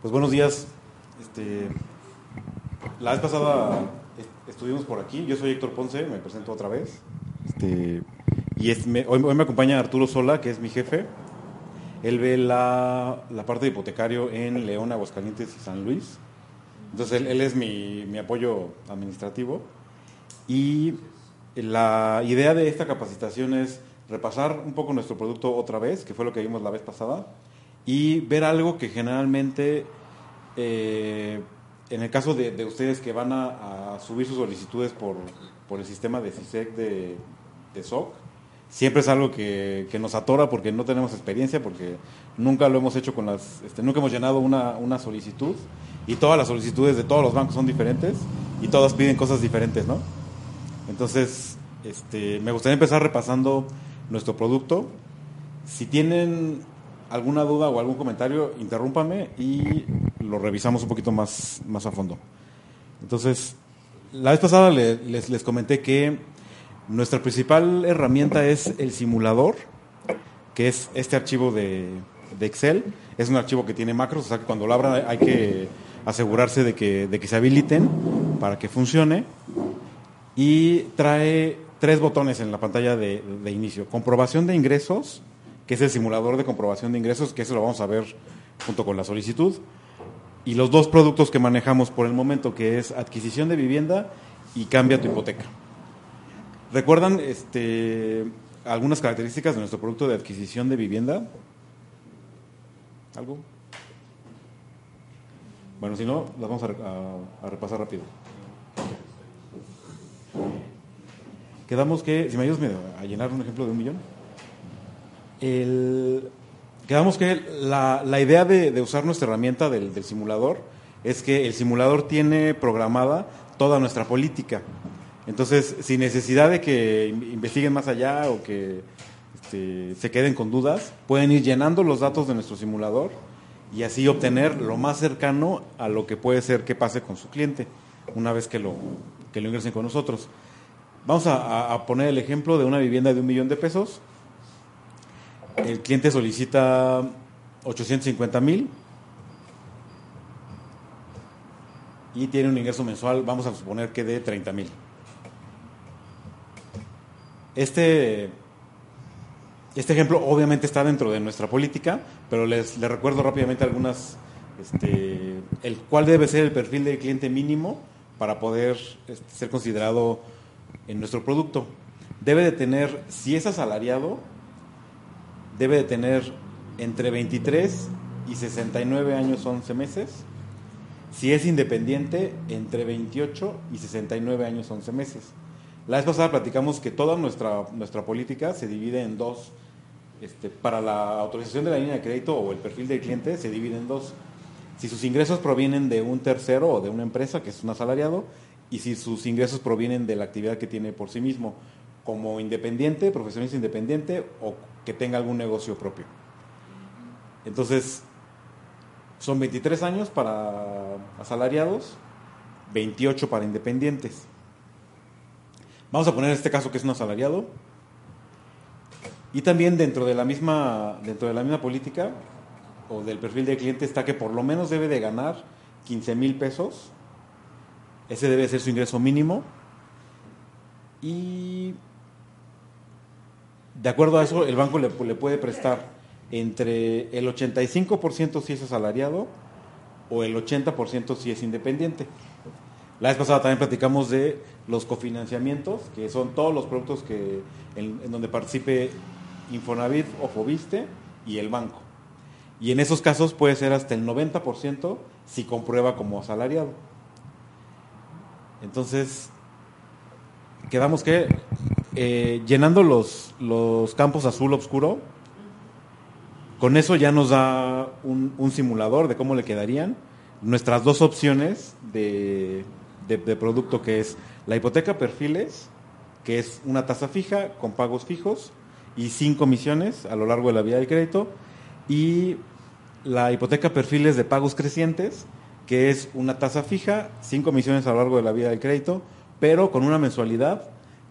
Pues buenos días. Este, la vez pasada estuvimos por aquí. Yo soy Héctor Ponce, me presento otra vez. Este, y hoy, me acompaña Arturo Sola, que es mi jefe. Él ve la, parte de hipotecario en León, Aguascalientes y San Luis. Entonces él, es mi, apoyo administrativo. Y la idea de esta capacitación es repasar un poco nuestro producto otra vez, que fue lo que vimos la vez pasada, y ver algo que generalmente, eh, en el caso de, ustedes que van a, subir sus solicitudes por, el sistema de CISEC de, SOC, siempre es algo que, nos atora porque no tenemos experiencia, porque nunca lo hemos hecho con las, este, nunca hemos llenado una, una solicitud y todas las solicitudes de todos los bancos son diferentes y todas piden cosas diferentes, ¿no? Entonces, este, me gustaría empezar repasando nuestro producto. Si tienen alguna duda o algún comentario, interrúmpame y lo revisamos un poquito más, más a fondo. Entonces, la vez pasada les, les comenté que nuestra principal herramienta es el simulador, que es este archivo de, de, Excel. Es un archivo que tiene macros, o sea que cuando lo abran hay que asegurarse de que, de que se habiliten para que funcione. Y trae tres botones en la pantalla de, inicio. Comprobación de ingresos, que es el simulador de comprobación de ingresos, que eso lo vamos a ver junto con la solicitud. Y los dos productos que manejamos por el momento, que es adquisición de vivienda y cambia tu hipoteca. ¿Recuerdan este, algunas características de nuestro producto de adquisición de vivienda? ¿Algo? Bueno, si no, las vamos a repasar rápido. quedamos que, si me ayudas a llenar un ejemplo de un millón, quedamos que la, idea de, usar nuestra herramienta del, simulador es que el simulador tiene programada toda nuestra política. Entonces, sin necesidad de que investiguen más allá o que este, se queden con dudas, pueden ir llenando los datos de nuestro simulador y así obtener lo más cercano a lo que puede ser que pase con su cliente una vez que lo, que lo ingresen con nosotros. Vamos a, poner el ejemplo de una vivienda de un millón de pesos. El cliente solicita 850 mil y tiene un ingreso mensual, vamos a suponer que de 30 mil. Este, este ejemplo obviamente está dentro de nuestra política, pero les, recuerdo rápidamente algunas, este, el cuál debe ser el perfil del cliente mínimo para poder este, ser considerado en nuestro producto. Debe de tener, si es asalariado, debe de tener entre 23 y 69 años 11 meses. Si es independiente, entre 28 y 69 años 11 meses. La vez pasada platicamos que toda nuestra, nuestra política se divide en dos. Este, para la autorización de la línea de crédito o el perfil del cliente se divide en dos. Si sus ingresos provienen de un tercero o de una empresa, que es un asalariado, y si sus ingresos provienen de la actividad que tiene por sí mismo, como independiente, profesionista independiente o que tenga algún negocio propio. Entonces, son 23 años para asalariados, 28 para independientes. Vamos a poner este caso que es un asalariado. Y también dentro de la misma, dentro de la misma política o del perfil del cliente está que por lo menos debe de ganar 15 mil pesos ese debe ser su ingreso mínimo. Y de acuerdo a eso, el banco le, puede prestar entre el 85% si es asalariado o el 80% si es independiente. La vez pasada también platicamos de los cofinanciamientos, que son todos los productos que en, en donde participe Infonavit o Fobiste y el banco. Y en esos casos puede ser hasta el 90% si comprueba como asalariado. Entonces, quedamos que eh, llenando los, los campos azul oscuro, con eso ya nos da un, simulador de cómo le quedarían nuestras dos opciones de, de, producto, que es la hipoteca perfiles, que es una tasa fija con pagos fijos y sin comisiones a lo largo de la vida del crédito, y la hipoteca perfiles de pagos crecientes, que es una tasa fija, sin comisiones a lo largo de la vida del crédito, pero con una mensualidad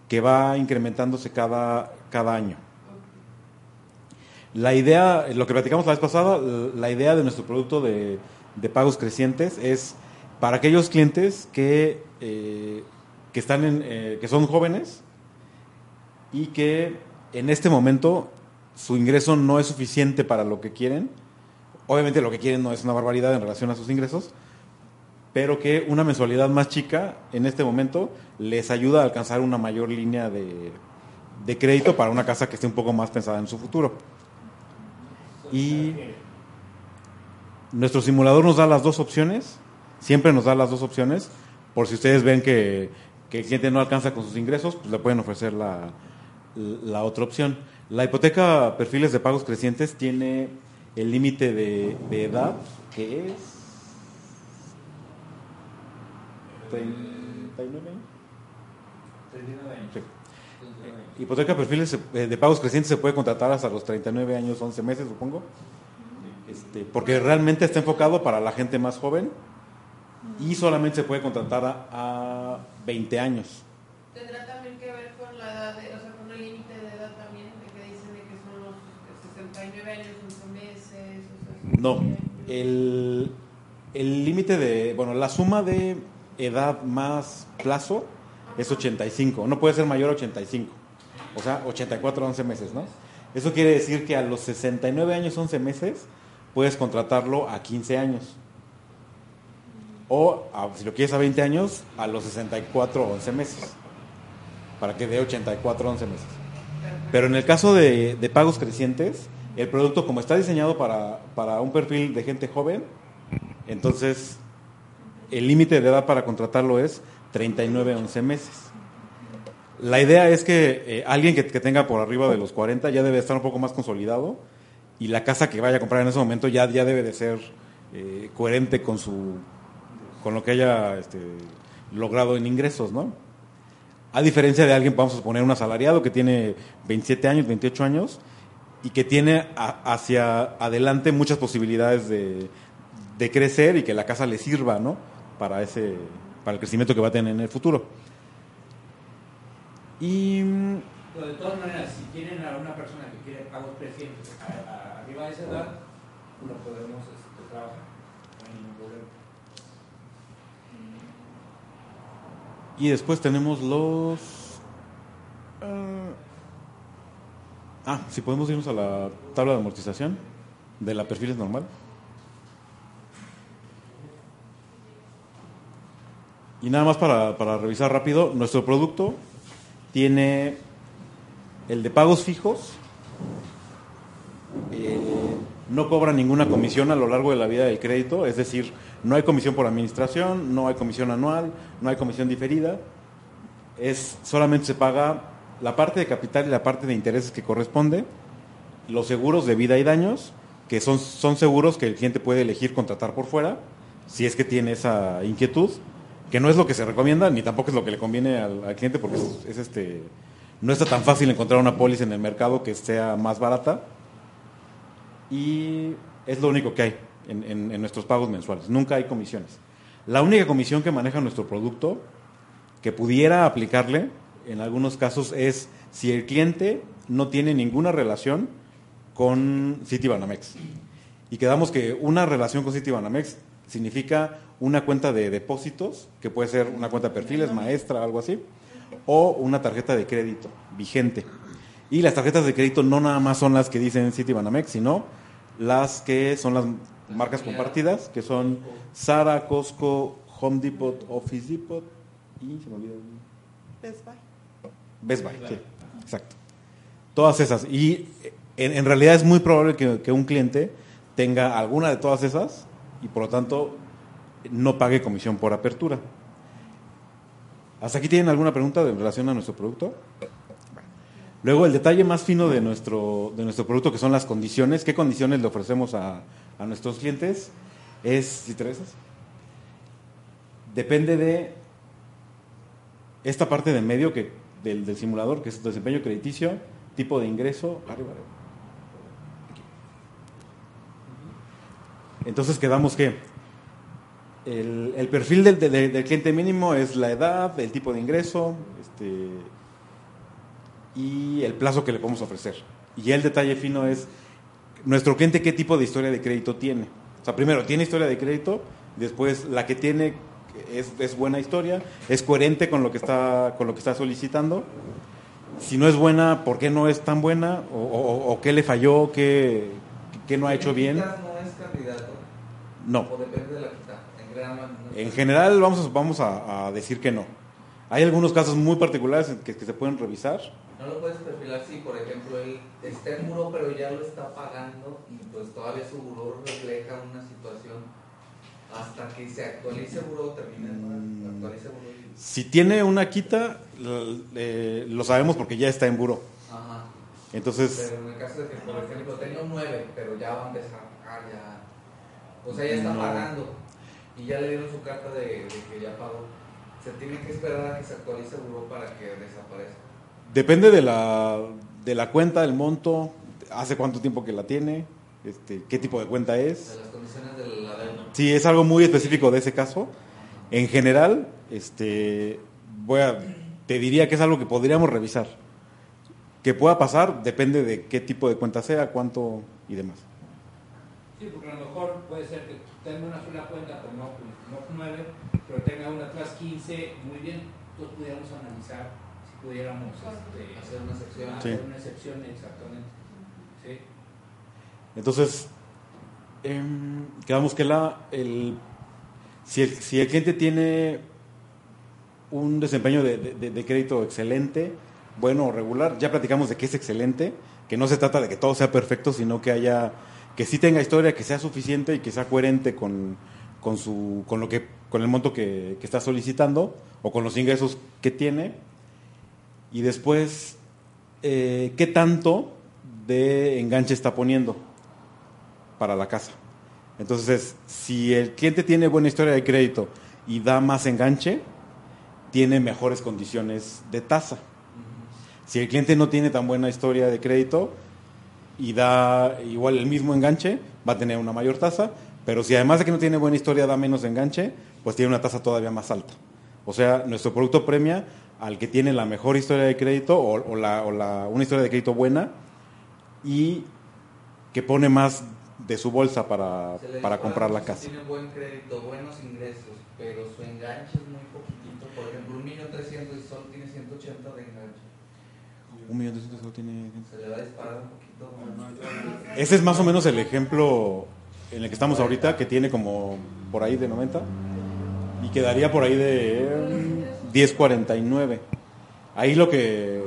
que va incrementándose cada, cada año. La idea, lo que platicamos la vez pasada, la idea de nuestro producto de, pagos crecientes es para aquellos clientes que, eh, que, están en, eh, que son jóvenes y que en este momento su ingreso no es suficiente para lo que quieren. Obviamente lo que quieren no es una barbaridad en relación a sus ingresos, pero que una mensualidad más chica en este momento les ayuda a alcanzar una mayor línea de, de crédito para una casa que esté un poco más pensada en su futuro. Y nuestro simulador nos da las dos opciones, siempre nos da las dos opciones, por si ustedes ven que, el cliente no alcanza con sus ingresos, pues le pueden ofrecer la, la otra opción. La hipoteca perfiles de pagos crecientes tiene el límite de, de edad, que es 39 años. 39 años. Hipoteca perfiles eh, de pagos crecientes se puede contratar hasta los 39 años, 11 meses, supongo. Este, porque realmente está enfocado para la gente más joven y solamente se puede contratar a, 20 años. ¿Tendrá también que ver con la edad, o sea, con el límite de edad también, de que dicen de que son los 69 años, 11 meses? no, el, el límite de, bueno, la suma de edad más plazo es 85, no puede ser mayor a 85 o sea, 84, 11 meses, ¿no? Eso quiere decir que a los 69 años, 11 meses, puedes contratarlo a 15 años. O, si lo quieres a 20 años, a los 64, 11 meses. Para que dé 84, 11 meses. Pero en el caso de, pagos crecientes, el producto como está diseñado para, para un perfil de gente joven, entonces el límite de edad para contratarlo es 39, 11 meses. La idea es que eh, alguien que, tenga por arriba de los 40 ya debe estar un poco más consolidado y la casa que vaya a comprar en ese momento ya, ya debe de ser eh, coherente con su con lo que haya este, logrado en ingresos, ¿no? A diferencia de alguien, vamos a suponer, un asalariado que tiene 27 años, 28 años y que tiene hacia adelante muchas posibilidades de, de, crecer y que la casa le sirva, ¿no? Para ese para el crecimiento que va a tener en el futuro. Y. Pero de todas maneras, si tienen a una persona que quiere pagos crecientes arriba de esa edad, lo podemos este, trabajar. No hay ningún problema. Y después tenemos los. Uh, ah, si podemos irnos a la tabla de amortización de la perfiles normal. Y nada más para, para revisar rápido, nuestro producto tiene el de pagos fijos, eh, no cobra ninguna comisión a lo largo de la vida del crédito, es decir, no hay comisión por administración, no hay comisión anual, no hay comisión diferida, es solamente se paga la parte de capital y la parte de intereses que corresponde, los seguros de vida y daños, que son, son seguros que el cliente puede elegir contratar por fuera, si es que tiene esa inquietud, que no es lo que se recomienda, ni tampoco es lo que le conviene al, cliente, porque es, este no está tan fácil encontrar una póliza en el mercado que sea más barata. Y es lo único que hay en, nuestros pagos mensuales. Nunca hay comisiones. La única comisión que maneja nuestro producto, que pudiera aplicarle en algunos casos, es si el cliente no tiene ninguna relación con Citibanamex. Y quedamos que una relación con Citibanamex significa una cuenta de depósitos, que puede ser una cuenta de perfiles, maestra, algo así, o una tarjeta de crédito vigente. Y las tarjetas de crédito no nada más son las que dicen Citibanamex, sino las que son las marcas compartidas, que son Sara, Costco, Home Depot, Office Depot y se me olvidó. Best Buy. Best Buy, sí, exacto. Todas esas. Y en, realidad es muy probable que un cliente tenga alguna de todas esas y por lo tanto no pague comisión por apertura. ¿Hasta aquí tienen alguna pregunta en relación a nuestro producto? Luego, el detalle más fino de nuestro, de nuestro producto, que son las condiciones. ¿Qué condiciones le ofrecemos a, nuestros clientes? Es, si depende de esta parte de medio que, del, simulador, que es desempeño crediticio, tipo de ingreso, arriba, Entonces quedamos que el, perfil del, cliente mínimo es la edad, el tipo de ingreso este, y el plazo que le podemos ofrecer. Y el detalle fino es nuestro cliente qué tipo de historia de crédito tiene. O sea, primero, tiene historia de crédito, después la que tiene es, es buena historia, es coherente con lo que está, con lo que está solicitando. Si no es buena, ¿por qué no es tan buena? ¿O, o- o qué le falló? ¿Qué, qué no ha hecho bien? ¿Quitas no es candidato? No. ¿O depende de la general, no- no- En general vamos, a, vamos a, a decir que no. Hay algunos casos muy particulares que, que se pueden revisar. No lo puedes perfilar si, por ejemplo, él está en muro, pero ya lo está pagando y pues todavía su buró refleja una situación hasta que se actualice buró, termine, Mm. actualice buró. Si tiene una quita, eh, lo sabemos porque ya está en buro. Ajá. Entonces, Pero en el caso de que, por ejemplo, tenga un 9, pero ya va a empezar a pagar, ya. O sea, ya está No. pagando y ya le dieron su carta de, de que ya pagó. Se tiene que esperar a que se actualice buró para que desaparezca. depende de la, de la cuenta, del monto, hace cuánto tiempo que la tiene, este, qué tipo de cuenta De es. las condiciones de la deuda. Si es algo muy específico de ese caso, en general, este, voy a, te diría que es algo que podríamos revisar. Que pueda pasar depende de qué tipo de cuenta sea, cuánto y demás. Sí, porque a lo mejor puede ser que tenga una sola cuenta, pero no, no 9, pero tenga una atrás 15, muy bien, entonces pudiéramos analizar si pudiéramos este, Hacer una sección. hacer una excepción exactamente. Sí. Entonces, em, quedamos que la, el, si, el, si el cliente tiene un desempeño de, de- de crédito excelente, bueno o regular, ya platicamos de que es excelente, que no se trata de que todo sea perfecto, sino que haya, que sí tenga historia, que sea suficiente y que sea coherente con, con su, con lo que, con el monto que, que está solicitando o con los ingresos que tiene. Y después, eh, ¿qué tanto de enganche está poniendo para la casa? Entonces, si el cliente tiene buena historia de crédito y da más enganche, tiene mejores condiciones de tasa. Si el cliente no tiene tan buena historia de crédito y da igual el mismo enganche, va a tener una mayor tasa, pero si además de que no tiene buena historia da menos enganche, pues tiene una tasa todavía más alta. O sea, nuestro producto premia al que tiene la mejor historia de crédito o, o la, o la- una historia de crédito buena y que pone más de su bolsa para, para comprar la casa. Tiene buen crédito, buenos ingresos, pero su enganche es muy poquitito. Por ejemplo, un niño 300 y solo tiene 180 de enganche. Un millón de doscientos solo tiene... Se le va a disparar un poquito. Ese es más o menos el ejemplo en el que estamos ahorita, que tiene como por ahí de 90 y quedaría por ahí de eh, 10.49. Ahí lo que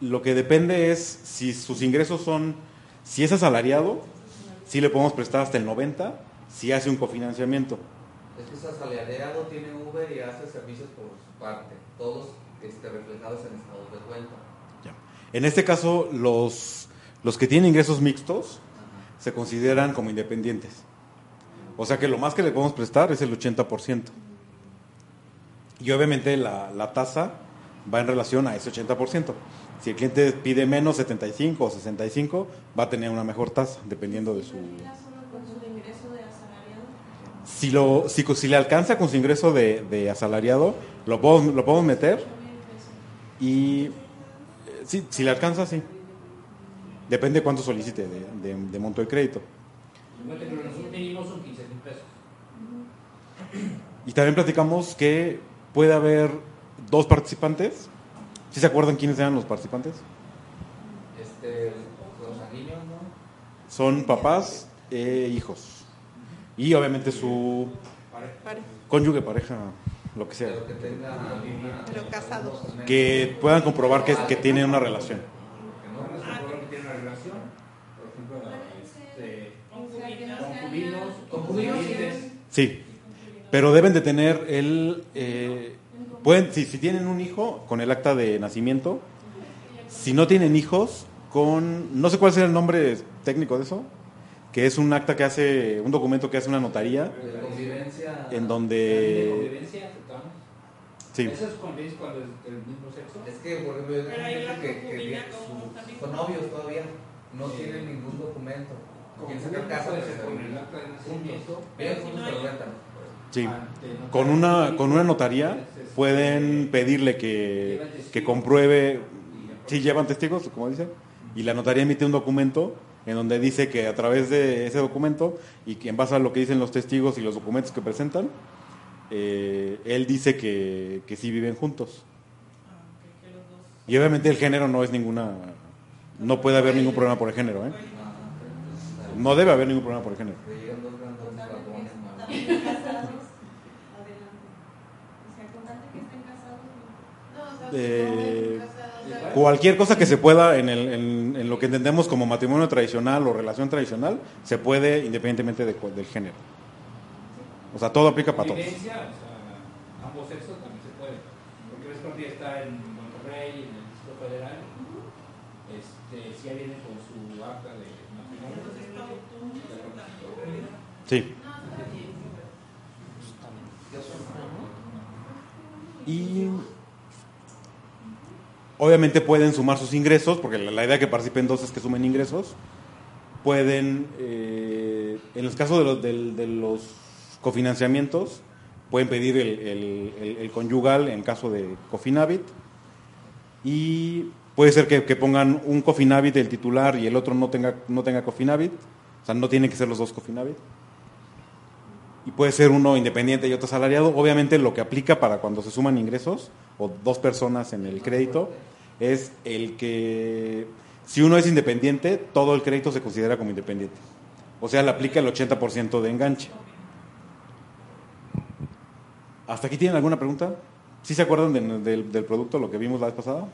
lo que depende es si sus ingresos son si es asalariado, si le podemos prestar hasta el 90, si hace un cofinanciamiento. Es que es asalariado, tiene Uber y hace servicios por su parte. Todos este, reflejados en estados de cuenta. Ya. En este caso, los, los que tienen ingresos mixtos Ajá. se consideran como independientes. O sea que lo más que le podemos prestar es el 80%. Y obviamente la, la tasa va en relación a ese 80%. Si el cliente pide menos 75 o 65, va a tener una mejor tasa, dependiendo de su... Si, lo, si, si le alcanza con su ingreso de, de asalariado, lo podemos, lo podemos meter. Y eh, sí, si le alcanza, sí. Depende cuánto solicite de, de- de monto de crédito. Igual que lo que nosotros mínimo son 15 mil pesos. Y también platicamos que puede haber dos participantes. ¿Sí se acuerdan quiénes eran los participantes? Este, los sanguíneos, ¿no? Son papás e hijos. Y obviamente su cónyuge, pareja, lo que sea. Pero que tenga una- Pero casados. Que puedan comprobar que, que tienen una relación. Que no es un pueblo que tiene una relación, por ejemplo, este, concubinos. Sí. Pero deben de tener el... eh, pueden, si, si tienen un hijo, con el acta de nacimiento. Si no tienen hijos, con... No sé cuál será el nombre técnico de eso. Que es un acta que hace... Un documento que hace una notaría. De convivencia. En De donde... convivencia, aceptamos. Sí. Eso es convivencia cuando es del mismo sexo. Es que, por ejemplo, yo tengo que, que como su- son novios todavía, no tienen ningún documento. Sacar Concubino casa, puede pero ser se con el acta de si juntos, no pero hay- rentan. Sí. notario Con una, con una notaría pueden pedirle que, que compruebe Sí, llevan testigos, como dice, y la notaría emite un documento en donde dice que a través de ese documento y que en base a lo que dicen los testigos y los documentos que presentan, eh, él dice que, que sí viven juntos. Y obviamente el género no es ninguna, no puede haber ningún problema por el género, ¿eh? No debe haber ningún problema por el género. Eh, Cualquier cosa que se pueda en, el- en- en lo que entendemos como matrimonio tradicional o relación tradicional, se puede independientemente de del género. O sea, todo aplica para todos. O sea, ambos sexos también se puede. Porque ves está en Monterrey, en el Distrito Federal, este, si ya viene con su acta de matrimonio. Sí. Y obviamente pueden sumar sus ingresos, porque la, idea que participen dos es que sumen ingresos. Pueden, eh, en los casos de los, del- de los cofinanciamientos, pueden pedir el, el- el- el conyugal en caso de Cofinavit. Y puede ser que, que pongan un Cofinavit el titular y el otro no tenga, no tenga Cofinavit. O sea, no tienen que ser los dos Cofinavit y puede ser uno independiente y otro asalariado. Obviamente lo que aplica para cuando se suman ingresos o dos personas en el crédito es el que si uno es independiente, todo el crédito se considera como independiente. O sea, le aplica el 80% de enganche. ¿Hasta aquí tienen alguna pregunta? ¿Sí se acuerdan de- del, del producto, lo que vimos la vez pasada?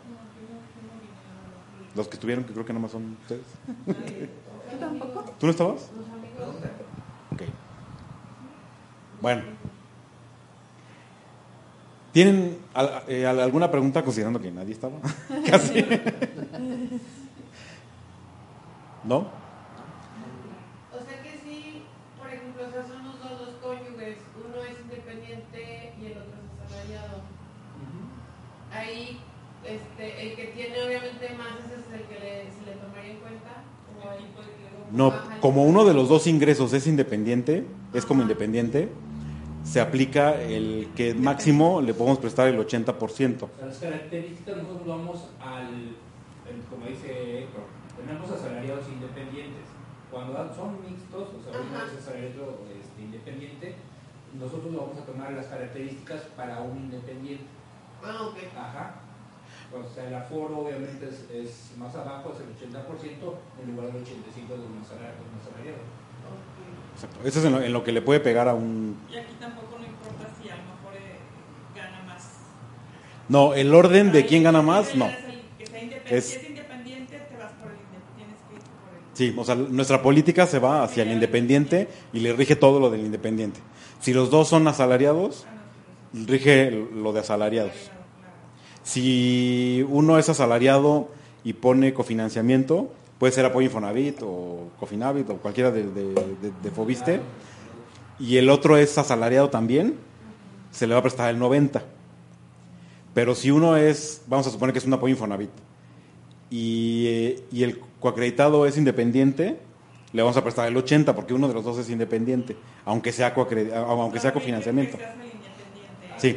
Los que estuvieron, que creo que nomás son ustedes. ¿Tú tampoco? ¿Tú no estabas? Bueno. ¿Tienen al- eh, al- alguna pregunta considerando que nadie estaba? Casi. ¿No? O sea que sí, por ejemplo, o sea, son los dos los cónyuges, uno es independiente y el otro es asalariado. Ahí, este, el que tiene obviamente más, ese es el que le, se le tomaría en cuenta. O ahí puede que luego No, el- como uno de los dos ingresos es independiente, es como independiente, se aplica el que máximo le podemos prestar el 80%. O sea, las características nosotros vamos al, el- como dice Héctor, tenemos asalariados independientes. Cuando son mixtos, o sea, uno es asalariado este, independiente, nosotros vamos a tomar las características para un independiente. Ah, ok. Ajá. O sea, el aforo obviamente es, es más abajo, es el 80% en lugar del 85% de un asalariado. de un asalariado. ok. Exacto. Eso es en lo, en lo que le puede pegar a un... Y aquí tampoco no importa si a lo mejor eh, gana más. No, el orden de quién gana más, no. es el que Es- Si es independiente, te vas por el independiente. Tienes que ir por el. Sí, o sea, nuestra política se va hacia el independiente y le rige todo lo del independiente. Si los dos son asalariados, Ah, rige lo de asalariados. Si uno es asalariado y pone cofinanciamiento, puede ser apoyo Infonavit o Cofinavit o cualquiera de, de, Fobiste, y el otro es asalariado también, se le va a prestar el 90. Pero si uno es, vamos a suponer que es un apoyo Infonavit, y, y el coacreditado es independiente, le vamos a prestar el 80 porque uno de los dos es independiente, aunque sea, aunque sea cofinanciamiento. Sí.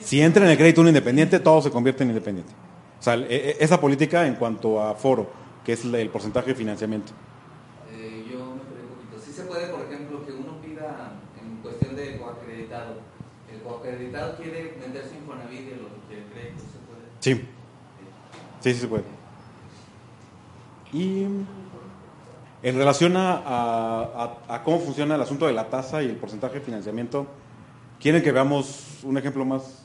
Si entra en el crédito un independiente, todo se convierte en independiente. O sea, e- e- esa política en cuanto a foro, que es el porcentaje de financiamiento. Eh, yo me perdí un poquito. Sí se puede, por ejemplo, que uno pida en cuestión de coacreditado. El coacreditado quiere vender su Infonavit y el crédito. ¿Se puede? Sí, sí, sí se puede. Y en relación a, a- a- a cómo funciona el asunto de la tasa y el porcentaje de financiamiento, ¿quieren que veamos un ejemplo más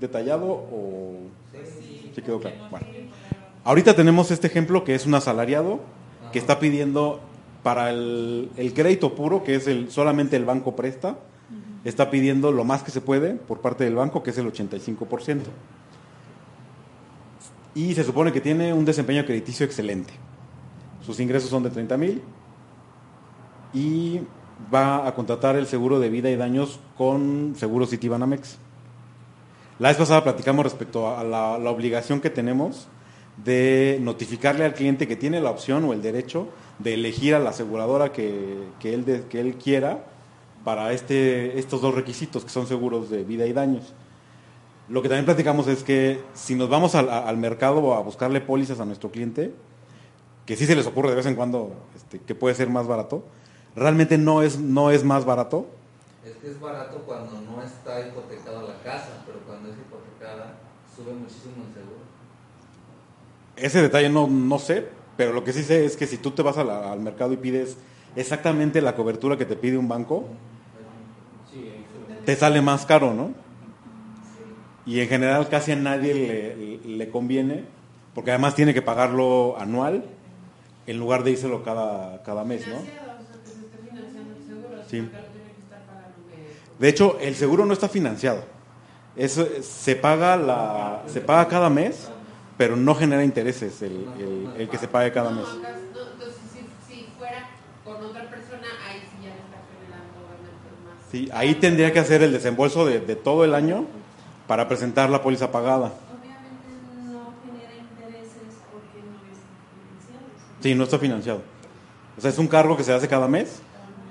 detallado o Sí. sí quedó claro? no Bueno. Ahorita tenemos este ejemplo que es un asalariado que está pidiendo para el, el crédito puro, que es el solamente el banco presta, está pidiendo lo más que se puede por parte del banco, que es el 85%. Y se supone que tiene un desempeño crediticio excelente. Sus ingresos son de 30 mil y va a contratar el seguro de vida y daños con Seguro Citibanamex. La vez pasada platicamos respecto a la, la obligación que tenemos de notificarle al cliente que tiene la opción o el derecho de elegir a la aseguradora que, que él, que él quiera para este, estos dos requisitos que son seguros de vida y daños. Lo que también platicamos es que si nos vamos al, al mercado a buscarle pólizas a nuestro cliente, que sí se les ocurre de vez en cuando este, que puede ser más barato, realmente no es, no es más barato. Es que es barato cuando no está hipotecada la casa, pero cuando es hipotecada sube muchísimo el seguro. Ese detalle no, no sé, pero lo que sí sé es que si tú te vas al mercado y pides exactamente la cobertura que te pide un banco, te sale más caro, ¿no? Y en general casi a nadie le, le conviene, porque además tiene que pagarlo anual en lugar de írselo cada, cada mes, ¿no? Sí. De hecho, el seguro no está financiado. Eso, se, paga la, se paga cada mes, pero no genera intereses el, el- el que se pague cada mes. No, entonces si, si fuera con otra persona, ahí sí ya le está generando obviamente más. Sí, ahí tendría que hacer el desembolso de, de todo el año para presentar la póliza pagada. Obviamente no genera intereses porque no es financiado. ¿sí? No está financiado. O sea, es un cargo que se hace cada mes,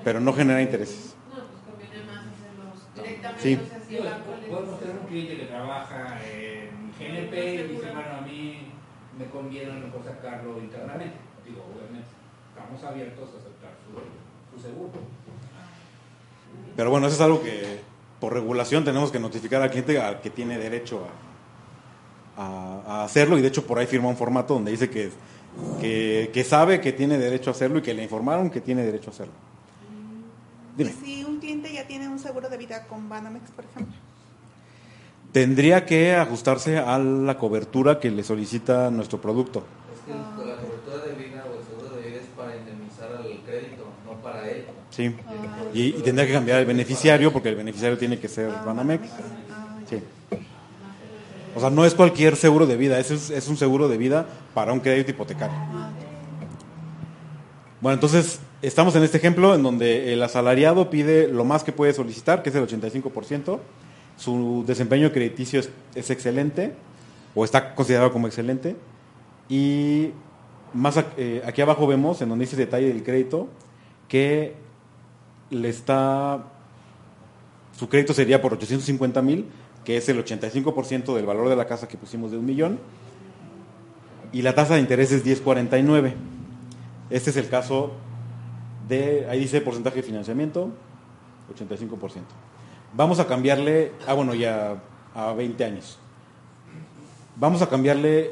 pero no genera intereses. No, pues conviene más hacerlos directamente, Sí. o sea, si podemos tener un cliente que trabaja en GNP y dice, bueno, me conviene a lo mejor sacarlo internamente. Digo, obviamente, estamos abiertos a aceptar su, su seguro. Pero bueno, eso es algo que por regulación tenemos que notificar al cliente al que tiene derecho a, a- a hacerlo y de hecho por ahí firma un formato donde dice que, que, que sabe que tiene derecho a hacerlo y que le informaron que tiene derecho a hacerlo. Dime. Y si un cliente ya tiene un seguro de vida con Banamex, por ejemplo. Tendría que ajustarse a la cobertura que le solicita nuestro producto. Es que la cobertura de vida o el seguro de vida es para indemnizar al crédito, no para él. Sí. Y, y tendría que cambiar el beneficiario porque el beneficiario tiene que ser Ah, Banamex. Sí. O sea, no es cualquier seguro de vida, es, es un seguro de vida para un crédito hipotecario. ah, Bueno, entonces estamos en este ejemplo en donde el asalariado pide lo más que puede solicitar, que es el 85%. Su desempeño crediticio es, excelente o está considerado como excelente. Y más eh, aquí abajo vemos, en donde dice detalle del crédito, que le está su crédito sería por 850 mil, que es el 85% del valor de la casa que pusimos de un millón, y la tasa de interés es 10.49. Este es el caso de, ahí dice porcentaje de financiamiento, 85%. Vamos a cambiarle, ah bueno, ya a 20 años. Vamos a cambiarle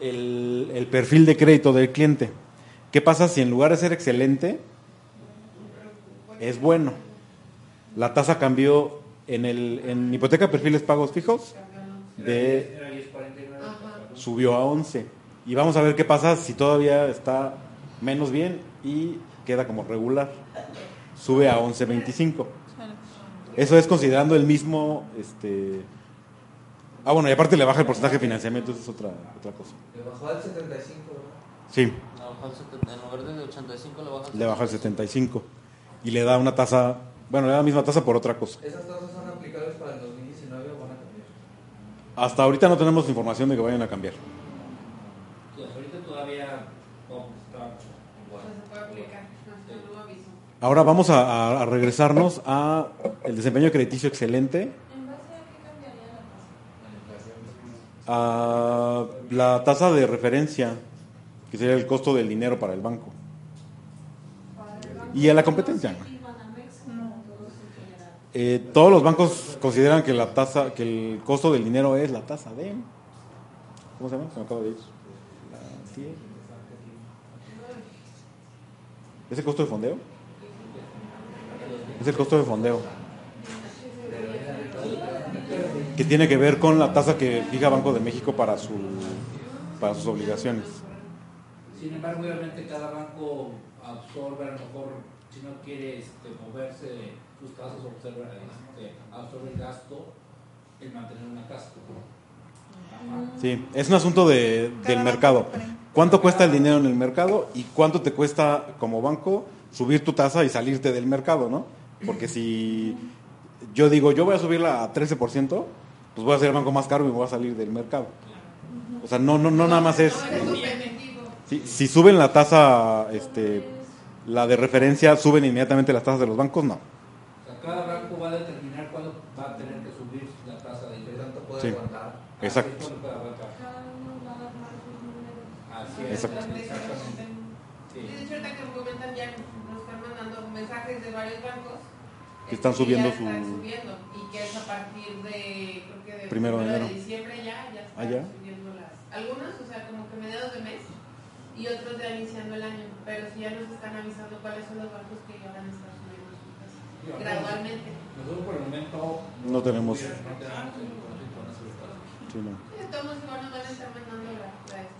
el, perfil de crédito del cliente. ¿Qué pasa si en lugar de ser excelente, es bueno? La tasa cambió en, el, en hipoteca perfiles pagos fijos, de, Era 1049. Ajá. subió a 11. Y vamos a ver qué pasa si todavía está menos bien y queda como regular. Sube a 11.25. Eso es considerando el mismo... este Ah, bueno, y aparte le baja el porcentaje de financiamiento, eso es otra, otra cosa. Le bajó al 75, ¿verdad? Sí, Le bajó el 70, en lugar de 85 le baja el le baja el 75. Y le da una tasa... Bueno, le da la misma tasa por otra cosa. ¿Esas tasas son aplicables para el 2019 o van a cambiar? Hasta ahorita no tenemos información de que vayan a cambiar. Sí, hasta ahorita todavía vamos, está O sea, se puede aplicar, hasta el nuevo aviso. Ahora vamos a, regresarnos a el desempeño crediticio excelente, ¿En base a cambiaría la tasa? De referencia, que sería el costo del dinero para el banco. Y a la competencia. Eh, todos los bancos consideran que la tasa, que el costo del dinero es la tasa de, ¿cómo se llama? Se me acaba de ir. La TIE. ¿Es el costo de fondeo? Es el costo de fondeo. Que tiene que ver con la tasa que fija Banco de México para su para sus obligaciones. Sin embargo, obviamente cada banco absorbe, a lo mejor, si no quiere este, moverse sus tasas, observa, este, absorbe el gasto en mantener una casa. Ajá. Sí, es un asunto de, del mercado. ¿Cuánto cuesta el dinero en el mercado y cuánto te cuesta como banco subir tu tasa y salirte del mercado, ¿no? Porque si yo digo, yo voy a subirla a 13%, pues voy a ser el banco más caro y me voy a salir del mercado. O sea, no, no, no nada más es... Es. Si, si suben la tasa, este, la de referencia, suben inmediatamente las tasas de los bancos, no. O sea, cada banco va a determinar cuándo va a tener que subir la tasa Exacto. Así es, cada banca. Cada uno va a armar sus números. Así es, Exacto. exactamente. Sí, Sí. de hecho, ahorita que me comentan ya nos están mandando mensajes de varios bancos Que están subiendo ya su- subiendo y que es a partir de creo que de Primero de enero. diciembre ya ya están Ah, ya. subiendo las algunas, o sea, como que mediados de mes y otros ya iniciando el año, pero sí ya nos están avisando cuáles son los bancos que ya van a estar subiendo sus tasas Sí, gradualmente. Nosotros por el momento No tenemos. de. Sí, no.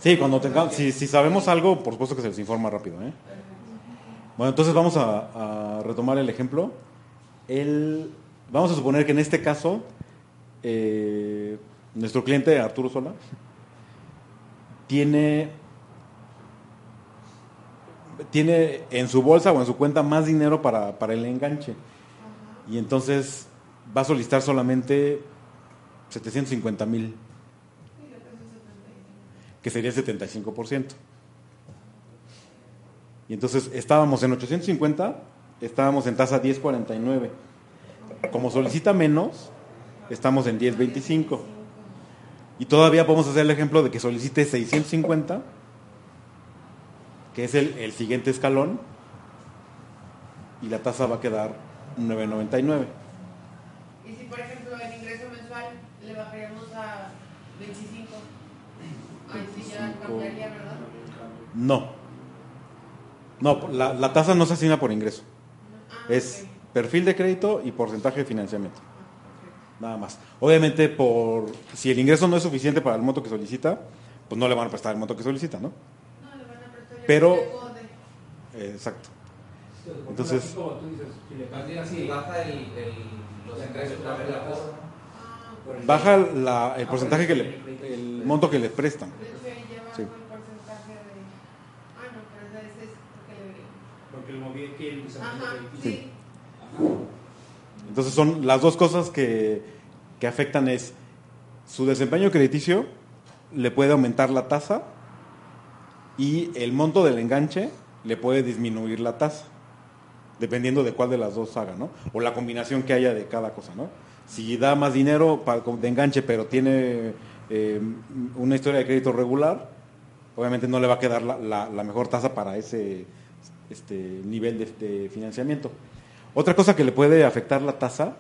De cuando tengamos, si, si sabemos algo, por supuesto que se les informa rápido. ¿eh? Bueno, entonces vamos a, a retomar el ejemplo. El, vamos a suponer que en este caso, eh, nuestro cliente Arturo Sola tiene, tiene en su bolsa o en su cuenta más dinero para, para el enganche. Y entonces va a solicitar solamente 750 mil que sería el 75%. Y entonces estábamos en 850, estábamos en tasa 1049. Como solicita menos, estamos en 1025. Y todavía podemos hacer el ejemplo de que solicite 650, que es el, el siguiente escalón, y la tasa va a quedar 999. Y si por ejemplo el ingreso mensual le bajaríamos a 25, ahí sí ya 25. cambiaría, ¿verdad? No. No, la, la tasa no se asigna por ingreso. Ah, Es perfil de crédito y porcentaje de financiamiento. Nada más. Obviamente, por si el ingreso no es suficiente para el monto que solicita, pues no le van a prestar el monto que solicita, ¿no? No, le van a prestar Pero- el tiempo de- Eh, exacto. Entonces, Entonces- aquí, como tú dices, si le Más bien, cambias si y baja el, el, los ingresos, baja la. Ah, el- Baja la- el porcentaje que le, el monto que le prestan. de hecho ahí ya bajo Sí. el porcentaje de... Ah, no, pero ese es porque le... Porque Ajá, sí. Ajá. Entonces son las dos cosas que, que afectan es su desempeño crediticio, le puede aumentar la tasa y el monto del enganche le puede disminuir la tasa, dependiendo de cuál de las dos haga, ¿no? O la combinación que haya de cada cosa, ¿no? Si da más dinero pa- de enganche, pero tiene eh, una historia de crédito regular, obviamente no le va a quedar la, la- la mejor tasa para ese este, nivel de, financiamiento. Otra cosa que le puede afectar la tasa,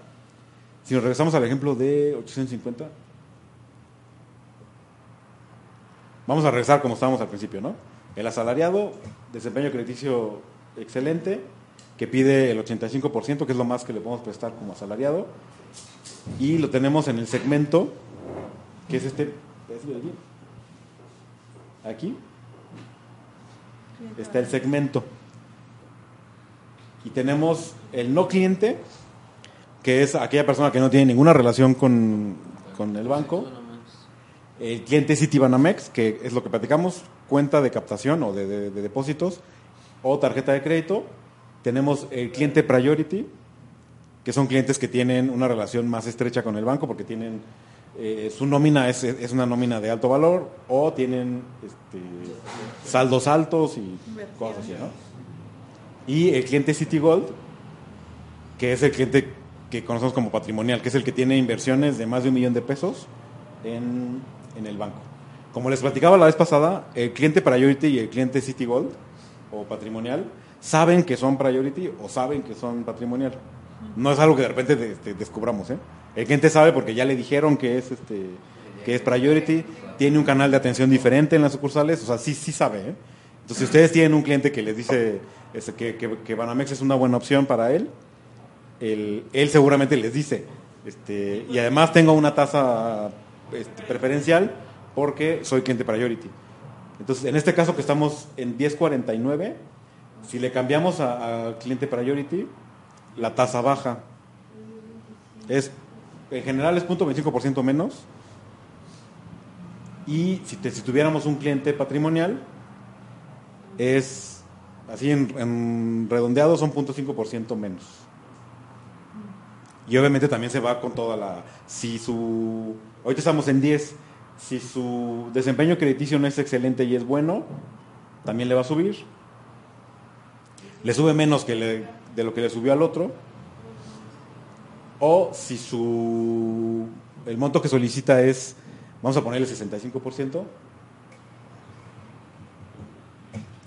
si nos regresamos al ejemplo de 850, vamos a regresar como estábamos al principio, ¿no? El asalariado, desempeño crediticio excelente, que pide el 85%, que es lo más que le podemos prestar como asalariado, y lo tenemos en el segmento, que es este, ¿es de aquí? Aquí está el segmento. Y tenemos el no cliente, que es aquella persona que no tiene ninguna relación con, con el banco. El cliente Citibanamex, que es lo que platicamos, cuenta de captación o de, de- de depósitos o tarjeta de crédito. Tenemos el cliente Priority, que son clientes que tienen una relación más estrecha con el banco porque tienen eh, su nómina es, es una nómina de alto valor o tienen este, saldos altos y cosas así, ¿no? Y el cliente Citigold, que es el cliente que conocemos como patrimonial, que es el que tiene inversiones de más de un millón de pesos en, en el banco. Como les platicaba la vez pasada, el cliente Priority y el cliente Citigold o patrimonial saben que son Priority o saben que son patrimonial. No es algo que de repente de- descubramos, ¿eh? El cliente sabe porque ya le dijeron que es este que es Priority, tiene un canal de atención diferente en las sucursales, o sea, sí sí sabe, ¿eh? Entonces, si ustedes tienen un cliente que les dice que, que, que Banamex es una buena opción para él, él, él seguramente les dice, este, y además tengo una tasa este, preferencial porque soy cliente Priority. Entonces, en este caso que estamos en 1049, si le cambiamos a, a cliente Priority, la tasa baja. Es, en general es 0.25% menos. Y si, te- si tuviéramos un cliente patrimonial, es así en, en redondeado son 0.5% menos. Y obviamente también se va con toda la... Si su... Ahorita estamos en 10. Si su desempeño crediticio no es excelente y es bueno, también le va a subir. Le sube menos que de lo que le subió al otro. O si su... El monto que solicita es Vamos a ponerle 65%.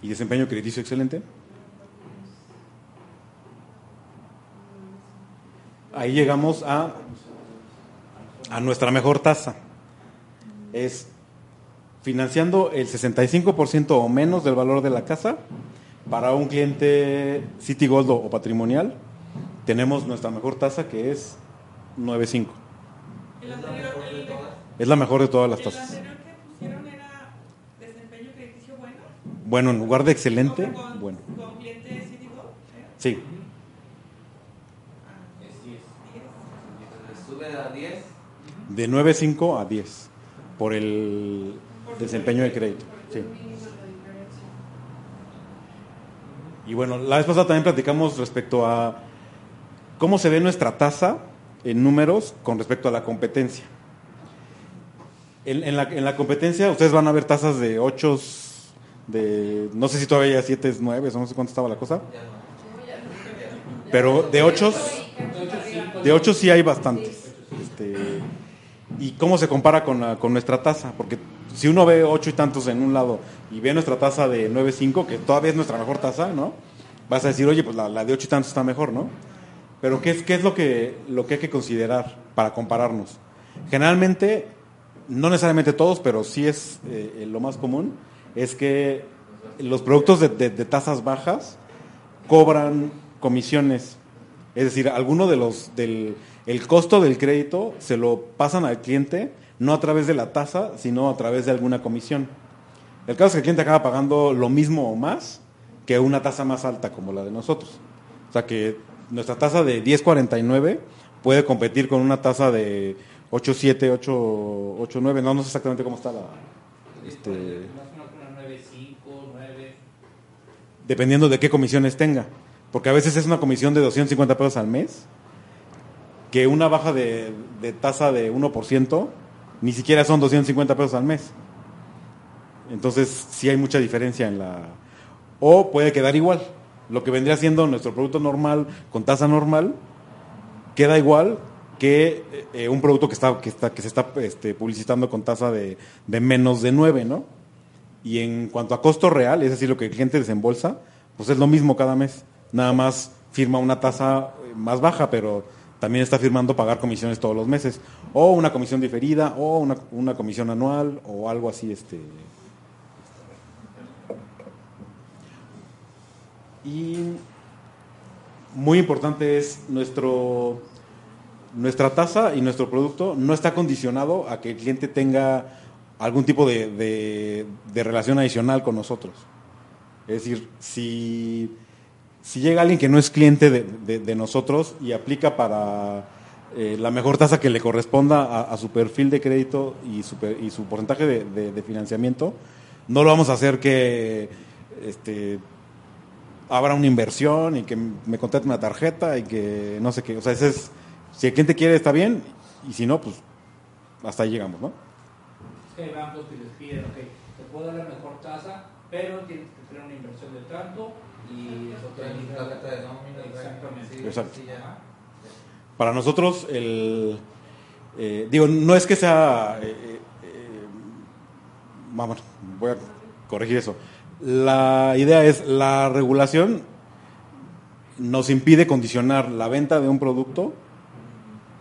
Y desempeño crediticio excelente. Ahí llegamos a, a nuestra mejor tasa. Es financiando el 65% o menos del valor de la casa para un cliente City Gold o patrimonial. Tenemos nuestra mejor tasa que es 9.5. El anterior, el, Es la mejor de todas las tasas. anterior que pusieron era desempeño crediticio bueno. En lugar de excelente, con, bueno. Con cliente ¿eh? Sí. Sube a 10. de 9.5 a 10 por el desempeño de crédito. Sí. Y bueno, la vez pasada también platicamos respecto a cómo se ve nuestra tasa en números con respecto a la competencia. En, en la, en la competencia ustedes van a ver tasas de 8, de no sé si todavía 7, 9, o no sé cuánto estaba la cosa, pero de 8, de 8 sí hay bastantes. Este, ¿Y cómo se compara con, con nuestra tasa? Porque si uno ve 8 y tantos en un lado y ve nuestra tasa de 9.5, que todavía es nuestra mejor tasa, ¿no? Vas a decir, oye, pues la, de 8 y tantos está mejor, ¿no? Pero ¿qué es, qué es lo, que, lo que hay que considerar para compararnos? Generalmente, no necesariamente todos, pero sí es eh, lo más común, es que los productos de, tasas bajas cobran comisiones. Es decir, alguno de los del el costo del crédito se lo pasan al cliente no a través de la tasa, sino a través de alguna comisión. El caso es que el cliente acaba pagando lo mismo o más que una tasa más alta como la de nosotros. O sea que nuestra tasa de 10.49 puede competir con una tasa de 8.7, 8, 8.9, no, no sé exactamente cómo está la este, Más o menos una 9.5, 9. Dependiendo de qué comisiones tenga. Porque a veces es una comisión de 250 pesos al mes, que una baja de, de tasa de 1% ni siquiera son 250 pesos al mes. Entonces sí hay mucha diferencia en la... O puede quedar igual. Lo que vendría siendo nuestro producto normal con tasa normal, queda igual que eh, un producto que, está, que, está, que se está este, publicitando con tasa de, de menos de 9, ¿no? Y en cuanto a costo real, es decir, lo que el cliente desembolsa, pues es lo mismo cada mes. Nada más firma una tasa eh, más baja, pero también está firmando pagar comisiones todos los meses. O una comisión diferida, o una, una comisión anual, o algo así. este Y muy importante es nuestro nuestra tasa y nuestro producto no está condicionado a que el cliente tenga algún tipo de, de- relación adicional con nosotros. Es decir, si, si llega alguien que no es cliente de, de- nosotros y aplica para eh, la mejor tasa que le corresponda a, su perfil de crédito y su, y su porcentaje de, financiamiento, no lo vamos a hacer que este, abra una inversión y que me contrate una tarjeta y que no sé qué. O sea, ese es, si el cliente quiere está bien y si no, pues hasta ahí llegamos, ¿no? Que hay bancos que les piden, ok, te puedo dar la mejor tasa, pero tienes que tener una inversión de tanto y eso te ayuda. tarjeta de nómina. Exactamente. sí, Exacto. sí, ya. Para nosotros, el, eh, digo, no es que sea, eh, eh, vamos, voy a corregir eso. La idea es, la regulación nos impide condicionar la venta de un producto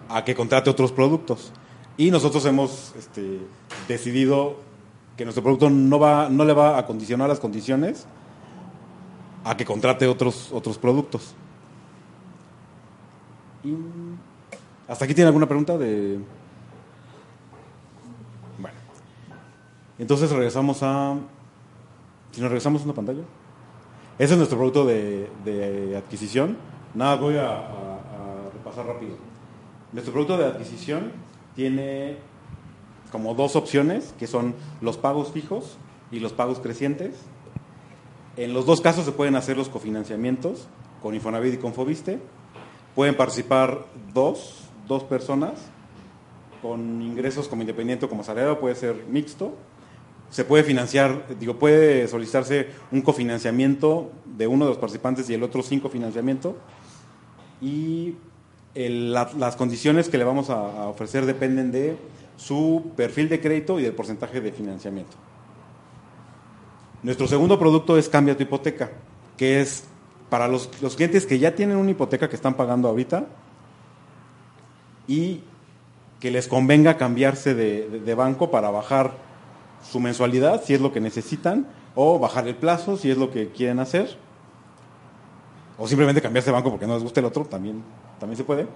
a que contrate otros productos. Y nosotros hemos este, decidido que nuestro producto no, va, no le va a condicionar las condiciones a que contrate otros, otros productos. Y ¿Hasta aquí tiene alguna pregunta de...? Bueno. Entonces regresamos a... Si nos regresamos a una pantalla. Ese es nuestro producto de, de adquisición. Nada, voy a, a- a repasar rápido. Nuestro producto de adquisición tiene como dos opciones, que son los pagos fijos y los pagos crecientes. En los dos casos se pueden hacer los cofinanciamientos con Infonavit y con Fobiste. Pueden participar dos, dos personas con ingresos como independiente o como asalariado, puede ser mixto. Se puede financiar, digo, puede solicitarse un cofinanciamiento de uno de los participantes y el otro sin cofinanciamiento. Y las condiciones que le vamos a ofrecer dependen de su perfil de crédito y el porcentaje de financiamiento. Nuestro segundo producto es Cambia tu hipoteca, que es para los, los clientes que ya tienen una hipoteca que están pagando ahorita y que les convenga cambiarse de, de- banco para bajar su mensualidad, si es lo que necesitan, o bajar el plazo, si es lo que quieren hacer, o simplemente cambiarse de banco porque no les gusta el otro, también, también se puede.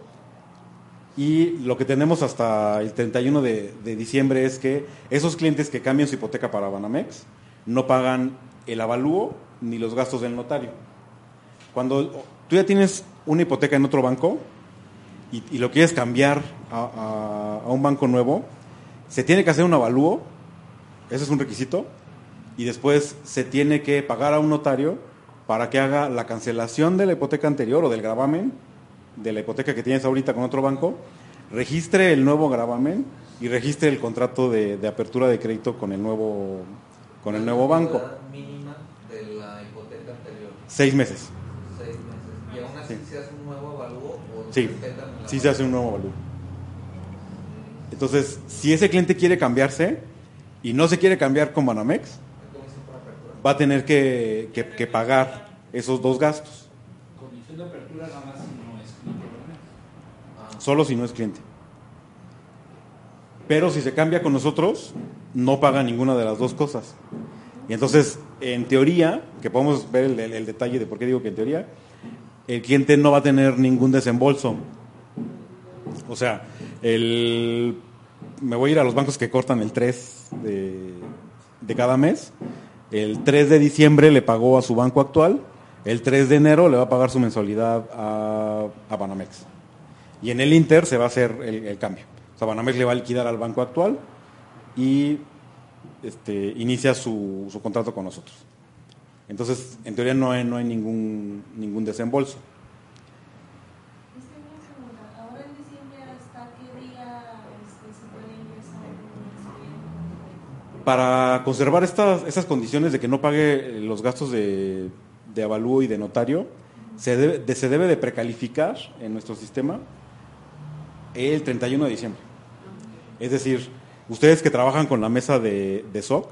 Y lo que tenemos hasta el 31 de, de diciembre es que esos clientes que cambian su hipoteca para Banamex no pagan el avalúo ni los gastos del notario. Cuando tú ya tienes una hipoteca en otro banco y, lo quieres cambiar a, a- a un banco nuevo, se tiene que hacer un avalúo, ese es un requisito, y después se tiene que pagar a un notario para que haga la cancelación de la hipoteca anterior o del gravamen de la hipoteca que tienes ahorita con otro banco, registre el nuevo gravamen y registre el contrato de, de apertura de crédito con el nuevo, con el nuevo banco. Mínima de la hipoteca anterior, Seis meses. seis meses. Y aún así Sí. se hace un nuevo avalúo o Sí, respetan el sí se hace un nuevo avalúo. Entonces, si ese cliente quiere cambiarse y no se quiere cambiar con Banamex, va a tener que, que- que pagar esos dos gastos, Condición de apertura nada más si no es cliente, ¿verdad? Ah, solo si no es cliente. Pero si se cambia con nosotros, no paga ninguna de las dos cosas. Y entonces, en teoría, que podemos ver el, detalle de por qué digo que en teoría, el cliente no va a tener ningún desembolso. O sea, el, me voy a ir a los bancos que cortan el 3 de, de cada mes. El 3 de diciembre le pagó a su banco actual. El 3 de enero le va a pagar su mensualidad a, a Banamex. Y en el Inter se va a hacer el, cambio. O sea, Banamex le va a liquidar al banco actual y este, inicia su, contrato con nosotros. Entonces, en teoría no hay, no hay ningún, ningún desembolso. Para conservar estas, esas condiciones de que no pague los gastos de, de avalúo y de notario, se debe, de, se debe de precalificar en nuestro sistema el 31 de diciembre. Es decir, ustedes que trabajan con la mesa de, de SOC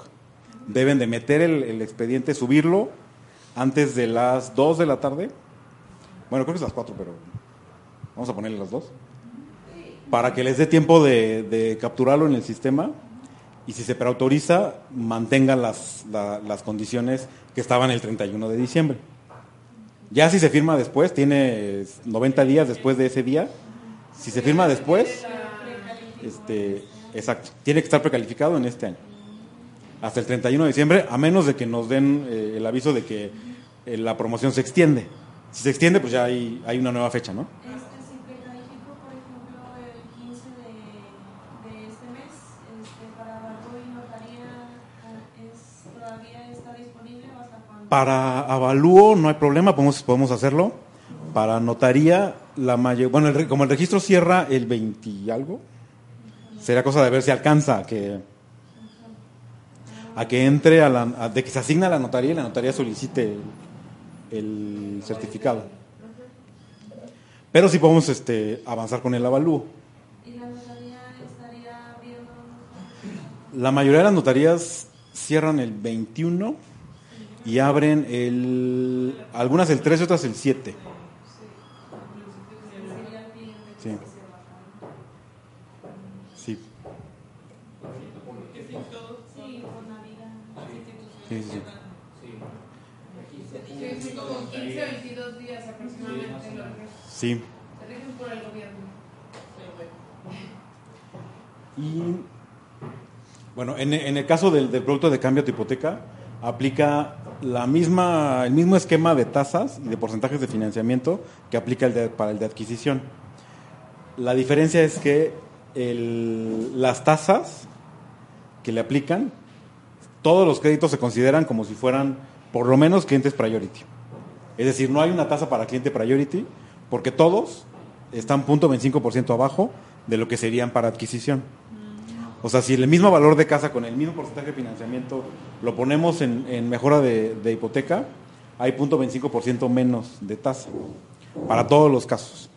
deben de meter el, expediente, subirlo antes de las 2 de la tarde. Bueno, creo que es las 4, pero vamos a ponerle las 2. Para que les dé tiempo de, capturarlo en el sistema y si se preautoriza, mantengan las, la- las condiciones que estaban el 31 de diciembre. Ya si se firma después, tiene 90 días después de ese día. Si se firma después, este, exacto, tiene que estar precalificado en este año. Hasta el 31 de diciembre, a menos de que nos den eh, el aviso de que eh, la promoción se extiende. Si se extiende, pues ya hay, hay una nueva fecha, ¿no? Si precalifico, por ejemplo, el 15 de, de mes, para avalúo y notaría, es, ¿todavía está disponible o hasta cuándo? Para avalúo no hay problema, podemos, podemos hacerlo. Para notaría, la mayor, bueno, el como el registro cierra el 20 y algo, será cosa de ver si alcanza a que, a que entre, a la, a- de que se asigna a la notaría y la notaría solicite el, el certificado. Pero sí podemos este, avanzar con el avalúo. ¿Y la notaría estaría viendo? La mayoría de las notarías cierran el 21 y abren el, algunas el 3 y otras el 7. Sería el cliente que Sí. se baja. Sí, Porque si todos Sí, por Navidad. las instituciones Sí, sí, sí. como 15 notaría. o 22 días aproximadamente. Sí, se rigen por el gobierno. Y bueno, en, en el caso del, del producto de cambio de hipoteca, aplica la misma, el mismo esquema de tasas y de porcentajes de financiamiento que aplica el de- para el de adquisición. La diferencia es que el- las tasas que le aplican, todos los créditos se consideran como si fueran por lo menos clientes priority. Es decir, no hay una tasa para cliente priority porque todos están 0.25% abajo de lo que serían para adquisición. O sea, si el mismo valor de casa con el mismo porcentaje de financiamiento lo ponemos en, mejora de, hipoteca, hay 0.25% menos de tasa para todos los casos.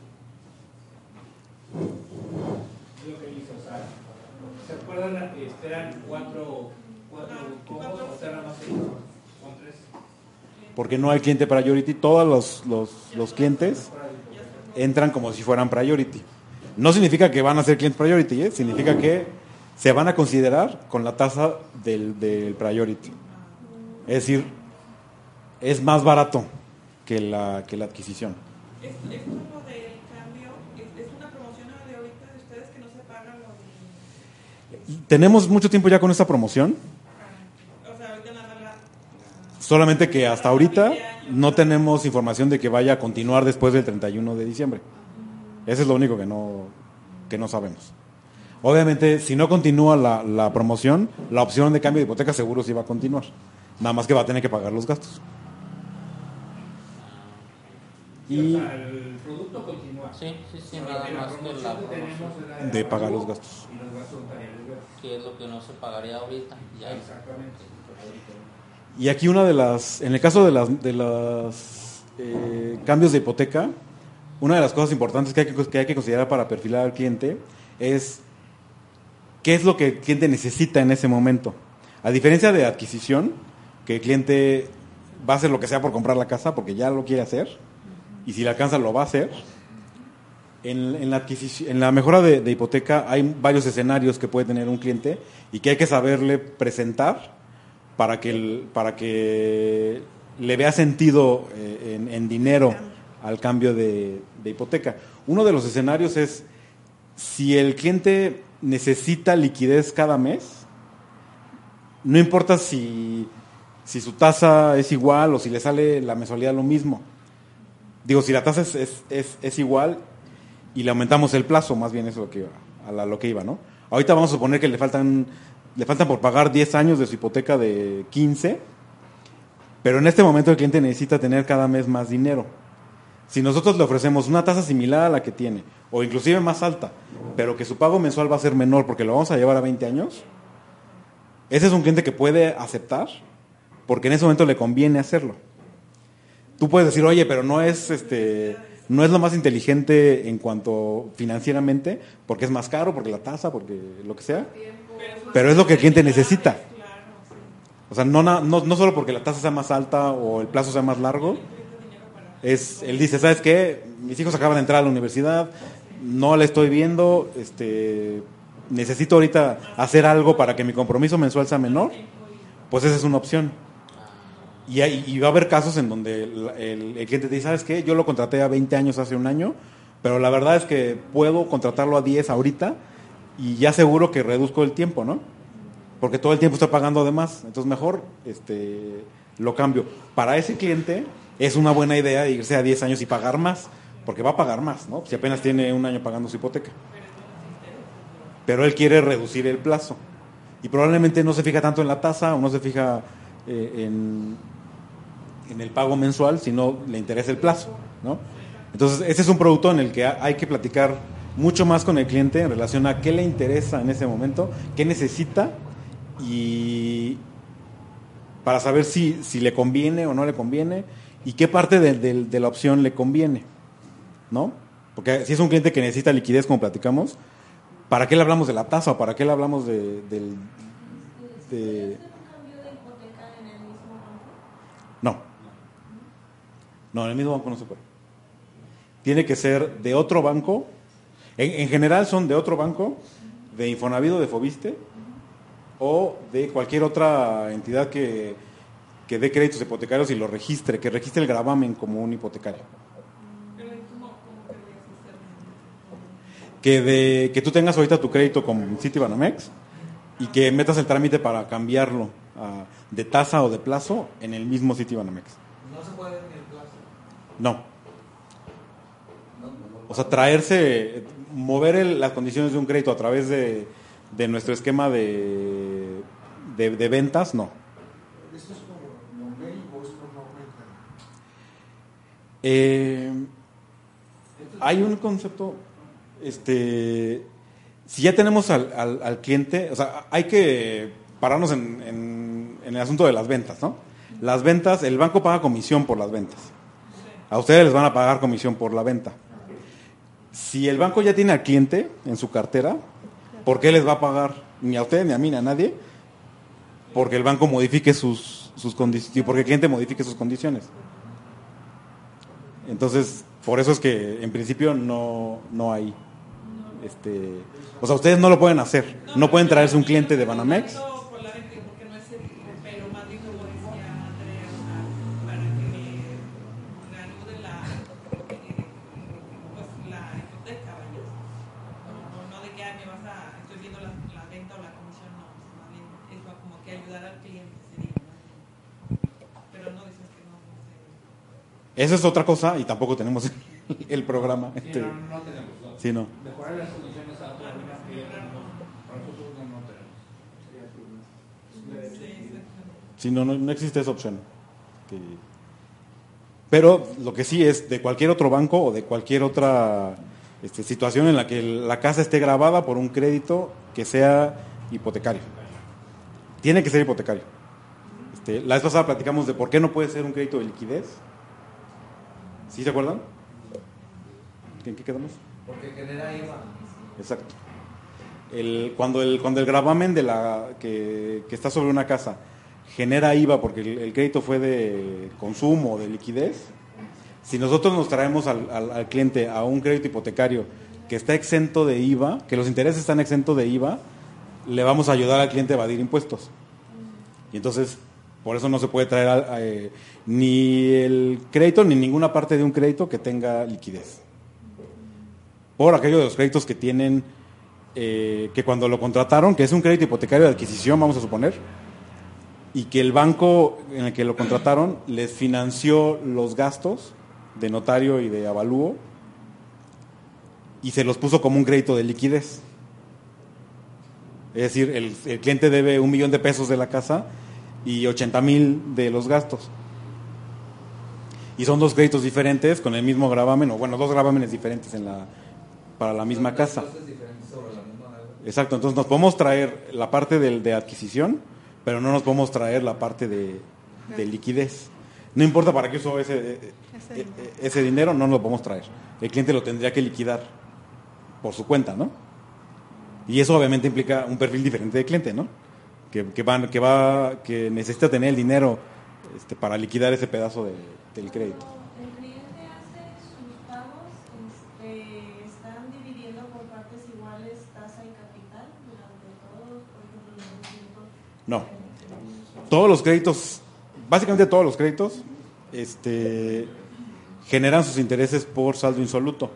Sea, recuerdan, este, eran cuatro Porque no hay cliente priority. Todos los, los, los clientes entran como si fueran priority. No significa que van a ser clientes priority, ¿eh? significa que se van a considerar con la tasa del, del priority. Es decir, es más barato que la, que la adquisición. Es, esto lo del cambio, es, es una promoción de ahorita de ustedes que no se paga lo de... Tenemos mucho tiempo ya con esta promoción, O sea, ahorita nada la... solamente que hasta ahorita no tenemos información de que vaya a continuar después del 31 de diciembre. Eso es lo único que no, que no sabemos. Obviamente, si no continúa la, la promoción, la opción de cambio de hipoteca seguro sí va a continuar. Nada más que va a tener que pagar los gastos. Y, o sea, el producto continúa. Sí, sí, sí, nada más que la promoción, De pagar los gastos. Y los gastos que es lo que no se pagaría ahorita. Ya Exactamente. Y aquí una de las, en el caso de las, de las eh, cambios de hipoteca, una de las cosas importantes que hay que, que hay que considerar para perfilar al cliente es qué es lo que el cliente necesita en ese momento. A diferencia de adquisición, que el cliente va a hacer lo que sea por comprar la casa porque ya lo quiere hacer, y si le alcanza lo va a hacer. En, en la, en la mejora de, de hipoteca hay varios escenarios que puede tener un cliente y que hay que saberle presentar para que, el- para que le vea sentido eh, en, en dinero al cambio de, de hipoteca. Uno de los escenarios es si el cliente necesita liquidez cada mes, no importa si, si su tasa es igual o si le sale la mensualidad lo mismo. Digo, si la tasa es, es, es- es igual y le aumentamos el plazo, más bien eso es lo que iba, a la- lo que iba, ¿no? Ahorita vamos a suponer que le faltan, le faltan por pagar 10 años de su hipoteca de 15, pero en este momento el cliente necesita tener cada mes más dinero. Si nosotros le ofrecemos una tasa similar a la que tiene, o inclusive más alta, pero que su pago mensual va a ser menor porque lo vamos a llevar a 20 años, ese es un cliente que puede aceptar porque en ese momento le conviene hacerlo. Tú puedes decir, oye, pero no es este, no es lo más inteligente en cuanto financieramente, porque es más caro, porque la tasa, porque lo que sea, pero es lo que el cliente necesita. O sea, no, solo porque la tasa sea más alta o el plazo sea más largo, es, él dice, ¿sabes qué? Mis hijos acaban de entrar a la universidad, no la estoy viendo, este, necesito ahorita hacer algo para que mi compromiso mensual sea menor, pues esa es una opción. Y, hay- y va a haber casos en donde el, el- el cliente te dice, ¿sabes qué? Yo lo contraté a 20 años hace un año, pero la verdad es que puedo contratarlo a 10 ahorita y ya seguro que reduzco el tiempo, ¿no? Porque todo el tiempo estoy pagando de más. Entonces mejor este, lo cambio. Para ese cliente es una buena idea irse a 10 años y pagar más, porque va a pagar más, ¿no? Si apenas tiene un año pagando su hipoteca. Pero él quiere reducir el plazo. Y probablemente no se fija tanto en la tasa o no se fija eh, en, en el pago mensual, sino le interesa el plazo, ¿no? Entonces, ese es un producto en el que ha- hay que platicar mucho más con el cliente en relación a qué le interesa en ese momento, qué necesita y para saber si, si le conviene o no le conviene y qué parte de, de- de la opción le conviene, ¿no? Porque si es un cliente que necesita liquidez, como platicamos, ¿para qué le hablamos de la tasa para qué le hablamos de, del... de-? No. No, en el mismo banco no se puede. Tiene que ser de otro banco. En, en general son de otro banco, de Infonavit o de Fobiste, o de cualquier otra entidad que, que dé créditos hipotecarios y lo registre, que registre el gravamen como un hipotecario. Que, de, que tú tengas ahorita tu crédito con Citibanamex y que metas el trámite para cambiarlo a- de tasa o de plazo en el mismo Citibanamex. No se puede ni el plazo. No. O sea, traerse, mover el- las condiciones de un crédito a través de, de nuestro esquema de, de, de ventas, no. ¿Esto es por o es por? Eh, hay un concepto, este, si ya tenemos al, al- al cliente, o sea, hay que pararnos en, en- en el asunto de las ventas, ¿no? Las ventas, el banco paga comisión por las ventas. A ustedes les van a pagar comisión por la venta. Si el banco ya tiene al cliente en su cartera, ¿por qué les va a pagar ni a usted, ni a mí, ni a nadie, porque el banco modifique sus, sus condiciones, porque el cliente modifique sus condiciones. Entonces, por eso es que en principio no, no hay. Este, o sea, ustedes no lo pueden hacer. No pueden traerse un cliente de Banamex. No, por la gente, porque no es ético, pero más bien como decía Andrea, o sea, para que reanude la, eh, pues, la hipoteca, vaya. No, no, no de que ay, me vas a, estoy viendo la, la venta o la comisión, no, pues, más bien es para como que ayudar al cliente, sería. más bien. Pero no dices que no, no sé. Esa es otra cosa y tampoco tenemos el programa. Sí, este, no, no tenemos. ¿no? sí, no. Mejorar las condiciones a otras que ya tenemos. Para nosotros no, no tenemos. Sí, no, no, no existe esa opción. Que- Pero lo que sí es de cualquier otro banco o de cualquier otra este, situación en la que la casa esté grabada por un crédito que sea hipotecario. Tiene que ser hipotecario. Este, la vez pasada platicamos de por qué no puede ser un crédito de liquidez. ¿Sí se acuerdan? ¿En qué quedamos? Porque genera IVA. Exacto. El, cuando, el, cuando el gravamen de la, que, que está sobre una casa genera IVA porque el, el crédito fue de consumo, de liquidez, si nosotros nos traemos al, al- al cliente a un crédito hipotecario que está exento de IVA, que los intereses están exentos de IVA, le vamos a ayudar al cliente a evadir impuestos. Y entonces, por eso no se puede traer eh, ni el crédito ni ninguna parte de un crédito que tenga liquidez por aquello de los créditos que tienen, eh, que cuando lo contrataron, que es un crédito hipotecario de adquisición, vamos a suponer, y que el banco en el que lo contrataron les financió los gastos de notario y de avalúo y se los puso como un crédito de liquidez. Es decir, el, el cliente debe un millón de pesos de la casa y 80 mil de los gastos. Y son dos créditos diferentes con el mismo gravamen, o bueno, dos gravámenes diferentes en la, para la misma casa. Cosas diferentes sobre la misma deuda. Exacto, entonces nos podemos traer la parte del, de adquisición, pero no nos podemos traer la parte de, de liquidez. No importa para qué usó ese, eh, Ese eh, eh, ese dinero, no lo podemos traer. El cliente lo tendría que liquidar por su cuenta, ¿no? Y eso obviamente implica un perfil diferente de cliente, ¿no? Que, que, van- que, va, que necesita tener el dinero este, para liquidar ese pedazo de- del crédito. El cliente hace sus pagos, este, están dividiendo por partes iguales tasa y capital durante por ejemplo, tiempos. No. Todos los créditos, básicamente todos los créditos, este, generan sus intereses por saldo insoluto.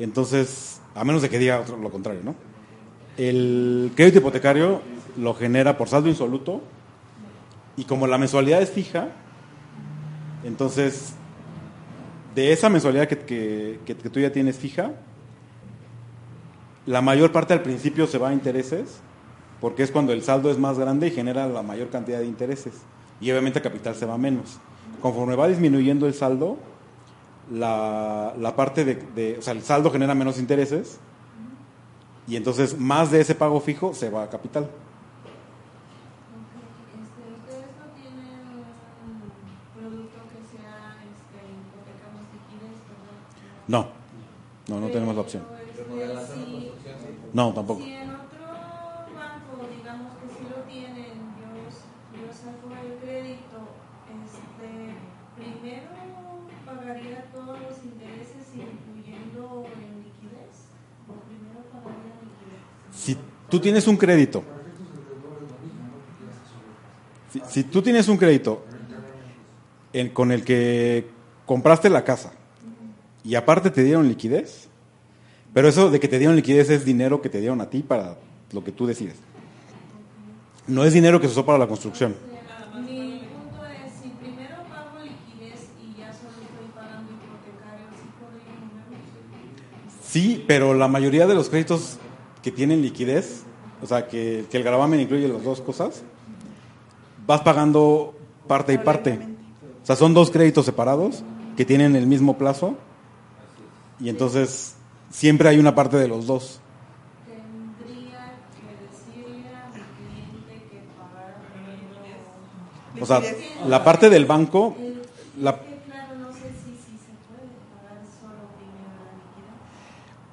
Entonces, a menos de que diga otro- lo contrario, ¿no? El crédito hipotecario lo genera por saldo insoluto y como la mensualidad es fija, entonces de esa mensualidad que, que- que- tú ya tienes fija, la mayor parte al principio se va a intereses porque es cuando el saldo es más grande y genera la mayor cantidad de intereses. Y obviamente capital se va menos. Conforme va disminuyendo el saldo, la, la parte de- O sea, el saldo genera menos intereses y entonces más de ese pago fijo se va a capital. Este, ¿Ustedes no tienen un producto que sea este? No, no, no tenemos la opción. Este. No, tampoco. Si en otro banco, digamos que sí lo tienen, yo, yo saco el crédito, este, primero pagaría todos los intereses incluyendo en liquidez, o primero pagaría liquidez. Si tú tienes un crédito, si, tú tienes un crédito en- con el que compraste la casa y aparte te dieron liquidez, pero eso de que te dieron liquidez es dinero que te dieron a ti para lo que tú decides. No es dinero que se usó para la construcción. Sí, pero la mayoría de los créditos que tienen liquidez, o sea, que, que el gravamen incluye las dos cosas, vas pagando parte y parte. O sea, son dos créditos separados que tienen el mismo plazo y entonces siempre hay una parte de los dos. Tendría que decirle a mi cliente que pagara primero. O sea, la parte del banco, la, es que, claro, no sé si, si se puede pagar solo primero la liquidez.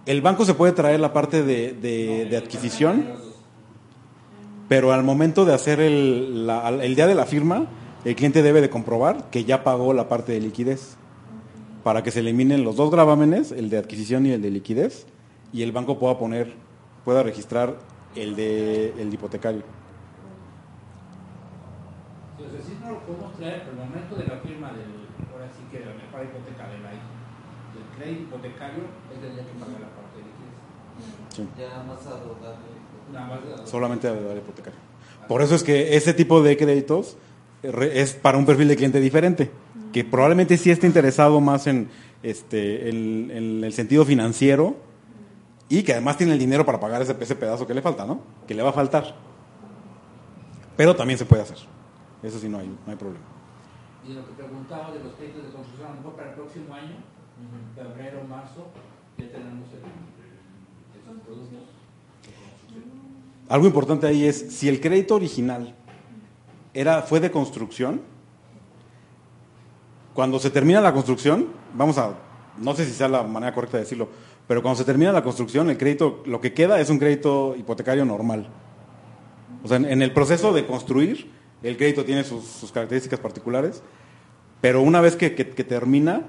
El banco se puede traer la parte de, de- de adquisición, pero al momento de hacer el, la- el día de la firma, el cliente debe de comprobar que ya pagó la parte de liquidez para que se eliminen los dos gravámenes, el de adquisición y el de liquidez, y el banco pueda poner, pueda registrar el de el de hipotecario. Entonces, sí no lo podemos traer, pero el momento de la firma del, ahora sí que la mejor hipoteca de la, del crédito hipotecario, tendría que pagar la parte de liquidez. Sí. Ya más a darle. Nada más de- solamente al hipotecario. Por eso es que ese tipo de créditos es para un perfil de cliente diferente, que probablemente sí esté interesado más en, este, en, en el sentido financiero y que además tiene el dinero para pagar ese, ese pedazo que le falta, ¿no? Que le va a faltar. Pero también se puede hacer. Eso sí, no hay, no hay problema. Y lo que preguntaba de los créditos de construcción, a lo mejor para el próximo año, febrero, marzo, ya tenemos el, esos. Algo importante ahí es, si el crédito original era, fue de construcción, cuando se termina la construcción, vamos a, no sé si sea la manera correcta de decirlo, pero cuando se termina la construcción, el crédito, lo que queda es un crédito hipotecario normal. O sea, en, en el proceso de construir, el crédito tiene sus, características particulares, pero una vez que termina,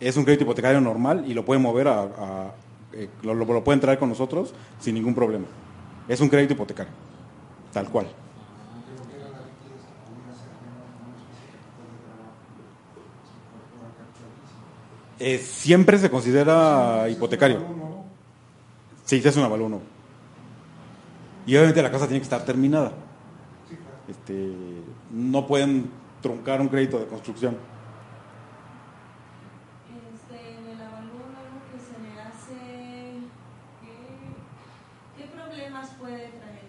es un crédito hipotecario normal y lo pueden mover a, eh, lo, pueden traer con nosotros sin ningún problema. Es un crédito hipotecario, tal cual. Eh, siempre se considera hipotecario. Sí, se hace un nuevo. Y obviamente la casa tiene que estar terminada. Este, no pueden truncar un crédito de construcción. Este, en el avalúo nuevo que se le hace, ¿qué, qué problemas puede traer?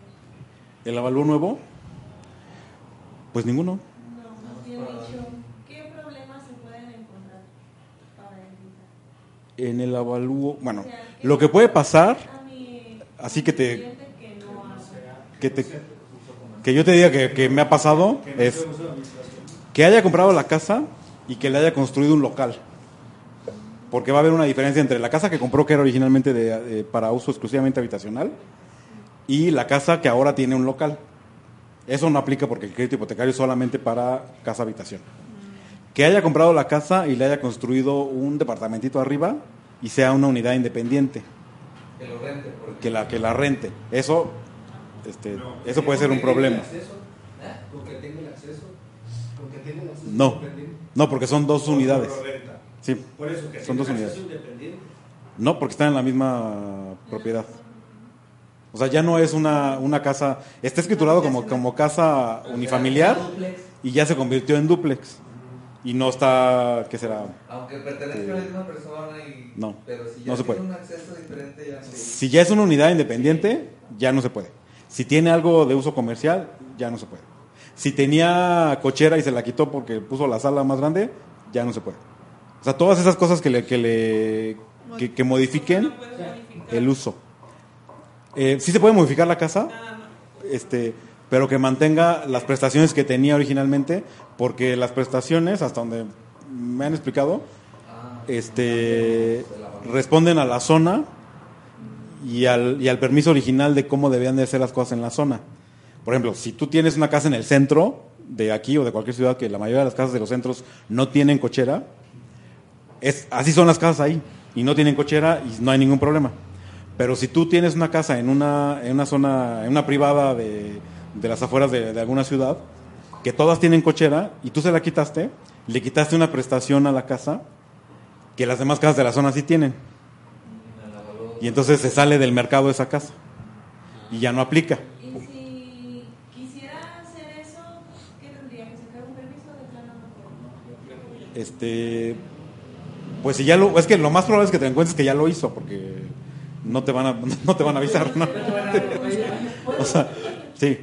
El avalúo nuevo, pues ninguno. En el avalúo, bueno, O sea, ¿qué lo que puede pasar, así que te- que no que, te- que yo te diga que, que me ha pasado, es que haya comprado la casa y que le haya construido un local. Porque va a haber una diferencia entre la casa que compró, que era originalmente de- eh, para uso exclusivamente habitacional, y la casa que ahora tiene un local. Eso no aplica porque el crédito hipotecario es solamente para casa habitación. Que haya comprado la casa y le haya construido un departamentito arriba y sea una unidad independiente, Que lo rente, porque que la, que la rente. Eso, este, No. eso puede ser un problema. Con que tenga el acceso. Con que tenga el acceso No, no, porque son dos unidades. Sí, Por eso que Son dos unidades. no, porque están en la misma propiedad. O sea, ya no es una, una casa, está escriturado como, como casa unifamiliar y ya se convirtió en duplex. Y no está, ¿qué será? aunque pertenezca a la misma persona y No, pero si ya no se tiene puede. un acceso diferente ya. Si ya es una unidad independiente, ya no se puede. Si tiene algo de uso comercial, ya no se puede. Si tenía cochera y se la quitó porque puso la sala más grande, ya no se puede. O sea, todas esas cosas que le, que le que, que modifiquen el uso. Eh, sí se puede modificar la casa, este, pero que mantenga las prestaciones que tenía originalmente, porque las prestaciones, hasta donde me han explicado, este, responden a la zona y al, y al permiso original de cómo debían de ser las cosas en la zona. Por ejemplo, si tú tienes una casa en el centro de aquí o de cualquier ciudad, que la mayoría de las casas de los centros no tienen cochera, es, así son las casas ahí, y no tienen cochera y no hay ningún problema. Pero si tú tienes una casa en una, en una zona, en una privada de, de las afueras de, de alguna ciudad, que todas tienen cochera y tú se la quitaste, le quitaste una prestación a la casa que las demás casas de la zona sí tienen. Y entonces se sale del mercado esa casa y ya no aplica. Y si quisiera hacer eso, ¿qué tendría que sacar un permiso de plano no puedo? Este, pues si ya lo, es que lo más probable es que te encuentres que ya lo hizo porque no te van a, no te van a avisar, ¿no? O sea, sí.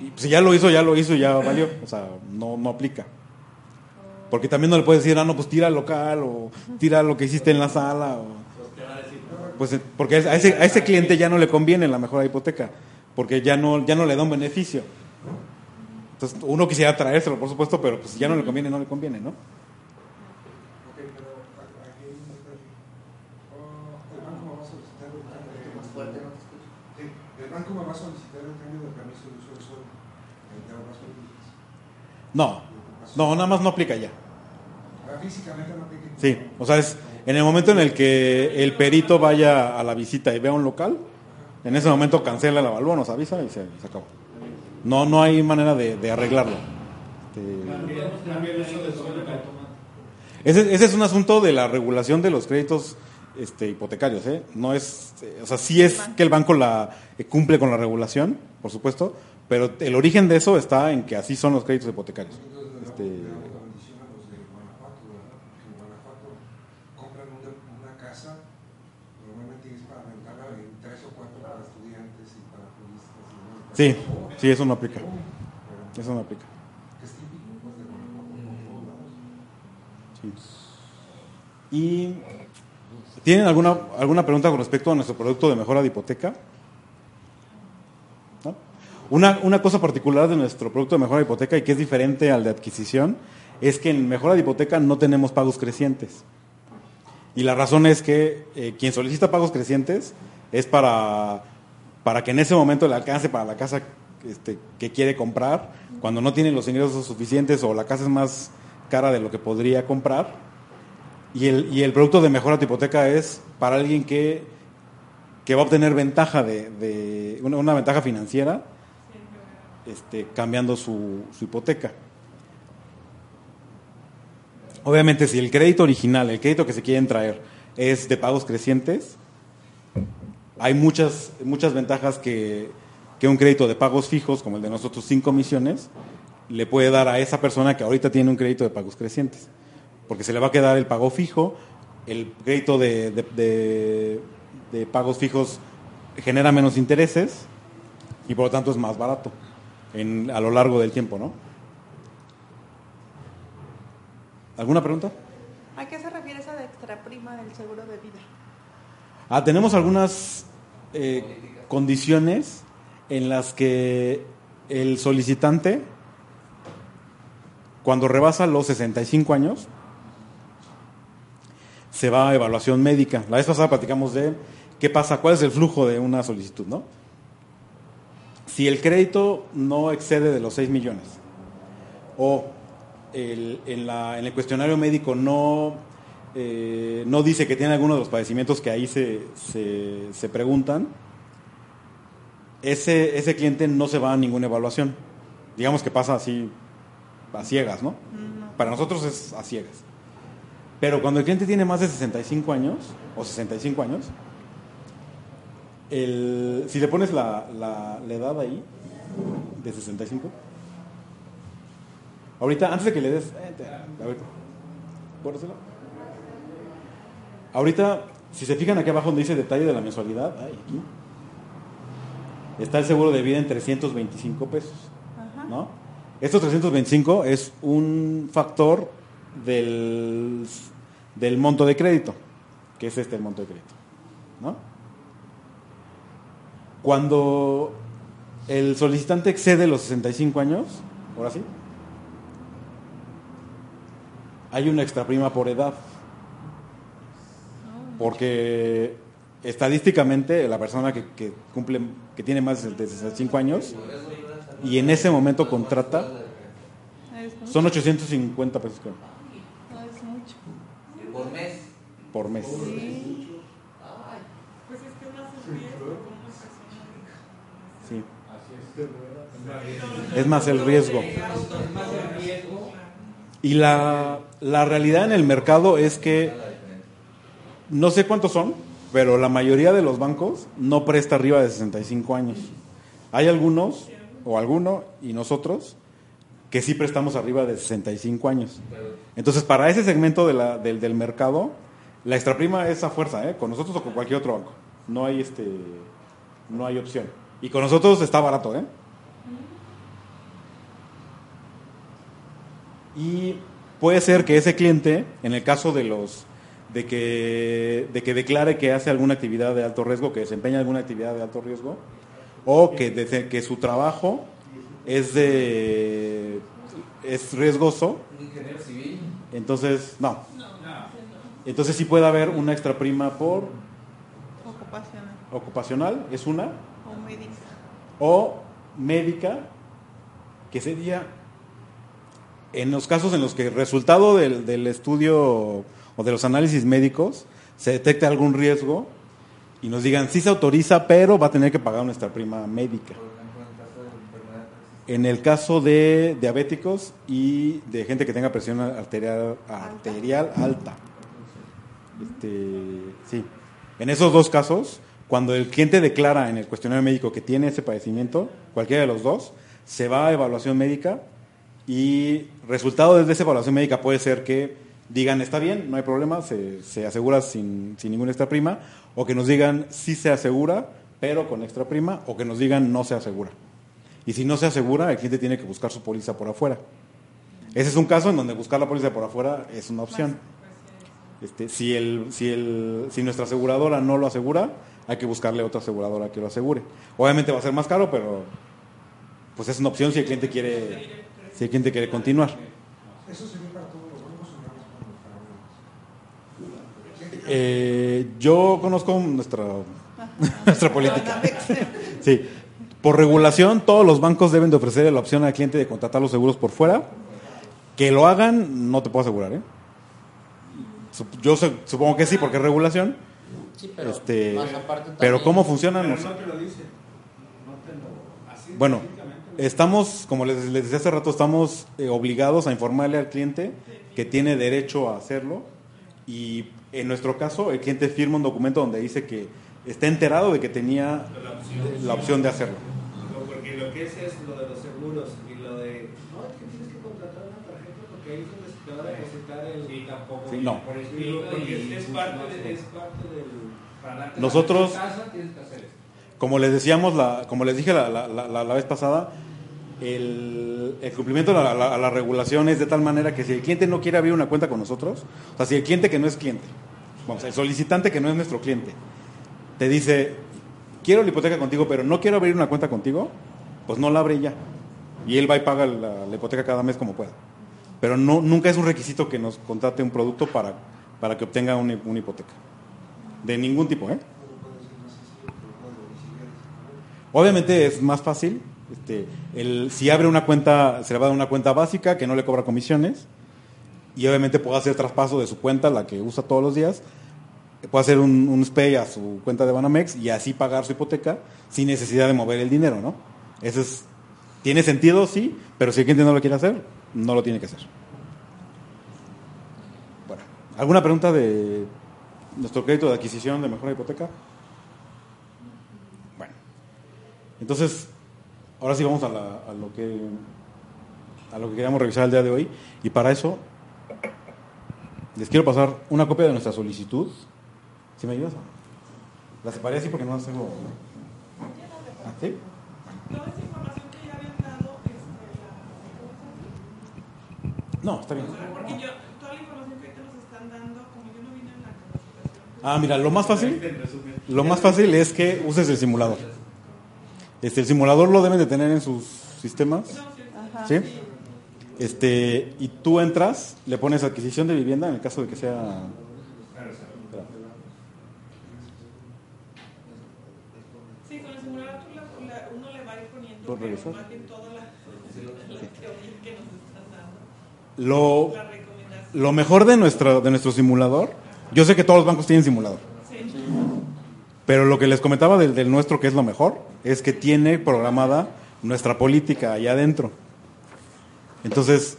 Y si ya lo hizo, ya lo hizo y ya valió. O sea, no, no aplica. Porque también no le puedes decir, ah, no, pues tira el local o tira lo que hiciste en la sala. O, pues eh, porque a ese, a ese cliente ya no le conviene la mejor hipoteca. Porque ya no, ya no le da un beneficio. Entonces, uno quisiera traérselo, por supuesto, pero pues si ya no le conviene, no le conviene, ¿no? Ok, pero aquí hay un detalle. Ah, el banco me va a banco me va a solicitar el cambio de permiso de uso del suelo de obras públicas. No, no, nada más no aplica ya. Físicamente no aplica. Sí, o sea, es en el momento en el que el perito vaya a la visita y vea un local, en ese momento cancela el avalúo, nos avisa y se, se acabó. No, no hay manera de, de arreglarlo. Este, ese, ese es un asunto de la regulación de los créditos este, hipotecarios, ¿eh? No es, o sea, sí es que el banco la eh, cumple con la regulación, por supuesto, pero el origen de eso está en que así son los créditos hipotecarios. Este, sí, sí, eso no aplica. Eso no aplica. Sí. ¿Y tienen alguna, alguna pregunta con respecto a nuestro producto de mejora de hipoteca? Una, una cosa particular de nuestro producto de mejora de hipoteca y que es diferente al de adquisición es que en mejora de hipoteca no tenemos pagos crecientes. Y la razón es que eh, quien solicita pagos crecientes es para, para que en ese momento le alcance para la casa este, que quiere comprar, cuando no tiene los ingresos suficientes o la casa es más cara de lo que podría comprar. Y el, y el producto de mejora de hipoteca es para alguien que, que va a obtener ventaja de, de una, una ventaja financiera este, cambiando su, hipoteca. Obviamente, si el crédito original, el crédito que se quieren traer, es de pagos crecientes, hay muchas, muchas ventajas que, que un crédito de pagos fijos, como el de nosotros sin comisiones, le puede dar a esa persona que ahorita tiene un crédito de pagos crecientes. Porque se le va a quedar el pago fijo, el crédito de- de pagos fijos genera menos intereses y por lo tanto es más barato en, a lo largo del tiempo, ¿no? ¿Alguna pregunta? ¿A qué se refiere esa de extra prima del seguro de vida? Ah, tenemos algunas eh, condiciones en las que el solicitante, cuando rebasa los 65 años, se va a evaluación médica. La vez pasada platicamos de qué pasa, cuál es el flujo de una solicitud, ¿no? Si el crédito no excede de los 6 millones o el- en, la- en el cuestionario médico no, eh, no dice que tiene alguno de los padecimientos que ahí se, se- se preguntan, ese, ese cliente no se va a ninguna evaluación. Digamos que pasa así a ciegas, ¿no? Para nosotros es a ciegas. Pero cuando el cliente tiene más de 65 años, o 65 años, el- si le pones la, la- la edad ahí, de 65, ahorita, antes de que le des, eh, te- a ver, pórsela. Ahorita, si se fijan aquí abajo donde dice detalle de la mensualidad, aquí, está el seguro de vida en 325 pesos, Ajá. ¿no? Estos 325 es un factor del, del monto de crédito, que es este el monto de crédito, ¿no? Cuando el solicitante excede los 65 años, ahora sí, hay una extra prima por edad. Porque estadísticamente la persona que, que cumple, que tiene más de 65 años y en ese momento contrata, son 850 pesos creo, No es mucho. Por mes. por mes. Pues es que más es riesgo con una persona. Sí. Es más el riesgo. Y la, la realidad en el mercado es que no sé cuántos son, pero la mayoría de los bancos no presta arriba de 65 años. Hay algunos, o alguno, y nosotros, que sí prestamos arriba de 65 años. Entonces, para ese segmento de la- del, del mercado, la extra prima es a fuerza, ¿eh? con nosotros o con cualquier otro banco. No hay, este, no hay opción. Y con nosotros está barato, ¿eh? Y puede ser que ese cliente, en el caso de los de que, de que declare que hace alguna actividad de alto riesgo, que desempeña alguna actividad de alto riesgo, o que, desde que su trabajo es de es riesgoso, Un ingeniero civil. entonces no. Entonces sí puede haber una extra prima por Ocupacional. ocupacional, es una, médica. o médica, que sería en los casos en los que el resultado del, del estudio o de los análisis médicos se detecte algún riesgo y nos digan sí se autoriza, pero va a tener que pagar nuestra prima médica. Por ejemplo, en caso de enfermedad En el caso de diabéticos y de gente que tenga presión arterial, arterial alta. Este, sí. En esos dos casos, cuando el cliente declara en el cuestionario médico que tiene ese padecimiento, cualquiera de los dos, se va a evaluación médica y resultado de esa evaluación médica puede ser que digan está bien, no hay problema, se, se asegura sin, sin ninguna extra prima, o que nos digan sí se asegura, pero con extra prima, o que nos digan no se asegura. Y si no se asegura, el cliente tiene que buscar su póliza por afuera. Ese es un caso en donde buscar la póliza por afuera es una opción. Este, si, el, si, el, si nuestra aseguradora no lo asegura, hay que buscarle otra aseguradora que lo asegure. Obviamente va a ser más caro, pero pues es una opción si el cliente quiere, si el cliente quiere continuar. ¿Eso sería para todos los bancos o? Eh, yo conozco nuestra, nuestra política. Sí. Por regulación, todos los bancos deben de ofrecer la opción al cliente de contratar los seguros por fuera. Que lo hagan, no te puedo asegurar. ¿eh? Yo su- supongo que sí, porque es regulación. Sí, pero Este, más aparte pero cómo funcionan, Pero no te lo dice. No te lo. Así Bueno, estamos, como les, les decía hace rato, estamos eh, obligados a informarle al cliente que tiene derecho a hacerlo y en nuestro caso el cliente firma un documento donde dice que está enterado de que tenía La opción. la opción de hacerlo. Porque lo que es es lo de los seguros y lo de. No, es que tienes que contratar una tarjeta porque ahí el. Sí, tampoco. Sí, no. Por escrito Porque y es, es parte de, es parte del. Para darte Nosotros- casa que hacer. Como les decíamos, la, como les dije la, la- la- vez pasada, el, el cumplimiento a la, la- regulación es de tal manera que si el cliente no quiere abrir una cuenta con nosotros, o sea, si el cliente que no es cliente, vamos, el solicitante que no es nuestro cliente, te dice, quiero la hipoteca contigo, pero no quiero abrir una cuenta contigo, pues no la abre ya. Y él va y paga la hipoteca cada mes como pueda. Pero no, nunca es un requisito que nos contrate un producto para, para que obtenga una, una hipoteca. De ningún tipo, ¿eh? Obviamente es más fácil. Este, el, si abre una cuenta, se le va a dar una cuenta básica que no le cobra comisiones. Y obviamente puede hacer traspaso de su cuenta, la que usa todos los días. Puede hacer un, un SPAY a su cuenta de Banamex y así pagar su hipoteca sin necesidad de mover el dinero, ¿no? Eso es, tiene sentido, sí, pero si el cliente no lo quiere hacer, no lo tiene que hacer. Bueno, ¿alguna pregunta de nuestro crédito de adquisición de mejor hipoteca? Bueno. Entonces, ahora sí vamos a, la- a lo que a lo que queríamos revisar el día de hoy y para eso les quiero pasar una copia de nuestra solicitud. ¿Sí me ayudas? La separé así porque no las tengo. ¿Ah, ¿Sí? Toda esa información que ya habían dado, este, la, No, está bien. o sea, porque yo, toda la información que ahorita nos están dando, como yo no vine en la capacitación. Ah, mira, lo más fácil, lo más fácil es que uses el simulador. Este, el simulador lo deben de tener en sus sistemas. Ajá. ¿Sí? Este, y tú entras, le pones adquisición de vivienda en el caso de que sea. Sí, con el simulador uno le va a ir poniendo. más bien toda la, la teoría que nos están dando, Lo, lo mejor de nuestro, de nuestro simulador, yo sé que todos los bancos tienen simulador, pero lo que les comentaba del, del nuestro que es lo mejor, es que tiene programada nuestra política allá adentro. Entonces,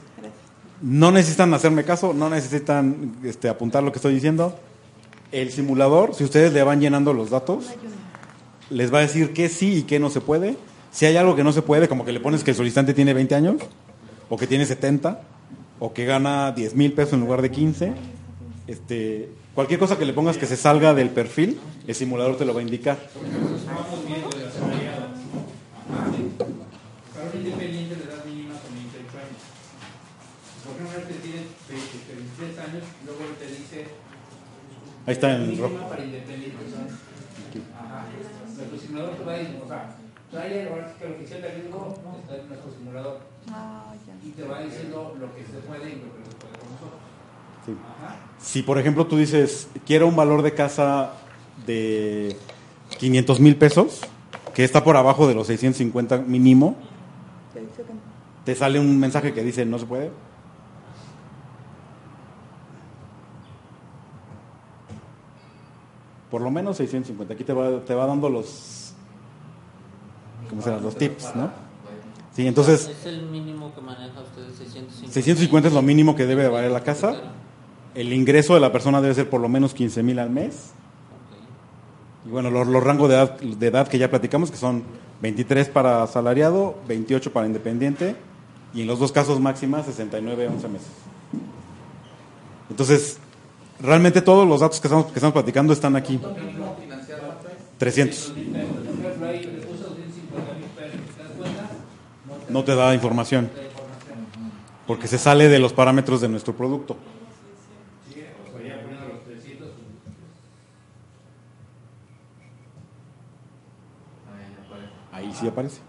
no necesitan hacerme caso, no necesitan este, apuntar lo que estoy diciendo. El simulador, si ustedes le van llenando los datos, les va a decir qué sí y qué no se puede. Si hay algo que no se puede, como que le pones que el solicitante tiene 20 años, o que tiene 70, o que gana 10 mil pesos en lugar de 15, este, cualquier cosa que le pongas que se salga del perfil, el simulador te lo va a indicar. Vamos bien del asalariado. Ajá. Para un independiente de edad mínima con 28 años. Por ejemplo, que tiene 23 años, luego te dice Ahí está en rojo. para independientes. ¿no? Ajá. Simulador te va a decir, o sea, trae ahora que el oficial de riesgo está en nuestro simulador Ah, ya. y te va diciendo lo que se puede y lo que no se puede con nosotros. Sí. Si, por ejemplo, tú dices, quiero un valor de casa de 500 mil pesos, que está por abajo de los 650 mínimo, que te sale un mensaje que dice no se puede. Por lo menos 650. Aquí te va, te va dando los, ¿cómo serán? Los tips, ¿no? Sí, entonces Es el mínimo que maneja usted, 650. 650 es lo mínimo que debe de valer la casa. El ingreso de la persona debe ser por lo menos 15 mil al mes. Y bueno, los, los rangos de edad, de edad que ya platicamos, que son 23 para asalariado, 28 para independiente, y en los dos casos máximas, 69, 11 meses. Entonces, realmente todos los datos que estamos, que estamos platicando están aquí. ¿Cómo financiar la empresa? 300. Por ejemplo, ahí le puso 250 mil pesos. ¿Te das cuenta? No te da información, porque se sale de los parámetros de nuestro producto. Sí, o sea, ya poniendo los 300. Ahí aparece. Ahí sí aparece.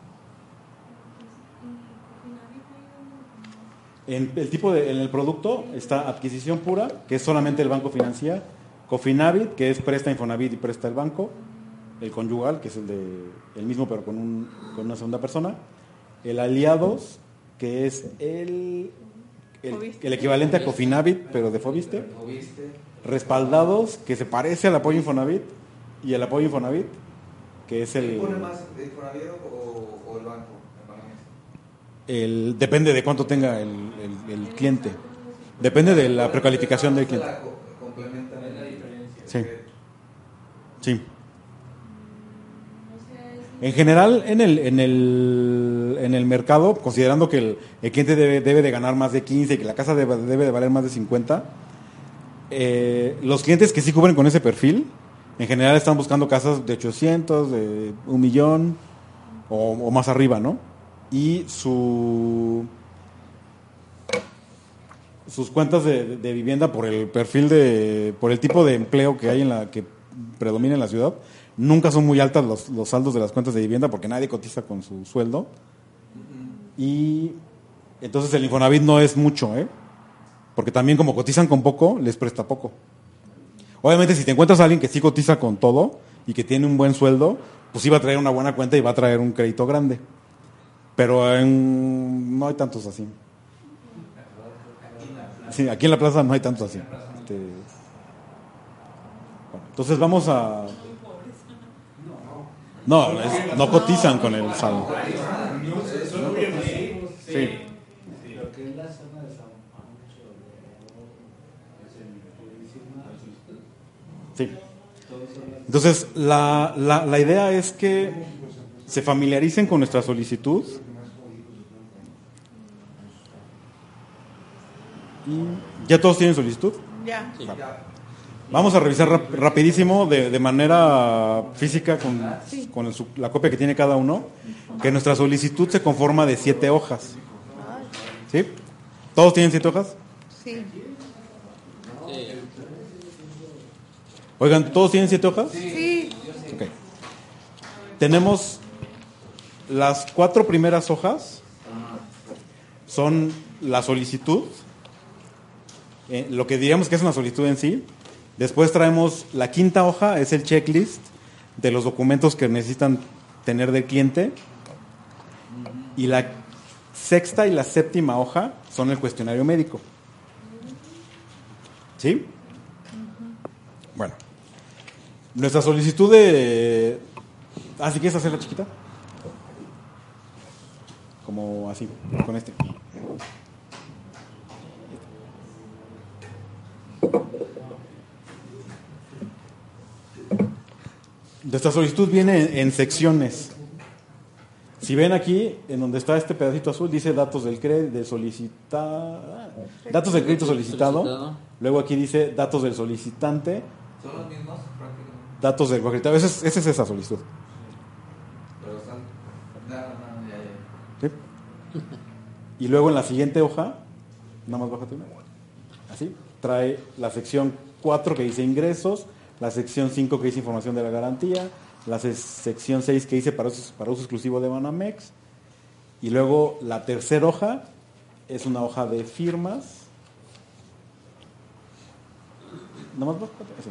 En el tipo de, en el producto está adquisición pura, que es solamente el banco financia, Cofinavit, que es presta Infonavit y presta el banco, el conyugal, que es el de el mismo pero con, un, con una segunda persona, el aliados, que es el, el, equivalente a Cofinavit, pero de Fobiste, respaldados, que se parece al apoyo Infonavit, y el apoyo Infonavit, que es el... ¿Quién pone más el Infonavit o, o el banco? El depende de cuánto tenga el, el- el cliente. Depende de la precalificación del cliente. la co- complementan Es en la la diferencia. Sí. Ok. Sí. O sea, es En general, en el, en el, en el mercado, considerando que el, cliente debe, debe de ganar más de 15 y que la casa debe, debe de valer más de 50, eh, los clientes que sí cubren con ese perfil, en general están buscando casas de 800, de un millón o, o más arriba, ¿no? Y su sus cuentas de, de vivienda por el perfil de por el tipo de empleo que hay en la que predomina en la ciudad nunca son muy altas los, los saldos de las cuentas de vivienda porque nadie cotiza con su sueldo y entonces el Infonavit no es mucho ¿eh? porque también como cotizan con poco les presta poco obviamente si te encuentras a alguien que sí cotiza con todo y que tiene un buen sueldo pues sí va a traer una buena cuenta y va a traer un crédito grande pero no hay tantos así Sí, aquí en la plaza no hay tantos así. Este, bueno, entonces vamos a... No, es- no cotizan con el saldo. Sí. Sí. Entonces, la, la, la idea es que se familiaricen con nuestra solicitud. Y ya todos tienen solicitud. Ya. Sí. Vamos a revisar rap- rapidísimo de, de manera física con, con el la copia que tiene cada uno, que nuestra solicitud se conforma de siete hojas. ¿Sí? ¿Todos tienen siete hojas? Sí. Oigan, ¿todos tienen siete hojas? Sí. Ok. Tenemos las cuatro primeras hojas, son la solicitud, eh, lo que diríamos que es una solicitud en sí. Después traemos la quinta hoja, es el checklist de los documentos que necesitan tener del cliente. Y la sexta y la séptima hoja son el cuestionario médico. ¿Sí? Bueno. Nuestra solicitud de... Ah, si quieres hacerla chiquita. Como así, con este. Nuestra solicitud viene en, en secciones. Si ven aquí, en donde está este pedacito azul, dice datos del crédito, de solicita... datos del crédito solicitado. Solicitado. Luego aquí dice datos del solicitante, Son los mismos prácticamente. datos del acreditado. Esa es, esa es esa solicitud. Pero están. No, no, ya, ya. ¿sí? Y luego en la siguiente hoja, nada más bájate una. Así, trae la sección 4 que dice ingresos, la sección 5 que dice información de la garantía, la se- sección 6 que dice para uso, para uso exclusivo de Banamex, y luego la tercera hoja es una hoja de firmas. Nada más así.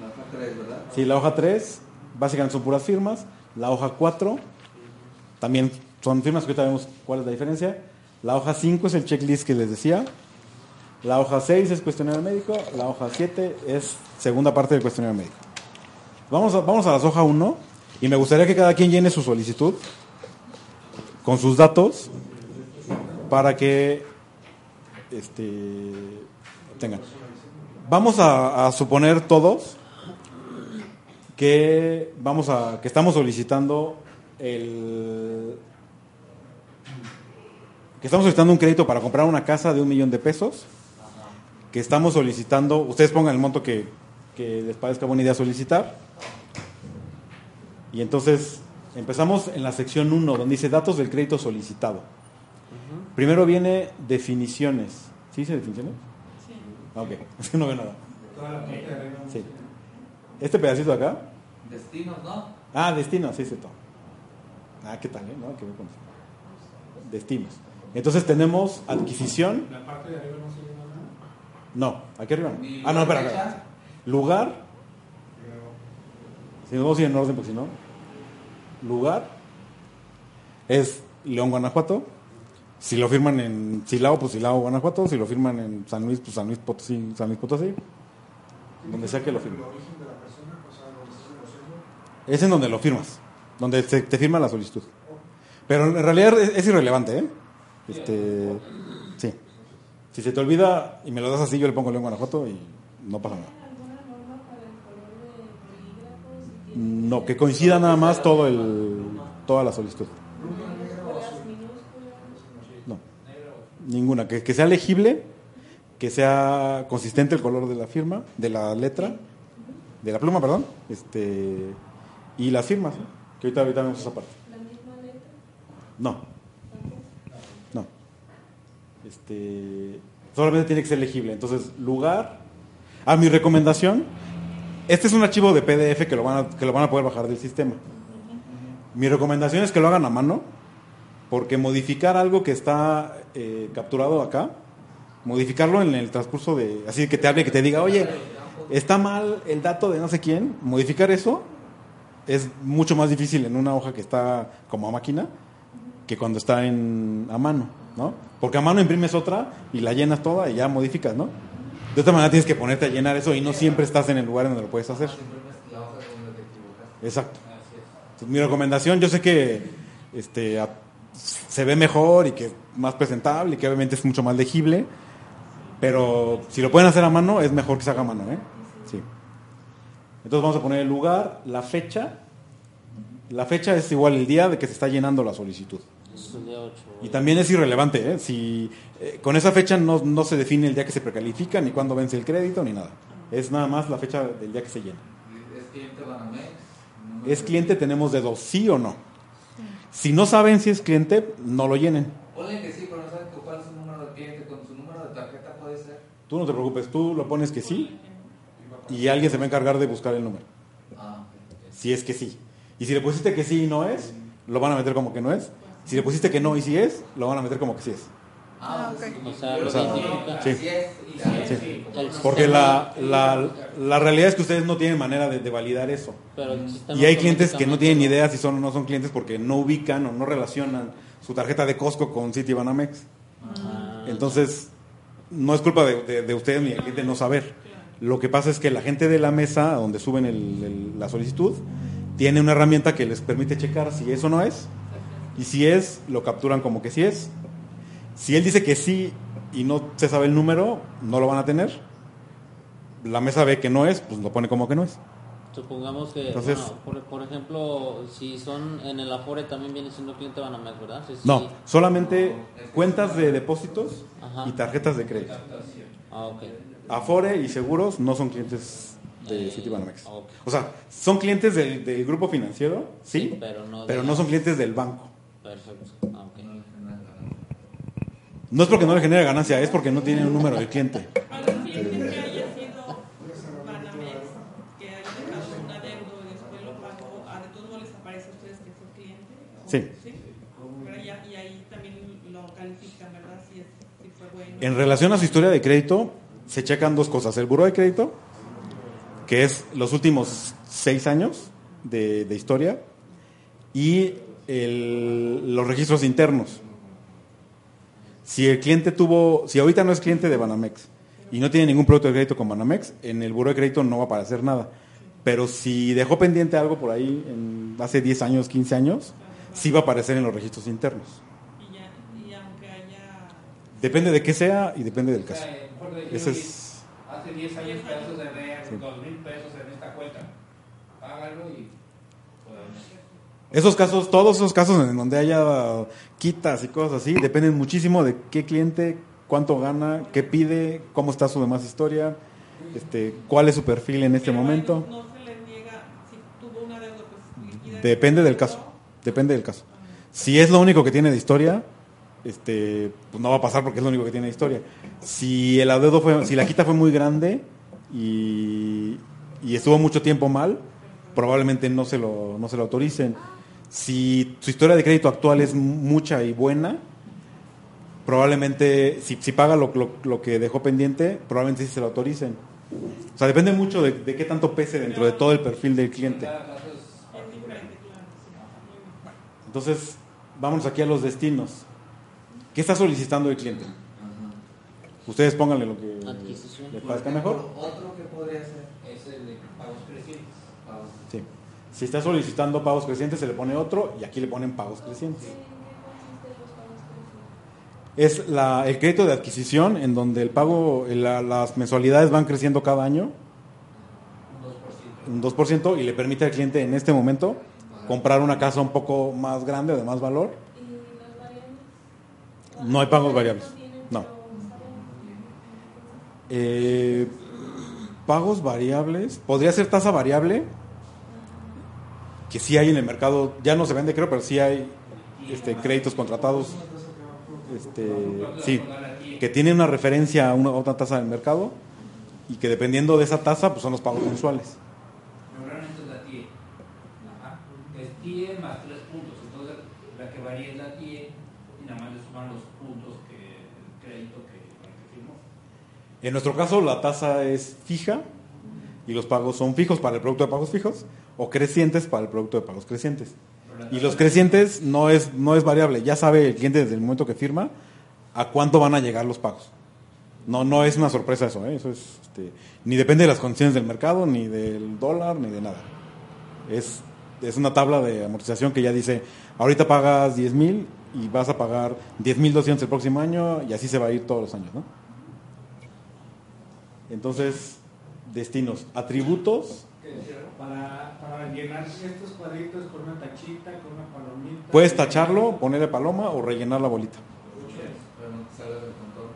La hoja tres, ¿verdad? Sí, la hoja 3 básicamente son puras firmas. La hoja 4 también son firmas que ahorita vemos cuál es la diferencia. La hoja 5 es el checklist que les decía. La hoja 6 es cuestionario médico. La hoja 7 es segunda parte del cuestionario médico. Vamos a, vamos a las hoja 1 y me gustaría que cada quien llene su solicitud con sus datos para que este, tengan. Vamos a, a suponer todos que vamos a que estamos solicitando el que estamos solicitando un crédito para comprar una casa de un millón de pesos que estamos solicitando ustedes pongan el monto que, que les parezca buena idea solicitar y entonces empezamos en la sección 1 donde dice datos del crédito solicitado primero viene definiciones ¿sí dice definiciones? Sí. Ah, ok, es que no veo nada Toda la parte de arriba. sí. este pedacito de acá Destinos, ¿no? Ah, destinos, sí, cierto. Ah, ¿qué tal? Eh? No, que ver con destinos. Entonces tenemos adquisición. La parte de arriba no se llama nada. No, aquí arriba no. Ah, no, espera, espera. Lugar. Si vamos a ir en orden, porque si no. Lugar es León, Guanajuato. Si lo firman en Silao, pues Silao, Guanajuato. Si lo firman en San Luis, pues San Luis Potosí, San Luis Potosí. Donde sea que lo firmen. El origen de la persona, o sea, donde se lo hacemos. Es en donde lo firmas, donde se te firma la solicitud. Pero en realidad es, es irrelevante, ¿eh? Este. Si se te olvida y me lo das así, yo le pongo León Guanajuato y no pasa nada. No, que coincida nada más todo el, toda la solicitud. No, ninguna. Que, que sea legible, que sea consistente el color de la firma, de la letra, de la pluma, perdón, este, y las firmas, que ahorita, ahorita vemos esa parte. La misma letra. No. Este, solamente tiene que ser legible. Entonces, lugar. A mi recomendación, este es un archivo de PDF que lo van a, que lo van a poder bajar del sistema. Mi recomendación es que lo hagan a mano, porque modificar algo que está eh, capturado acá, modificarlo en el transcurso de, así que te hable, que te diga, oye, está mal el dato de no sé quién, modificar eso es mucho más difícil en una hoja que está como a máquina que cuando está en, a mano, ¿no? Porque a mano imprimes otra y la llenas toda y ya modificas, ¿no? De otra manera tienes que ponerte a llenar eso y no siempre estás en el lugar donde lo puedes hacer. Exacto. Mi recomendación, yo sé que este, se ve mejor y que es más presentable y que obviamente es mucho más legible, pero si lo pueden hacer a mano, es mejor que se haga a mano, ¿eh? Sí. Entonces vamos a poner el lugar, la fecha. La fecha es igual el día de que se está llenando la solicitud. Es el día 8. Y también es irrelevante, ¿eh? Si eh, con esa fecha no, no se define el día que se precalifica, ni cuándo vence el crédito, ni nada. Es nada más la fecha del día que se llena. Es cliente Banamex. número ¿Es cliente? Tenemos de dos, sí o no. Si no saben si es cliente, no lo llenen. Ponle que sí, pero no saben cuál es su número de cliente. Con su número de tarjeta puede ser. Tú no te preocupes, tú lo pones que sí y alguien se va a encargar de buscar el número. Ah, ok. Si es que sí. Y si le pusiste que sí y no es, lo van a meter como que no es. Si le pusiste que no y sí es, lo van a meter como que sí es. Ah, Ah, ok. sí. O sea, sé, identifica. Sí. Sí, Porque la, la, la realidad es que ustedes no tienen manera de, de validar eso. pero sistema Y hay clientes que no tienen lo- idea si son o no son clientes porque no ubican o no relacionan su tarjeta de Costco con City Banamex. Ah, Entonces, no es culpa de, de- de ustedes ni del cliente no saber. Lo que pasa es que la gente de la mesa donde suben el- el- la solicitud tiene una herramienta que les permite checar si eso no es. Y si es, lo capturan como que sí es. Si él dice que sí y no se sabe el número, no lo van a tener. La mesa ve que no es, pues lo pone como que no es. Supongamos que, Entonces- bueno, por, por ejemplo, si son en el Afore también viene siendo cliente Banamex, ¿verdad? No, solamente cuentas de depósitos Ajá. y tarjetas de crédito. Ah. Afore y seguros no son clientes de Eh, Citibanamex. ok. O sea, son clientes del, del grupo financiero, sí, Sí, pero no pero de- no son clientes del banco. Ah. No es porque no le genere ganancia, es porque no tienen un número de cliente. A los clientes que haya sido Banamex, que haya dejado un adeudo y después lo pagó, ¿a de todos modos les aparece a ustedes que fue cliente? ¿O- Sí. Ya- y ahí también lo califican, ¿verdad? Si, es, si fue bueno. En relación a su historia de crédito, se checan dos cosas. El buro de crédito, que es los últimos seis años, de, de historia y el- los registros internos. Si el cliente tuvo, si ahorita no es cliente de Banamex y no tiene ningún producto de crédito con Banamex, en el buro de crédito no va a aparecer nada. Pero si dejó pendiente algo por ahí en, hace 10 años, 15 años, sí va a aparecer en los registros internos. Y, ya, y aunque haya Depende de qué sea y depende del O sea, caso. mejor decir, Ese es, Hace 10 años pesos de ver Sí. 2 mil pesos en esta cuenta. Págalo y podemos. Esos casos, todos esos casos en donde haya quitas y cosas así, dependen muchísimo de qué cliente, cuánto gana, qué pide, cómo está su demás historia, este, cuál es su perfil en este pero momento. No, se le niega, si tuvo una deuda, pues. Depende del caso. Depende del caso. Si es lo único que tiene de historia, este, pues no va a pasar porque es lo único que tiene de historia. Si el adeudo fue, si la quita fue muy grande y, y estuvo mucho tiempo mal, probablemente no se lo, no se lo autoricen. Si su historia de crédito actual es mucha y buena, probablemente, si, si paga lo, lo- lo que dejó pendiente, probablemente sí se lo autoricen. O sea, depende mucho de, de qué tanto pese dentro de todo el perfil del cliente. Entonces, vamos aquí a los destinos. ¿Qué está solicitando el cliente? Ustedes pónganle lo que les parezca mejor. Otro que podría ser. es el de pagos crecientes. Sí. Si está solicitando pagos crecientes, se le pone otro y aquí le ponen pagos crecientes. Es la, el crédito de adquisición en donde el pago, la- las mensualidades van creciendo cada año Un 2%. un 2% y le permite al cliente en este momento comprar una casa un poco más grande o de más valor. No hay pagos ¿Cuánto variables. No. Eh, pagos variables. Podría ser tasa variable. Que sí hay en el mercado. Ya no se vende, creo, pero sí hay este, créditos contratados. Este, sí, que tiene una referencia a una, otra tasa del mercado. Y que dependiendo de esa tasa, pues son los pagos mensuales. Normalmente es la TIE. Ajá. Es TIE más 3 puntos. Entonces, la que varía es la TIE y nada más le suman los puntos que el crédito que, con el que firmó. En nuestro caso, la tasa es fija y los pagos son fijos para el producto de pagos fijos o crecientes para el producto de pagos crecientes. Y los crecientes no es, no es variable, ya sabe el cliente desde el momento que firma a cuánto van a llegar los pagos. No, no es una sorpresa eso, ¿eh? eso es, este, ni depende de las condiciones del mercado, ni del dólar, ni de nada. Es, es una tabla de amortización que ya dice, ahorita pagas 10 mil y vas a pagar 10 mil 200 el próximo año y así se va a ir todos los años, ¿no? Entonces, destinos, atributos, Para, para llenar estos cuadritos con una tachita, con una palomita. puedes tacharlo, ponerle paloma o rellenar la bolita. Pero no te salgas del control.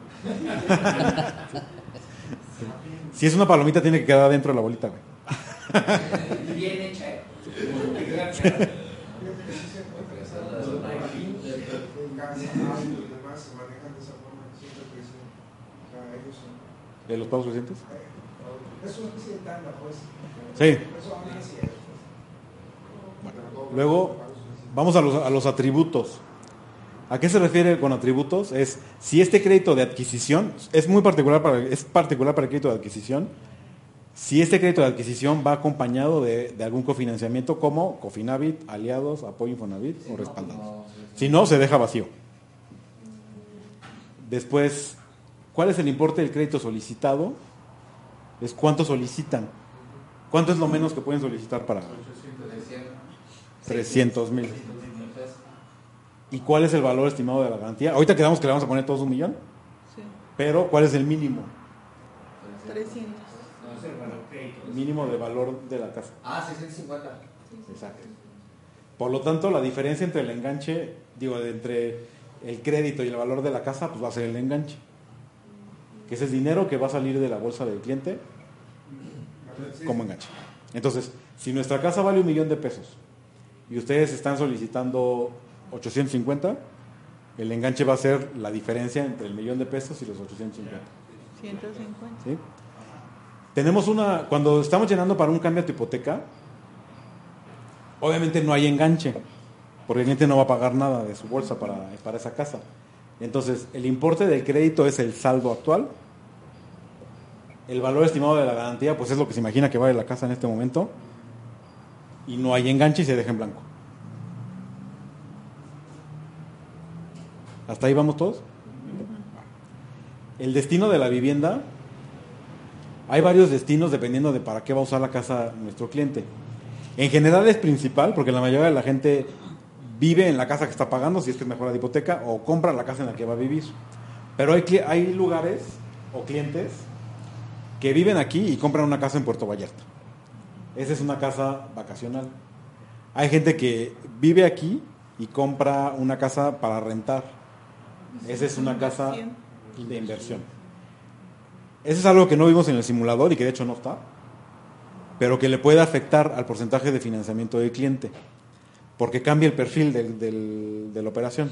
Si es una palomita, tiene que quedar dentro de la bolita, güey. Bien hecha. ¿De los pagos recientes? es una especie de tanda, pues. Sí. Luego, vamos a los, atributos. ¿A qué se refiere con atributos? Es si este crédito de adquisición es muy particular para es particular para el crédito de adquisición. Si este crédito de adquisición va acompañado de, de algún cofinanciamiento como Cofinavit, aliados, apoyo Infonavit o respaldados. Si no, se deja vacío. Después, ¿cuál es el importe del crédito solicitado? Es cuánto solicitan. ¿Cuánto es lo menos que pueden solicitar para 300 mil? ¿Y cuál es el valor estimado de la garantía? Ahorita quedamos que le vamos a poner todos un millón, Sí, pero ¿cuál es el mínimo? 300. No es el valor crédito. El mínimo de valor de la casa. Ah, 650. Exacto. Por lo tanto, la diferencia entre el enganche, digo, entre el crédito y el valor de la casa, pues va a ser el enganche. Que ese es dinero que va a salir de la bolsa del cliente como enganche. Entonces, si nuestra casa vale un millón de pesos y ustedes están solicitando 850, el enganche va a ser la diferencia entre el millón de pesos y los 850. 150. ¿sí? Tenemos una, cuando estamos llenando para un cambio a tu hipoteca, obviamente no hay enganche, porque el cliente no va a pagar nada de su bolsa para, para esa casa. Entonces, el importe del crédito es el saldo actual. El valor estimado de la garantía, pues es lo que se imagina que vale la casa en este momento. y no hay enganche y se deja en blanco. ¿Hasta ahí vamos todos? El destino de la vivienda, hay varios destinos dependiendo de para qué va a usar la casa nuestro cliente. En general es principal, porque la mayoría de la gente vive en la casa que está pagando, si es que es mejor la hipoteca, o compra la casa en la que va a vivir. Pero hay, hay lugares o clientes que viven aquí y compran una casa en Puerto Vallarta. Esa es una casa vacacional. Hay gente que vive aquí y compra una casa para rentar. Esa es una casa de inversión. Eso es algo que no vimos en el simulador y que de hecho no está, pero que le puede afectar al porcentaje de financiamiento del cliente, porque cambia el perfil del- del- de la operación.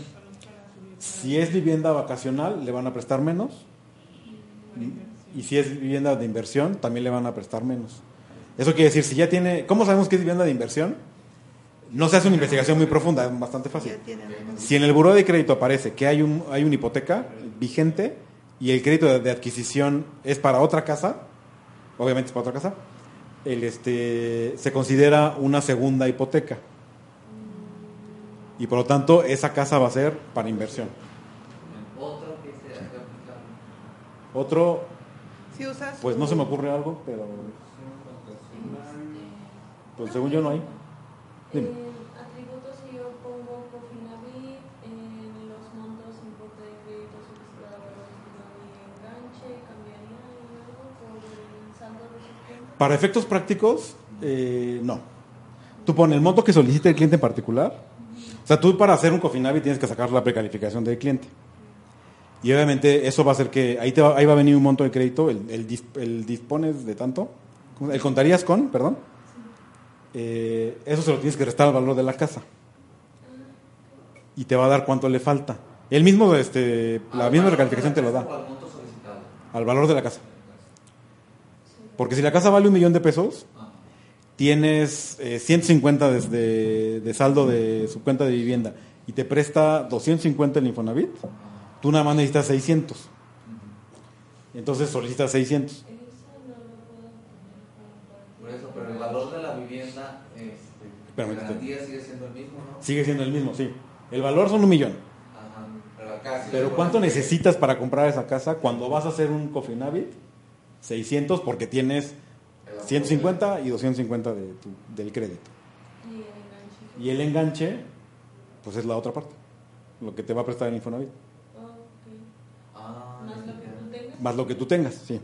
Si es vivienda vacacional, le van a prestar menos, y si es vivienda de inversión, también le van a prestar menos. Eso quiere decir, si ya tiene, ¿cómo sabemos que es vivienda de inversión? No se hace una investigación muy profunda, es bastante fácil. Si en el buró de crédito aparece que hay, un, hay una hipoteca vigente y el crédito de, de adquisición es para otra casa, obviamente es para otra casa, el, este, se considera una segunda hipoteca. Y por lo tanto, esa casa va a ser para inversión. Otro que se. Otro, Si usas pues no se me ocurre algo, pero pues según yo no hay. Dime. En atributos, si yo pongo Cofinavit, en los montos importe de crédito solicitado por Cofinavit enganche, cambiaría algo por el saldo resultante. Para efectos prácticos, eh, no. Tú pones el monto que solicita el cliente en particular. O sea, tú para hacer un Cofinavit tienes que sacar la precalificación del cliente. Y obviamente eso va a hacer que ahí, te va, ahí va a venir un monto de crédito, el, el dis- el dispones de tanto, el contarías con, perdón. Eh, eso se lo tienes que restar al valor de la casa. Y te va a dar cuánto le falta. El mismo, este, la ¿Al misma recalificación te lo da. Al valor de la casa. Porque si la casa vale un millón de pesos, Ah, tienes eh, 150 desde de saldo de su cuenta de vivienda y te presta 250 el Infonavit, tú nada más necesitas 600. Entonces solicitas 600. Eso no lo puedo poner Por eso, pero el valor de la vivienda, este, garantía sigue siendo el mismo, ¿no? Sigue siendo el mismo, sí. El valor son un millón. Ajá, pero acá sí Pero le ¿cuánto que- necesitas para comprar esa casa cuando vas a hacer un Cofinavit? 600 porque tienes 150 y 250 de tu- del crédito. Y el enganche. Y el enganche, pues es la otra parte, lo que te va a prestar el Infonavit. Ok. Ah, Más ya lo que entiendo. tú tengas. Más lo que tú tengas, sí.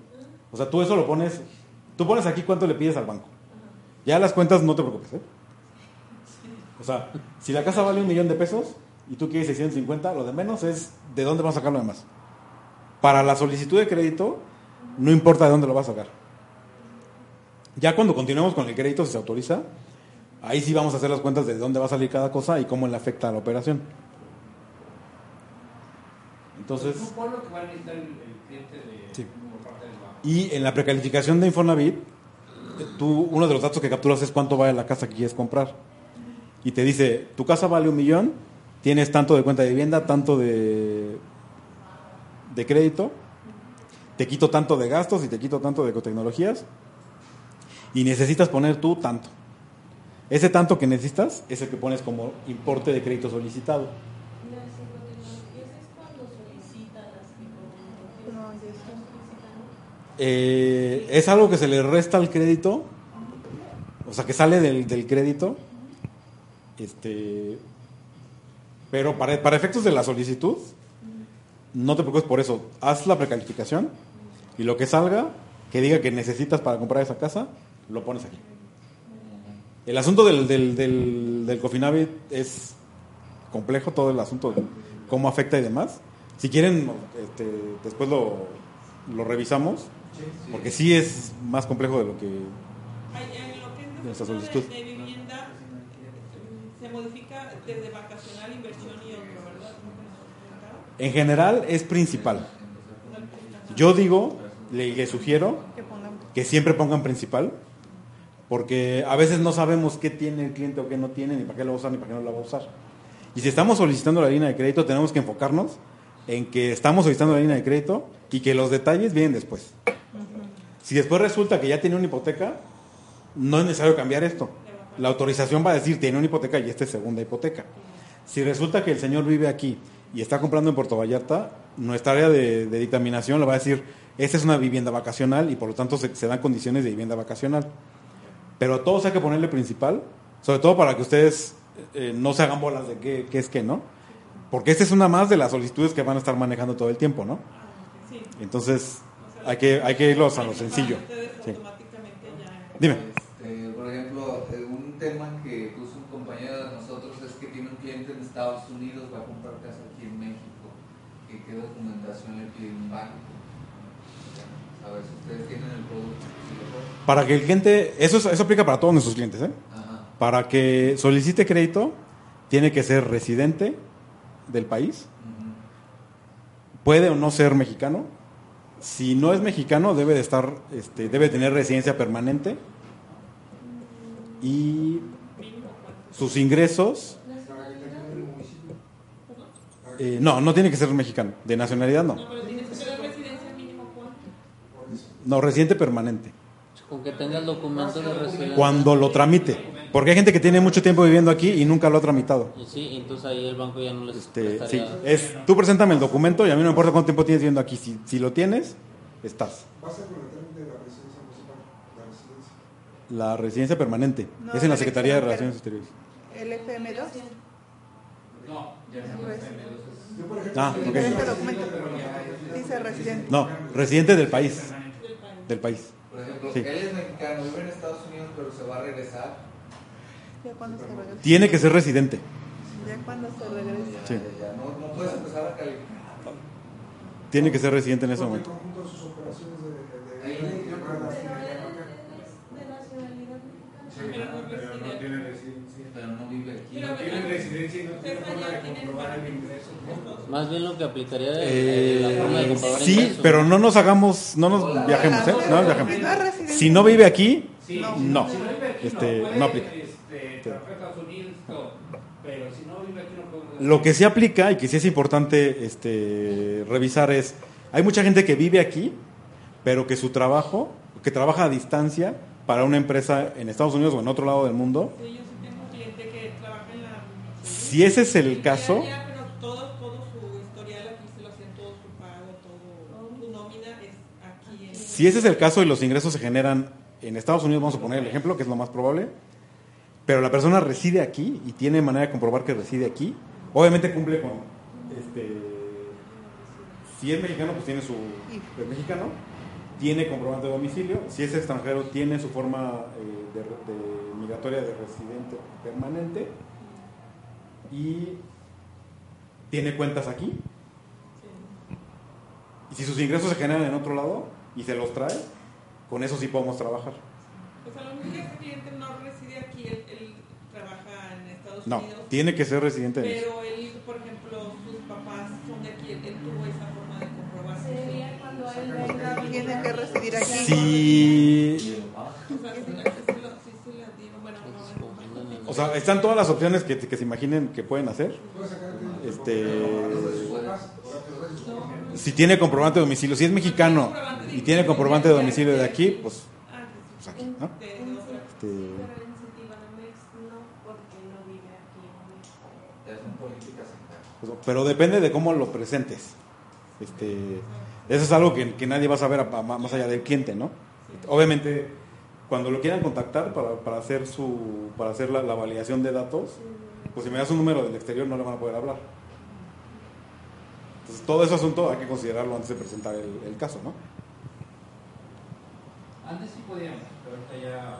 O sea, tú eso lo pones, tú pones aquí cuánto le pides al banco. Ya las cuentas no te preocupes, ¿eh? O sea, si la casa vale un millón de pesos y tú quieres 650, lo de menos es de dónde vas a sacar lo demás. Para la solicitud de crédito, no importa de dónde lo vas a sacar. Ya cuando continuemos con el crédito, si se autoriza, ahí sí vamos a hacer las cuentas de dónde va a salir cada cosa y cómo le afecta a la operación. Entonces... Tú pon lo que va a necesitar el de, Sí. por parte del banco. Y en la precalificación de Infonavit, tú, uno de los datos que capturas es cuánto vale la casa que quieres comprar. Y te dice, tu casa vale un millón, tienes tanto de cuenta de vivienda, tanto de, de crédito, te quito tanto de gastos y te quito tanto de ecotecnologías, y necesitas poner tú tanto. Ese tanto que necesitas es el que pones como importe de crédito solicitado. Las psicotecnologías es cuando solicita las psicotecnologías. No, ya está. Eh, es algo que se le resta al crédito, o sea, que sale del, del crédito, este, pero para, para efectos de la solicitud, no te preocupes por eso, haz la precalificación y lo que salga, que diga que necesitas para comprar esa casa, lo pones aquí. El asunto del, del, del, del Cofinavit es complejo, todo el asunto de cómo afecta y demás. Si quieren, este, después lo, lo revisamos, porque sí es más complejo de lo que... En lo que es De esta de, solicitud. de vivienda, se modifica desde vacacional, inversión y otro, ¿verdad? En general es principal. Yo digo, le, le sugiero que siempre pongan principal, porque a veces no sabemos qué tiene el cliente o qué no tiene, ni para qué lo va a usar, ni para qué no lo va a usar. Y si estamos solicitando la línea de crédito, tenemos que enfocarnos en que estamos solicitando la línea de crédito y que los detalles vienen después. Si después resulta que ya tiene una hipoteca, no es necesario cambiar esto. La autorización va a decir, tiene una hipoteca y esta es segunda hipoteca. Si resulta que el señor vive aquí y está comprando en Puerto Vallarta, nuestra área de, de dictaminación le va a decir, esta es una vivienda vacacional y por lo tanto se, se dan condiciones de vivienda vacacional. Pero a todos hay que ponerle principal, sobre todo para que ustedes eh, no se hagan bolas de qué, qué es qué, ¿no? Porque esta es una más de las solicitudes que van a estar manejando todo el tiempo, ¿no? Sí. Entonces, O sea, hay que, hay que irlos a lo sencillo. Sí. ya. Dime. Este, por ejemplo, eh, un tema que puso un compañero de nosotros es que tiene un cliente en Estados Unidos, va a comprar casa aquí en México. ¿Qué, qué documentación le pide un banco? A ver si ustedes tienen el producto. si. Para que el cliente, eso, es- eso aplica para todos nuestros clientes, ¿eh? Ajá. Para que solicite crédito, tiene que ser residente del país, puede o no ser mexicano. Si no es mexicano, debe de estar, este, debe tener residencia permanente y sus ingresos, eh, no, no tiene que ser mexicano, de nacionalidad no, No, pero tienes que tener residencia mínimo cuánto. no residente permanente. Con que tenga el documento de residencia. Cuando lo tramite, porque hay gente que tiene mucho tiempo viviendo aquí y nunca lo ha tramitado. Y sí, entonces ahí el banco ya no les Este, sí, es, tú preséntame el documento y a mí no me importa cuánto tiempo tienes viviendo aquí. Si, si lo tienes, estás. Pasa con el trámite de la residencia municipal, la residencia. La residencia permanente No, es en la Secretaría de. Relaciones Exteriores. El FM2. No, ya es- Yo, por ejemplo, Ah, tengo- ok. Documento. Dice residente. No, residente del país. Del país. Por ejemplo, Sí. él es mexicano, vive en Estados Unidos, pero se va a regresar. Ya cuando se regrese. Tiene que ser residente. Ya cuando se regrese. Sí. no, no puedes empezar a calificar. Tiene que ser residente en ese momento. Más bien lo que aplicaría de, Eh, la forma de comprobar sí, ingresos. pero no nos hagamos, no nos viajemos, ¿eh? No nos viajemos. Si no vive aquí, Sí, No. si No. si no vive aquí, Este, no aplica. Lo que sí aplica y que sí es importante este, revisar es, hay mucha gente que vive aquí, pero que su trabajo, que trabaja a distancia para una empresa en Estados Unidos o en otro lado del mundo, Sí, yo sí tengo un cliente que trabaja en la. si ese es el caso, allá, pero todo, todo su historial aquí se lo hacían todo su pago, todo. Su nómina es aquí en. Si ese es el caso y los ingresos se generan en Estados Unidos, vamos a poner el ejemplo, que es lo más probable, pero la persona reside aquí y tiene manera de comprobar que reside aquí, obviamente cumple con, este, si es mexicano, pues tiene su, es mexicano, tiene comprobante de domicilio, si es extranjero, tiene su forma eh, de, migratoria de residente permanente y tiene cuentas aquí. Y si sus ingresos se generan en otro lado y se los trae, con eso sí podemos trabajar. O sea, lo único que cliente no reside aquí, Estados No, Unidos. tiene que ser residente de. Pero él, por ejemplo, sus papás son de aquí, él, tuvo esa forma de comprobar. Sería cuando él venga. Tiene que residir aquí. Sí, no, o sea, están todas las opciones que, que se imaginen que pueden hacer. Este, si tiene comprobante de domicilio, si es mexicano y tiene comprobante de domicilio de aquí, pues, pues aquí, ¿no? de, de otra. Este, Pero en Citibanamex no, porque no vive aquí en México. Ya son políticas internas. pues, pero depende de cómo lo presentes. Este, eso es algo que, que nadie va a saber a- a- más allá del cliente, ¿no? Obviamente, cuando lo quieran contactar para, para hacer su para hacer la, la validación de datos, pues si me das un número del exterior no le van a poder hablar. Entonces, todo ese asunto hay que considerarlo antes de presentar el, el caso, ¿no? Antes sí podíamos, pero ahorita ya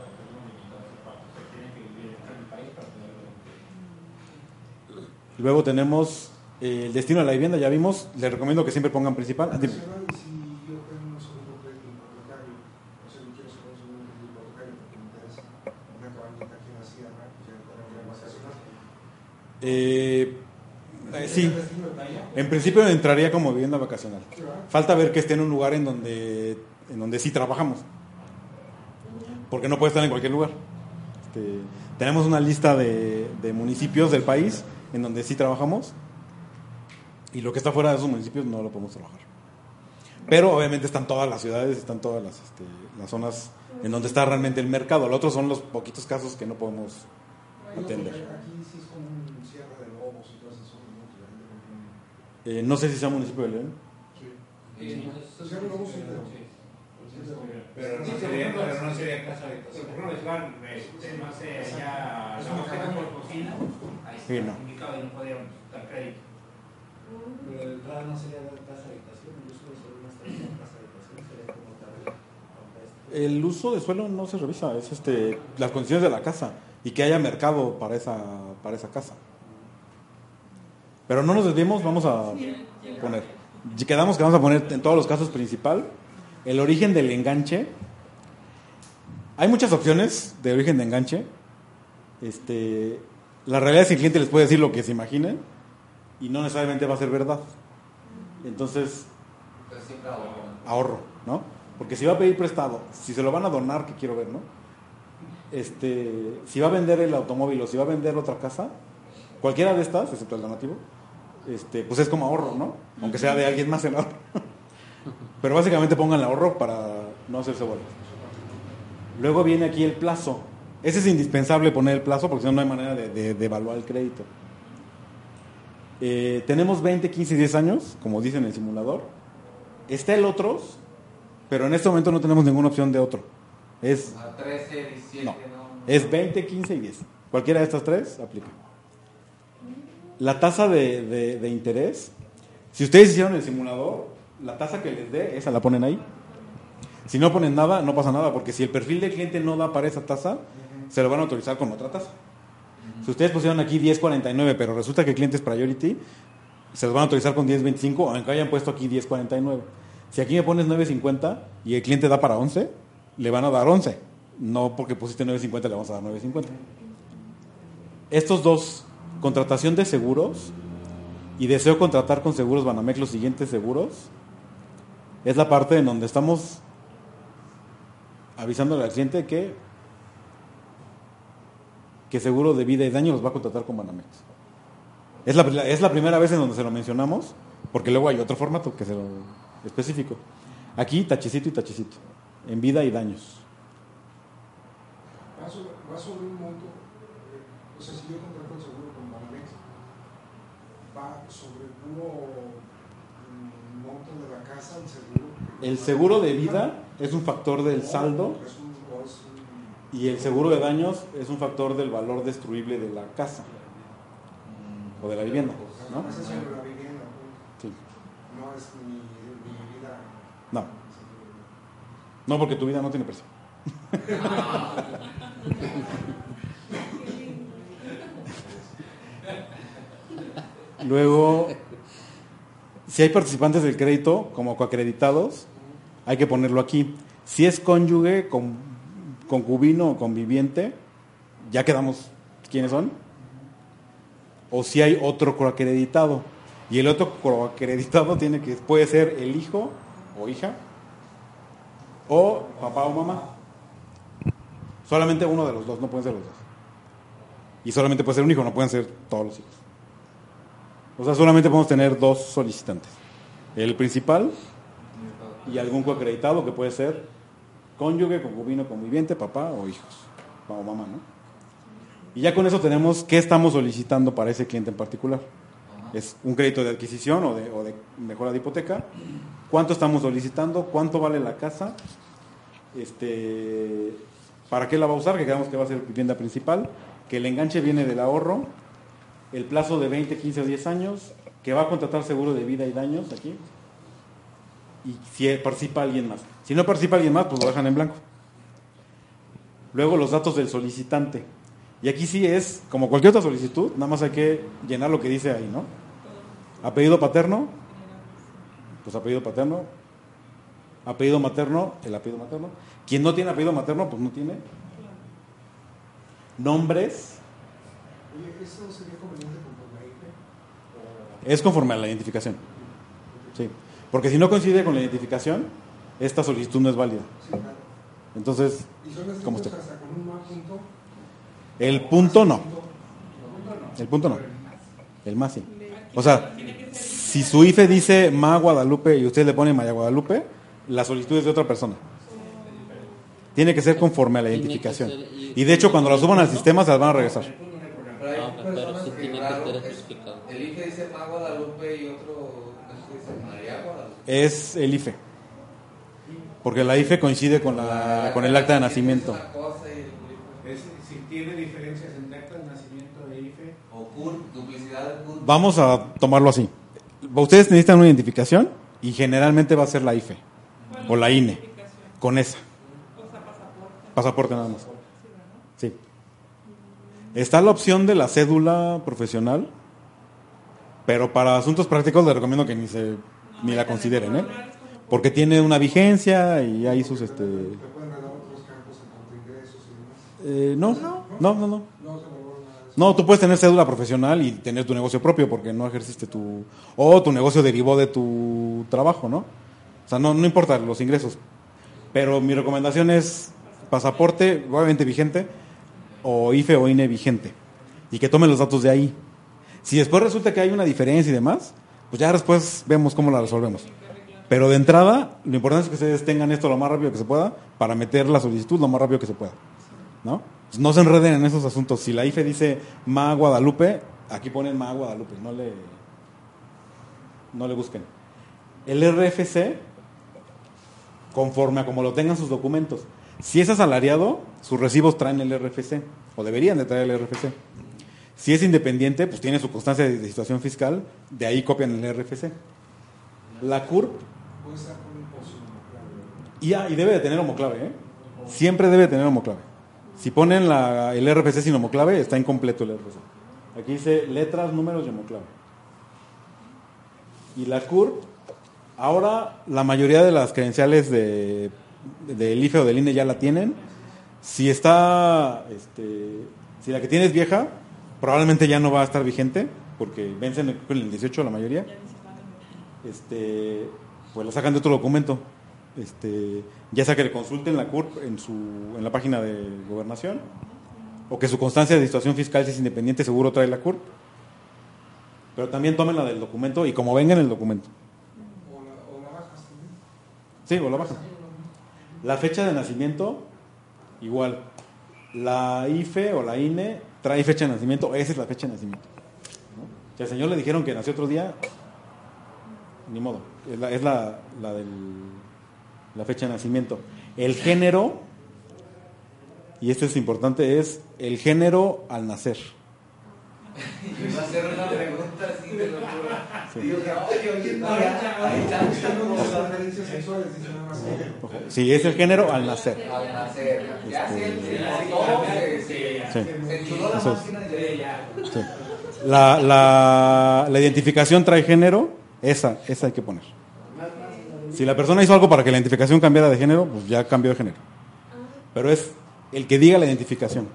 Luego tenemos eh, el destino de la vivienda, ya vimos. Les recomiendo que siempre pongan principal. Ah. Eh, eh, sí, en principio entraría como vivienda vacacional. Falta ver que esté en un lugar en donde, en donde sí trabajamos. Porque no puede estar en cualquier lugar. Este, tenemos una lista de municipios del país en donde sí trabajamos. Y lo que está fuera de esos municipios no lo podemos trabajar. Pero obviamente están todas las ciudades, están todas las, este, las zonas en donde está realmente el mercado. Los otros son los poquitos casos que no podemos atender. Aquí sí es como un cierre de lobos y todas esas cosas, ¿no? Que la gente compra un- Eh, no sé si sea municipio de León. Sí. De sí. pero- Pero no sería, pero no sería casa habitación. Por ejemplo, si van, no sé, allá, Es la cocina, ahí Sí, está no. indicado y no podríamos dar crédito. Pero de entrada no sería de casa habitación, el uso de habitación sería como tal. El uso de suelo no se revisa, es este las condiciones de la casa y que haya mercado para esa para esa casa. Pero no nos desviemos, vamos a poner. Quedamos que vamos a poner en todos los casos principal el origen del enganche. Hay muchas opciones de origen de enganche. Este, la realidad es que el cliente les puede decir lo que se imaginen y no necesariamente va a ser verdad. Entonces, ahorro. ¿no? Porque si va a pedir prestado, si se lo van a donar, que quiero ver, ¿no? Este, si va a vender el automóvil o si va a vender otra casa, cualquiera de estas, excepto el donativo, este, pues es como ahorro, ¿no? Aunque sea de alguien más el ahorro. Pero básicamente pongan el ahorro para no hacerse bolas. Luego viene aquí el plazo. Ese es indispensable poner el plazo porque si no, no hay manera de, de- de evaluar el crédito. Eh, tenemos 20, 15 y 10 años, como dice en el simulador. Está el otros, pero en este momento no tenemos ninguna opción de otro. Es, A 13, 17, No. no. es 20, 15 y 10. Cualquiera de estas tres aplica. La tasa de, de- de interés, si ustedes hicieron el simulador, la tasa que les dé, esa la ponen ahí. Si no ponen nada, no pasa nada, porque si el perfil del cliente no da para esa tasa, se lo van a autorizar con otra tasa. Si ustedes pusieron aquí 10.49, pero resulta que el cliente es priority, se los van a autorizar con 10.25, aunque hayan puesto aquí 10.49. Si aquí me pones 9.50 y el cliente da para 11, le van a dar 11. No porque pusiste 9.50 le vamos a dar 9.50. Estos dos, contratación de seguros y deseo contratar con seguros Banamex los siguientes seguros, es la parte en donde estamos avisándole al cliente que que seguro de vida y daño los va a contratar con Banamex. Es la, es la primera vez en donde se lo mencionamos, porque luego hay otro formato que se lo específico. Aquí tachecito y tachecito, en vida y daños. Va sobre, va sobre un monto, eh, o sea, si yo contrato el seguro con Banamex, va sobre el puro mm, monto de la casa, el seguro. El seguro de vida es un factor del saldo Es un, o es un- y el seguro de daños es un factor del valor destruible de la casa o de la vivienda. ¿no? Es la vivienda. Sí. no es mi, mi vida. No. No, porque tu vida no tiene precio. Luego, si hay participantes del crédito como coacreditados, hay que ponerlo aquí. Si es cónyuge, con, concubino o conviviente, ya quedamos quiénes son. O si hay otro coacreditado. Y el otro coacreditado tiene que, puede ser el hijo o hija, o papá o mamá. Solamente uno de los dos, no pueden ser los dos. Y solamente puede ser un hijo, no pueden ser todos los hijos. O sea, solamente podemos tener dos solicitantes. El principal y algún coacreditado que puede ser cónyuge, concubino, conviviente, papá o hijos, o mamá, ¿no? Y ya con eso tenemos qué estamos solicitando para ese cliente en particular. Es un crédito de adquisición o de, o de mejora de hipoteca. ¿Cuánto estamos solicitando? ¿Cuánto vale la casa? Este, ¿Para qué la va a usar? Que creemos que va a ser vivienda principal. Que el enganche viene del ahorro. El plazo de 20, 15 o 10 años. Que va a contratar seguro de vida y daños aquí. Y si participa alguien más. Si no participa alguien más, pues lo dejan en blanco. Luego los datos del solicitante. Y aquí sí es, como cualquier otra solicitud, nada más hay que llenar lo que dice ahí, ¿no? Apellido paterno, pues apellido paterno. Apellido materno, el apellido materno. Quien no tiene apellido materno, pues no tiene. Nombres, Oye, ¿eso sería conveniente conforme a IFE? es conforme a la identificación. Sí. Porque si no coincide con la identificación, esta solicitud no es válida. Entonces, ¿Y son ¿Cómo está? hasta con un mal punto? el punto no. El punto no. El más sí. O sea, si su IFE dice Ma Guadalupe y usted le pone Maya Guadalupe, la solicitud es de otra persona. Tiene que ser conforme a la identificación. y- de hecho, cuando la suban al sistema, se las van a regresar. El IFE dice Ma Guadalupe y otro. Es el IFE. Porque la IFE coincide con, la, con el acta de nacimiento. Si tiene diferencias entre acta de nacimiento de IFE, O CURP, duplicidad de CURP. Vamos a tomarlo así. Ustedes necesitan una identificación y generalmente va a ser la IFE o la INE. Con esa. Pasaporte nada más. Sí. Está la opción de la cédula profesional, pero para asuntos prácticos les recomiendo que ni se ni la consideren, ¿eh? Porque tiene una vigencia y hay sus este ¿Te pueden dar otros campos en cuanto a ingresos y demás? eh, no, no, no, no. No. No, tú puedes tener cédula profesional y tener tu negocio propio porque no ejerciste tu... O tu negocio derivó de tu trabajo, ¿no? O sea, no, no importa los ingresos. Pero mi recomendación es pasaporte, obviamente vigente, o IFE o INE vigente. Y que tomen los datos de ahí. Si después resulta que hay una diferencia y demás, pues ya después vemos cómo la resolvemos. Pero de entrada, lo importante es que ustedes tengan esto lo más rápido que se pueda para meter la solicitud lo más rápido que se pueda. ¿No? Pues no se enreden en esos asuntos. Si la IFE dice Ma Guadalupe, aquí ponen Ma Guadalupe, no le, no le busquen. El RFC, conforme a como lo tengan sus documentos. Si es asalariado, sus recibos traen el RFC, o deberían de traer el RFC. Si es independiente, pues tiene su constancia de, de situación fiscal, de ahí copian el RFC. La CURP, Y, ah, y debe de tener homoclave, ¿eh? Siempre debe de tener homoclave. Si ponen la- el RFC sin homoclave, está incompleto el RFC. Aquí dice letras, números y homoclave. Y la CURP, ahora la mayoría de las credenciales de, del IFE o del INE ya la tienen. Si está, este, si la que tienes vieja, probablemente ya no va a estar vigente, porque vencen el 18 la mayoría. Este, pues la sacan de otro documento. Este, ya sea que le consulten la CURP en, su, en la página de gobernación, o que su constancia de situación fiscal, si es independiente, seguro trae la CURP. Pero también tomen la del documento y como venga en el documento. O la, o la bajas también. Sí, o la bajan. La fecha de nacimiento, igual. La IFE o la INE trae fecha de nacimiento, esa es la fecha de nacimiento. ¿no? Si al señor le dijeron que nació otro día, ni modo. Es la, la, del, la fecha de nacimiento. El género, y esto es importante, es el género al nacer. Iba a hacer una pregunta así de. Sí. Digo, oye, es el género al nacer. Al nacer, ya Este, se. La, la, la identificación trae género, esa, esa hay que poner. Si la persona hizo algo para que la identificación cambiara de género, pues ya cambió de género. Pero es el que diga la identificación.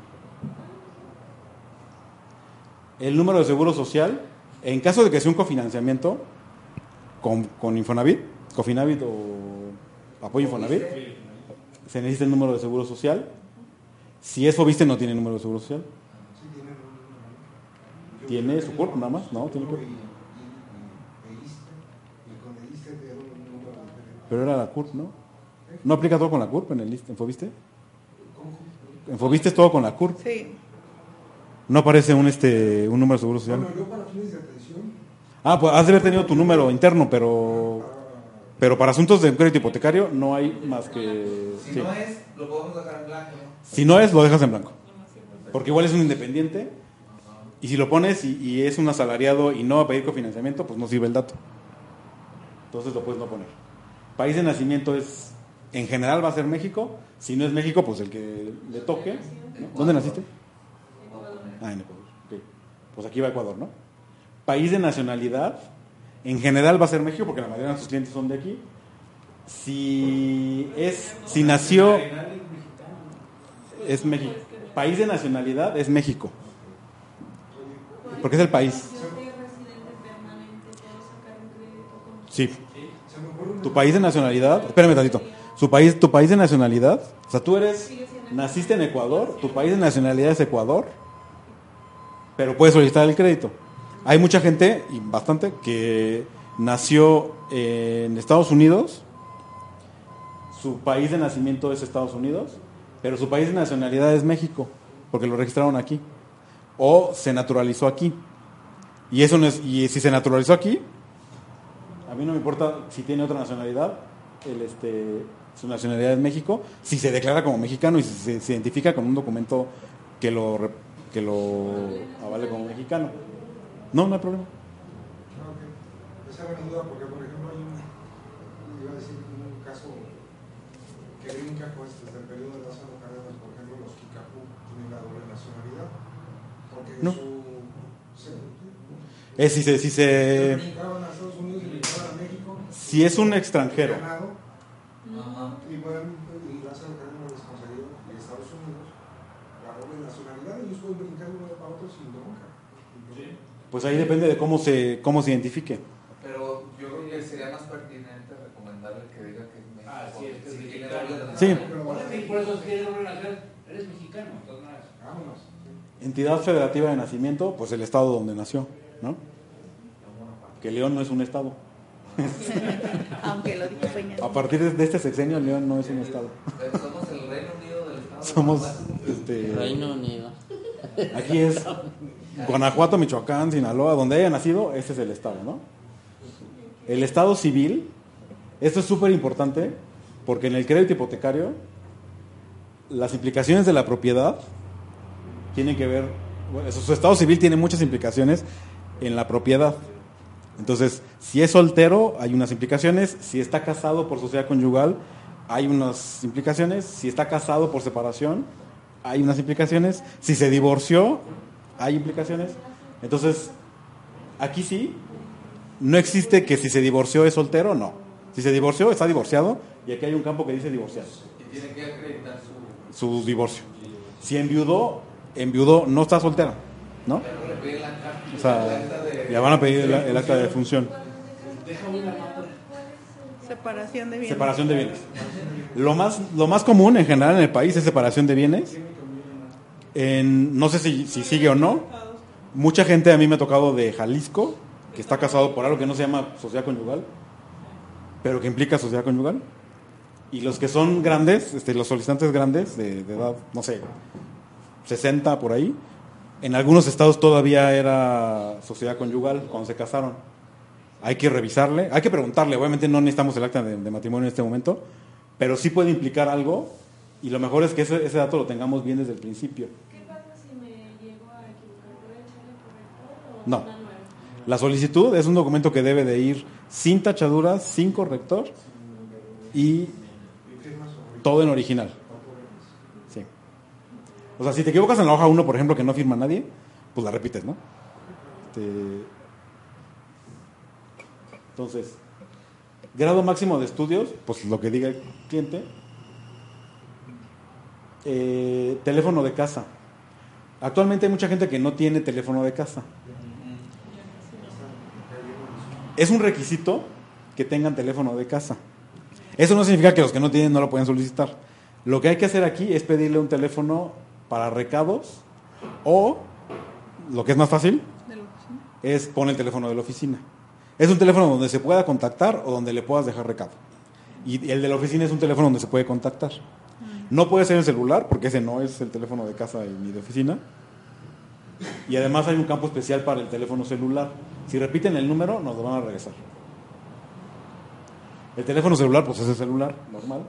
El número de seguro social, en caso de que sea un cofinanciamiento con, con Infonavit, Cofinavit o apoyo Infonavit, se necesita el número de seguro social. Si es Fobiste no tiene número de seguro social. ¿Tiene su cuerpo nada más? No, tiene cuerpo. y- y- y ISSSTE. Y con el ISSSTE te dieron un número diferente. Pero era la CURP, ¿no? ¿No aplica todo con la CURP en el list- en Fobiste? En Fobiste es todo con la CURP. Sí. No aparece un este un número de seguro social. Bueno, yo para fines de atención, Ah, pues has de haber tenido tu número interno, pero pero para asuntos de crédito hipotecario no hay más que Si sí. no es, lo podemos dejar en blanco. ¿no? Si no es, lo dejas en blanco. Porque igual es un independiente y si lo pones y, y es un asalariado y no va a pedir cofinanciamiento, pues no sirve el dato. Entonces lo puedes no poner. País de nacimiento es, en general va a ser México. Si no es México, pues el que le toque. ¿no? ¿Dónde naciste? Ah, en Ecuador. ok. Pues aquí va Ecuador, ¿no? País de nacionalidad, en general va a ser México porque la mayoría de sus clientes son de aquí. Si es, si nació, es México. País de nacionalidad es México. Porque es el país. Yo de residente permanente puedo sacar un crédito con Sí. se me ocurre una- Tu país de nacionalidad, espérame tantito. Su país, tu país de nacionalidad, o sea, tú eres, naciste en Ecuador, tu país de nacionalidad es Ecuador, pero puedes solicitar el crédito. Hay mucha gente, y bastante, que nació en Estados Unidos, su país de nacimiento es Estados Unidos, pero su país de nacionalidad es México, porque lo registraron aquí, o se naturalizó aquí. Y eso no es, y si se naturalizó aquí, a mí no me importa si tiene otra nacionalidad, el este, su nacionalidad es México, si se declara como mexicano y si se, se identifica con un documento que lo, que lo avale como mexicano. No, no hay problema. Ah, ok. Esa mi duda porque, por ejemplo, hay un, iba a decir, un caso que brinca pues desde el periodo de Lázaro Cárdenas, por ejemplo, los Kikapú tienen la doble nacionalidad. Porque No. su... se- Es si se, si se se, brincaban a Estados Unidos y brincaban a México. Si es un extranjero, pues ahí depende de cómo se, cómo se identifique. Pero yo creo que sería más pertinente recomendarle que diga que es México. Ah, sí, es que es mexicano. Sí. eres mexicano. Vámonos. Entidad federativa de nacimiento, pues el estado donde nació, ¿no? Que León no es un estado. Aunque lo dijo Peña. A partir de este sexenio, León no es un estado. Pero somos el Reino Unido del Estado. Somos, este, Reino Unido. aquí es Guanajuato, Michoacán, Sinaloa, donde haya nacido, ese es el estado, ¿no? El estado civil, esto es súper importante, porque en el crédito hipotecario, las implicaciones de la propiedad tienen que ver, bueno, su estado civil tiene muchas implicaciones en la propiedad. Entonces, si es soltero, hay unas implicaciones. Si está casado por sociedad conyugal, hay unas implicaciones. Si está casado por separación, hay unas implicaciones. Si se divorció, hay implicaciones. Entonces, aquí sí, no existe que si se divorció es soltero, no. Si se divorció, está divorciado. Y aquí hay un campo que dice divorciado. Y tiene que acreditar su. Su divorcio. Si enviudó, enviudó, no está soltera, ¿no? O sea, el acta de- le van a pedir el, el acta de función. Separación de bienes. Separación de bienes. Lo más, lo más común en general en el país es separación de bienes. En- no sé si, si sigue o no. Mucha gente a mí me ha tocado de Jalisco, que está casado por algo que no se llama sociedad conyugal, pero que implica sociedad conyugal. Y los que son grandes, este, los solicitantes grandes, de, de edad, no sé, 60 por ahí, en algunos estados todavía era sociedad conyugal cuando se casaron. Hay que revisarle, hay que preguntarle, obviamente no necesitamos el acta de, de matrimonio en este momento, pero sí puede implicar algo y lo mejor es que ese, ese dato lo tengamos bien desde el principio. ¿Qué pasa si me llego a equivocar? ¿Puedo echarle corrector o No. una nueva? La solicitud es un documento que debe de ir sin tachaduras, sin corrector y todo en original. O sea, si te equivocas en la hoja 1, por ejemplo, que no firma nadie, pues la repites, ¿no? Este, Entonces, grado máximo de estudios, pues lo que diga el cliente. Eh, teléfono de casa. Actualmente hay mucha gente que no tiene teléfono de casa. Es un requisito que tengan teléfono de casa. Eso no significa que los que no tienen no lo pueden solicitar. Lo que hay que hacer aquí es pedirle un teléfono para recados o, lo que es más fácil, es poner el teléfono de la oficina. Es un teléfono donde se pueda contactar o donde le puedas dejar recado. Y el de la oficina es un teléfono donde se puede contactar. No puede ser el celular, porque ese no es el teléfono de casa ni de oficina. Y además hay un campo especial para el teléfono celular. Si repiten el número, nos lo van a regresar. El teléfono celular, pues es el celular, normal.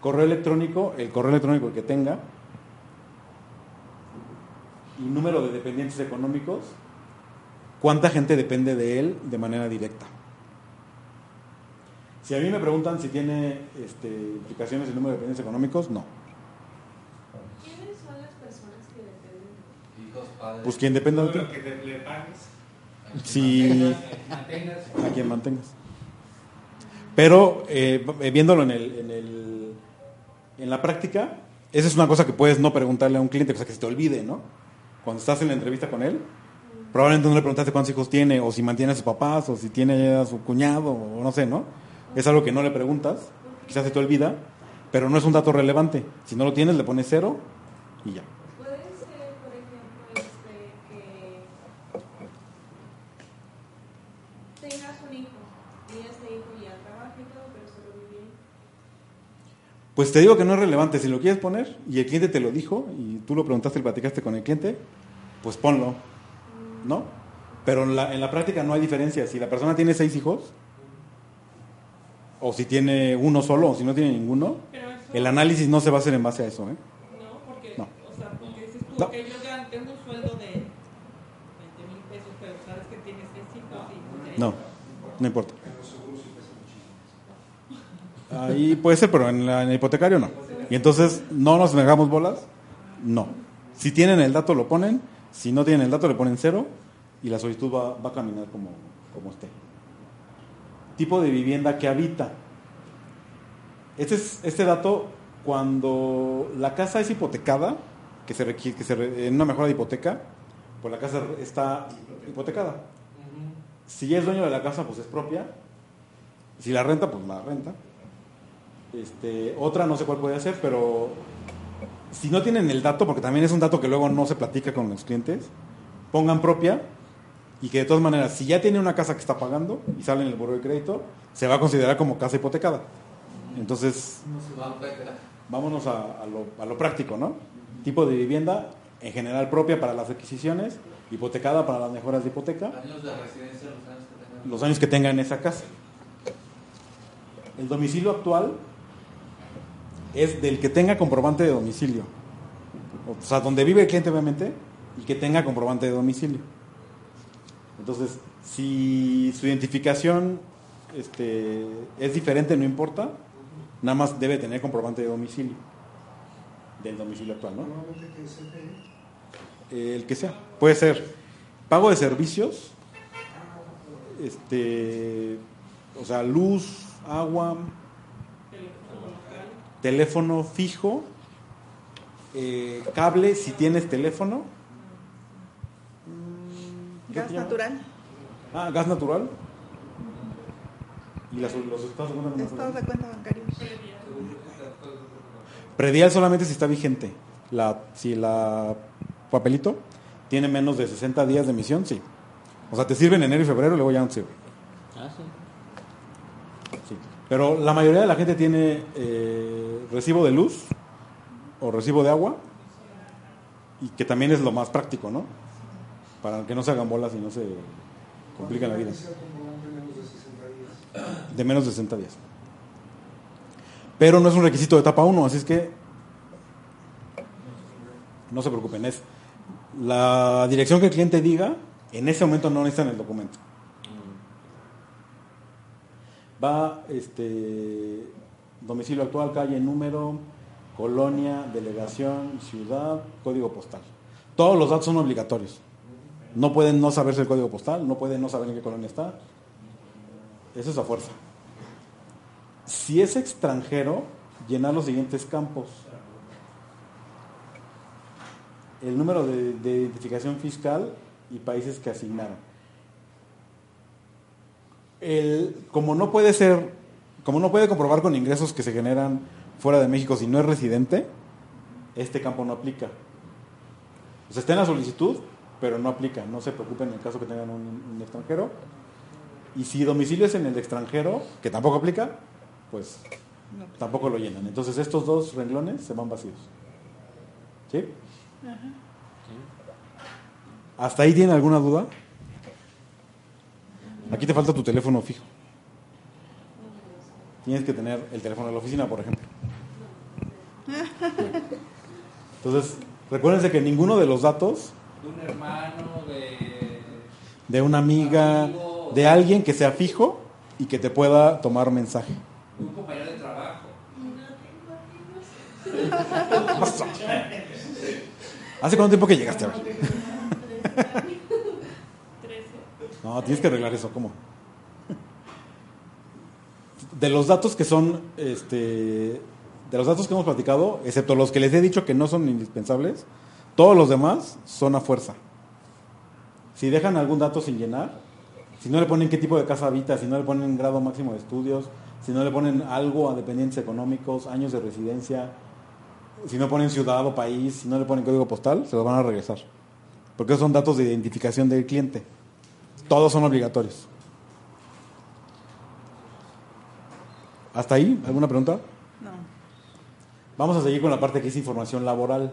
Correo electrónico, el correo electrónico que tenga. Y número de dependientes económicos. ¿Cuánta gente depende de él de manera directa? Si a mí me preguntan si tiene este, implicaciones el número de dependientes económicos, no. ¿Quiénes son las personas que dependen? Hijos, padres. Pues quien dependa de ti. que te- le pagues. Si Mantengas. a quien mantengas. Pero eh, viéndolo en, el, en, el, en la práctica, esa es una cosa que puedes no preguntarle a un cliente, o sea, que se te olvide, ¿no? Cuando estás en la entrevista con él, probablemente no le preguntaste cuántos hijos tiene, o si mantiene a sus papás, o si tiene a su cuñado, o no sé, ¿no? Es algo que no le preguntas, quizás se te olvida, pero no es un dato relevante. Si no lo tienes, le pones cero y ya. Puede ser, por ejemplo, este, que tengas un hijo y este hijo ya trabaja y todo, pero solo vive ahí. Pues te digo que no es relevante. Si lo quieres poner y el cliente te lo dijo y tú lo preguntaste y platicaste con el cliente, pues ponlo. ¿No? Pero en la, en la práctica no hay diferencia. Si la persona tiene seis hijos, o si tiene uno solo, o si no tiene ninguno, eso- el análisis no se va a hacer en base a eso. ¿eh? No, porque, No. o sea, porque dices tú, No. yo ya tengo un sueldo de 20 mil pesos, pero sabes que tienes seis hijos y pues, No, no importa. Ahí puede ser, pero en, la- en el hipotecario no. Y entonces, ¿no nos negamos bolas? No. Si tienen el dato, lo ponen. Si no tienen el dato, le ponen cero. Y la solicitud va, va a caminar como, como esté. Tipo de vivienda que habita. Este, es, este dato, cuando la casa es hipotecada, que se requiere, que se re- en una mejora de hipoteca, pues la casa está hipotecada. Si ya es dueño de la casa, pues es propia. Si la renta, pues la renta. Este, otra no sé cuál puede ser, pero si no tienen el dato, porque también es un dato que luego no se platica con los clientes, pongan propia y que de todas maneras, si ya tiene una casa que está pagando y sale en el buro de crédito, se va a considerar como casa hipotecada. Entonces, vámonos a, a lo, a lo práctico, ¿no? Tipo de vivienda, en general propia para las adquisiciones, hipotecada para las mejoras de hipoteca Años de residencia, los años que tengan. los años que tenga en esa casa. El domicilio actual es del que tenga comprobante de domicilio. O sea, donde vive el cliente obviamente y que tenga comprobante de domicilio. Entonces, si su identificación este, es diferente, no importa, nada más debe tener comprobante de domicilio. Del domicilio actual, ¿no? El que sea. Puede ser pago de servicios, este, o sea, luz, agua, teléfono fijo, eh, cable, si tienes teléfono. Mm, ¿qué Gas te natural. Ah, gas natural. Y las- los estados de cuenta Estados de cuenta bancarios. Predial solamente si está vigente. La, si la papelito tiene menos de 60 días de emisión, sí. O sea, te sirve en enero y febrero, luego ya no te sirve. Ah, sí. Sí. Pero la mayoría de la gente tiene eh, recibo de luz o recibo de agua y que también es lo más práctico, ¿no? Para que no se hagan bolas y no se compliquen la vida. Dice el comprobante menos de 60 días. De menos de 60 días. Pero no es un requisito de etapa 1, así es que no se preocupen. Es la dirección que el cliente diga, en ese momento no necesitan el documento. Va este domicilio actual, calle, número, colonia, delegación, ciudad, código postal. Todos los datos son obligatorios. No pueden no saberse el código postal, no pueden no saber en qué colonia está. Eso es a fuerza. Si es extranjero, llenar los siguientes campos. El número de, de identificación fiscal y países que asignaron. El, como no puede ser, como no puede comprobar con ingresos que se generan fuera de México si no es residente, este campo no aplica. O sea, está en la solicitud, pero no aplica. No se preocupen en el caso que tengan un, un extranjero. Y si domicilio es en el extranjero, que tampoco aplica, pues tampoco lo llenan. Entonces estos dos renglones se van vacíos. ¿Sí? ¿Hasta ahí tiene alguna duda? Aquí te falta tu teléfono fijo. Tienes que tener el teléfono de la oficina, por ejemplo. Entonces, recuérdense que ninguno de los datos De un hermano, de. de una amiga, de alguien que sea fijo y que te pueda tomar mensaje. un compañero de trabajo. ¿Hace cuánto tiempo que llegaste a ver? Trece. No, tienes que arreglar eso, ¿cómo? De los datos que son, este, de los datos que hemos platicado, excepto los que les he dicho que no son indispensables, todos los demás son a fuerza. Si dejan algún dato sin llenar, si no le ponen qué tipo de casa habita, si no le ponen grado máximo de estudios, si no le ponen algo a dependientes económicos, años de residencia, si no ponen ciudad o país, si no le ponen código postal, se los van a regresar. Porque esos son datos de identificación del cliente. Todos son obligatorios. ¿Hasta ahí? ¿Alguna pregunta? No. Vamos a seguir con la parte que es información laboral.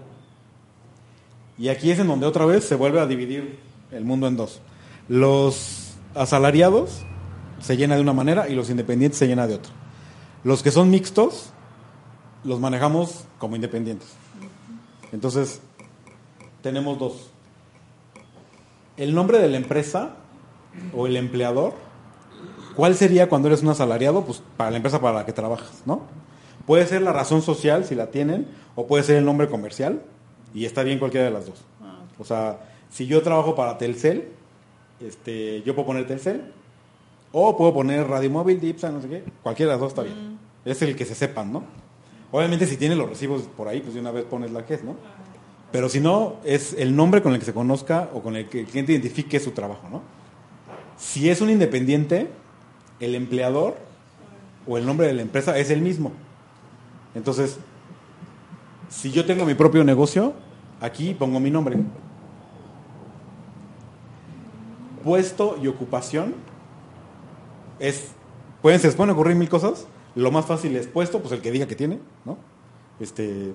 Y aquí es en donde otra vez se vuelve a dividir el mundo en dos. Los asalariados se llena de una manera y los independientes se llena de otra. Los que son mixtos los manejamos como independientes. Entonces, tenemos dos. El nombre de la empresa o el empleador, ¿cuál sería cuando eres un asalariado? Pues para la empresa para la que trabajas, ¿no? Puede ser la razón social, si la tienen, o puede ser el nombre comercial, y está bien cualquiera de las dos. O sea, si yo trabajo para Telcel, este, yo puedo poner Telcel, o puedo poner Radio Móvil, Dipsa, no sé qué, cualquiera de las dos está bien. Es el que se sepan, ¿no? Obviamente si tienes los recibos por ahí, pues de una vez pones la que es, ¿no? Pero si no, es el nombre con el que se conozca o con el que el cliente identifique su trabajo, ¿no? Si es un independiente, el empleador o el nombre de la empresa es el mismo. Entonces, si yo tengo mi propio negocio, aquí pongo mi nombre. Puesto y ocupación es pueden se pueden ocurrir mil cosas. Lo más fácil es puesto, pues el que diga que tiene, ¿no? Este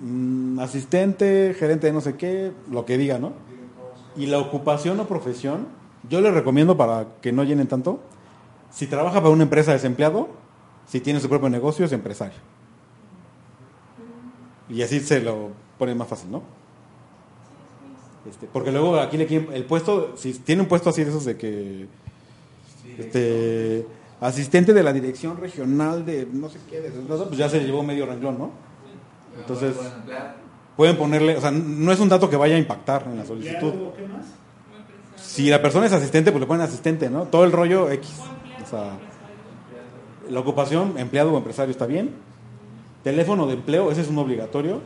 mm, asistente, gerente de no sé qué, lo que diga, ¿no? Y la ocupación o profesión, yo les recomiendo para que no llenen tanto, si trabaja para una empresa es empleado, si tiene su propio negocio es empresario. Y así se lo pone más fácil, ¿no? Este, porque luego aquí le quieren- el puesto, si tiene un puesto así de esos de que este asistente de la dirección regional de no sé qué, de, pues ya se llevó medio renglón, ¿no? Entonces pueden ponerle, o sea, no es un dato que vaya a impactar en la solicitud. ¿Empleado o qué más? Si la persona es asistente, pues le ponen asistente, ¿no? Todo el rollo X. La ocupación, empleado o empresario está bien. Teléfono de empleo, ese es un obligatorio.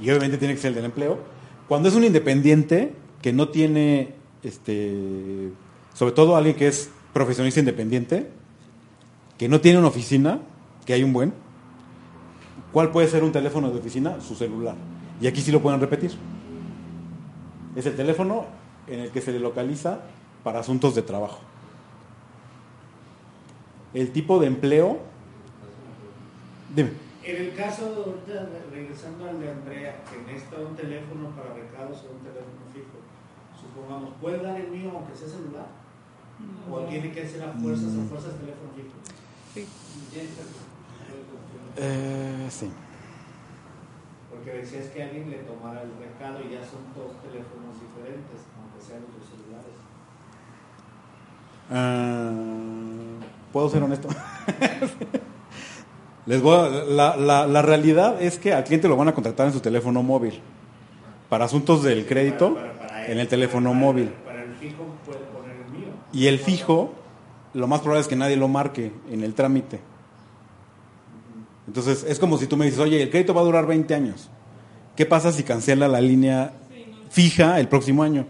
Y obviamente tiene que ser el del empleo. Cuando es un independiente que no tiene, este, sobre todo alguien que es profesionista independiente, que no tiene una oficina, que hay un buen, ¿cuál puede ser un teléfono de oficina? Su celular. Y aquí sí lo pueden repetir. Es el teléfono en el que se le localiza para asuntos de trabajo. El tipo de empleo. Dime. En el caso, ahorita, regresando al de Andrea, que necesita un teléfono para recados o un teléfono fijo, supongamos, ¿puede dar el mío aunque sea celular? ¿O tiene que ser a fuerzas, a fuerzas teléfono fijo? Eh, sí. Porque decías que alguien le tomara el recado y ya son dos teléfonos diferentes, aunque sean los celulares. Ah, ¿Puedo ser honesto? Les voy a- la, la- la realidad es que al cliente lo van a contratar en su teléfono móvil. Para asuntos del crédito, Para- para- para él, en el teléfono para- móvil. Para el fijo puede poner el mío. Y el fijo, lo más probable es que nadie lo marque en el trámite. Entonces, es como si tú me dices, oye, el crédito va a durar 20 años. ¿Qué pasa si cancela la línea fija el próximo año?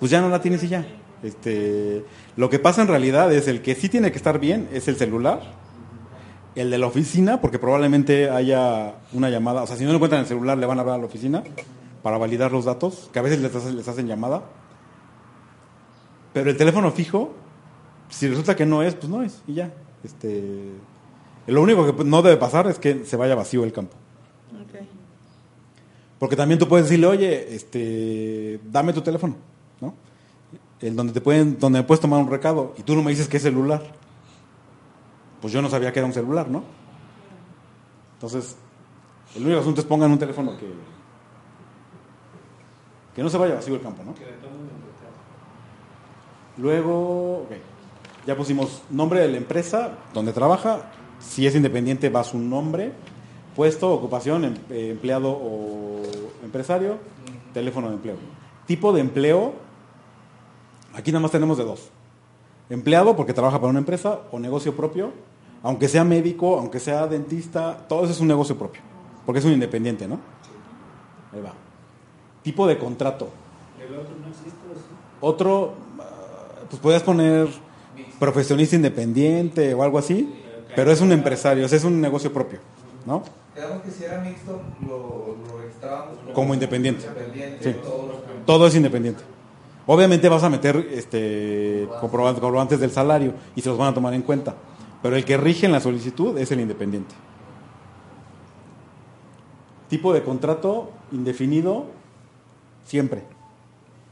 Pues ya no la tienes y ya. Este, lo que pasa en realidad es el que sí tiene que estar bien es el celular, el de la oficina, porque probablemente haya una llamada, o sea, si no lo encuentran en el celular, le van a hablar a la oficina para validar los datos, que a veces les hacen, les hacen llamada. Pero el teléfono fijo, si resulta que no es, pues no es, y ya. Este, lo único que no debe pasar es que se vaya vacío el campo. Porque también tú puedes decirle, oye, este, dame tu teléfono, ¿no? El donde te pueden, donde me puedes tomar un recado y tú no me dices que es celular. Pues yo no sabía que era un celular, ¿no? Entonces, el único asunto es pongan un teléfono que que no se vaya vacío el campo, ¿no? Luego, ok, ya pusimos nombre de la empresa, donde trabaja, si es independiente va su nombre, puesto, ocupación, em- eh, empleado o empresario, teléfono de empleo. Tipo de empleo, aquí nada más tenemos de dos. Empleado porque trabaja para una empresa o negocio propio, aunque sea médico, aunque sea dentista, todo eso es un negocio propio, porque es un independiente, ¿no? Ahí va. Tipo de contrato. El otro no existe. Otro, ah, pues podías poner profesionista independiente o algo así, pero es un empresario, o sea, es un negocio propio, ¿no? Quedamos que si era mixto, lo, lo registrábamos Como independiente. independiente, Sí. Todo es independiente. Obviamente vas a meter este comprobantes, del salario y se los van a tomar en cuenta, pero el que rige en la solicitud es el independiente. Tipo de contrato indefinido siempre.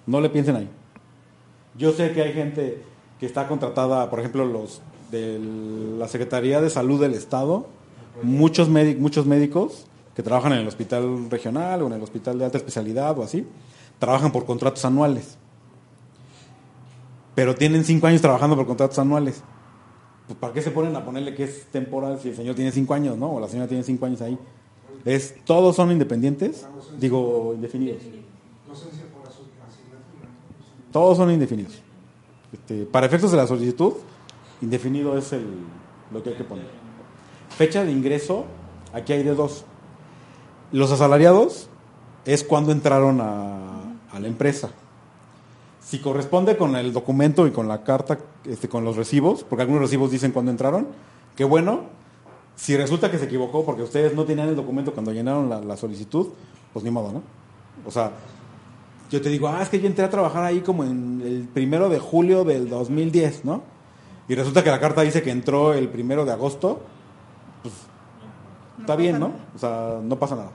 No le piensen ahí. Yo sé que hay gente que está contratada, por ejemplo, los de la Secretaría de Salud del Estado, muchos, muchos médicos que trabajan en el hospital regional o en el hospital de alta especialidad o así, trabajan por contratos anuales. Pero tienen cinco años trabajando por contratos anuales. Pues, ¿Para qué se ponen a ponerle que es temporal si el señor tiene cinco años, ¿no? O la señora tiene cinco años ahí. Es, todos son independientes, digo, indefinidos. Todos son indefinidos. Este, para efectos de la solicitud, indefinido es el, lo que hay que poner. Fecha de ingreso, aquí hay de dos. Los asalariados es cuando entraron a, a la empresa. Si corresponde con el documento y con la carta, este, con los recibos, porque algunos recibos dicen cuando entraron, qué bueno. Si resulta que se equivocó porque ustedes no tenían el documento cuando llenaron la, la solicitud, pues ni modo, ¿no? O sea, yo te digo, ah, es que yo entré a trabajar ahí como en el primero de julio del 2010, ¿no? Y resulta que la carta dice que entró el primero de agosto, pues está bien, ¿no? O sea, no pasa nada.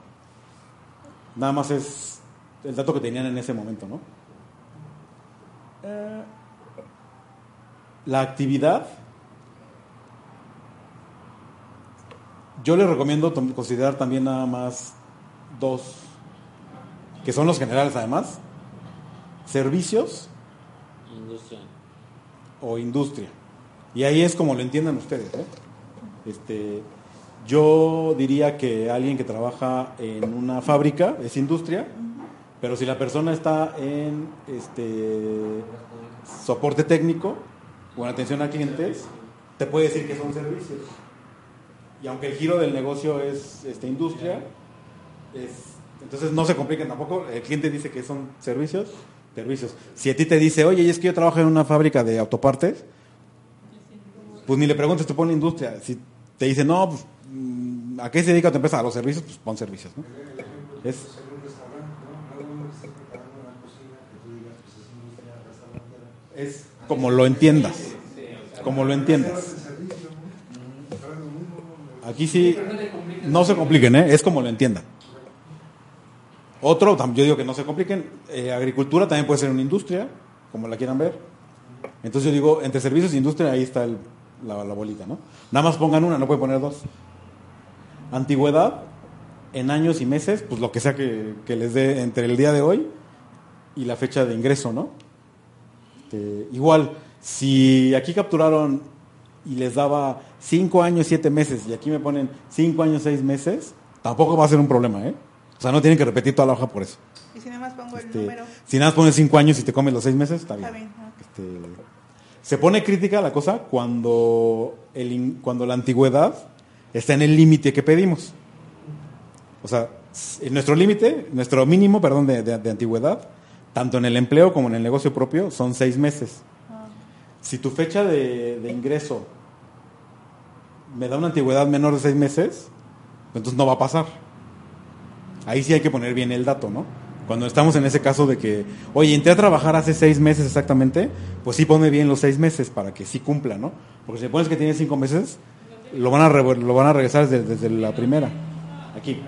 Nada más es el dato que tenían en ese momento, ¿no? Eh, la actividad, yo les recomiendo considerar también nada más dos, que son los generales además, servicios Industria. o industria. Y ahí es como lo entiendan ustedes. ¿eh? Este, yo diría que alguien que trabaja en una fábrica es industria, pero si la persona está en este, soporte técnico o en atención a clientes, te puede decir que son servicios. Y aunque el giro del negocio es este, industria, es- entonces no se compliquen tampoco. El cliente dice que son servicios, servicios. Si a ti te dice, oye, es que yo trabajo en una fábrica de autopartes, pues ni le preguntes, tú pon industria. Si te dice, no, pues, mm, ¿a qué se dedica tu empresa? A los servicios, pues pon servicios. ¿no? Es- es en un restaurante, ¿no? No uno que esté preparando una cocina que tú digas, pues es industria restaurantera. Es como lo entiendas. Como lo entiendas. Aquí sí, no se compliquen, ¿eh? es como lo entiendan. Otro, yo digo que no se compliquen, eh, agricultura también puede ser una industria, como la quieran ver. Entonces yo digo, entre servicios e industria, ahí está el- la, bolita, ¿no? Nada más pongan una, no pueden poner dos. Antigüedad, en años y meses, pues lo que sea que les dé entre el día de hoy y la fecha de ingreso, ¿no? Este, igual, si aquí capturaron y les daba 5 años, 7 meses, y aquí me ponen 5 años, 6 meses, tampoco va a ser un problema, ¿eh? O sea, no tienen que repetir toda la hoja por eso. Y si nada más pongo el Este, número, si nada más pones 5 años y te comes los 6 meses, está bien. está bien. ah. Este, se pone crítica la cosa cuando, el, cuando la antigüedad está en el límite que pedimos. O sea, nuestro límite, nuestro mínimo, perdón, de, de- de antigüedad, tanto en el empleo como en el negocio propio, son seis meses. Si tu fecha de, de ingreso me da una antigüedad menor de seis meses, entonces no va a pasar. Ahí sí hay que poner bien el dato, ¿no? Cuando estamos en ese caso de que, oye, entré a trabajar hace seis meses exactamente, pues sí pone bien los seis meses para que sí cumpla, ¿no? Porque si le pones que tiene cinco meses, lo van a, revo- lo van a regresar desde, desde la primera. Aquí.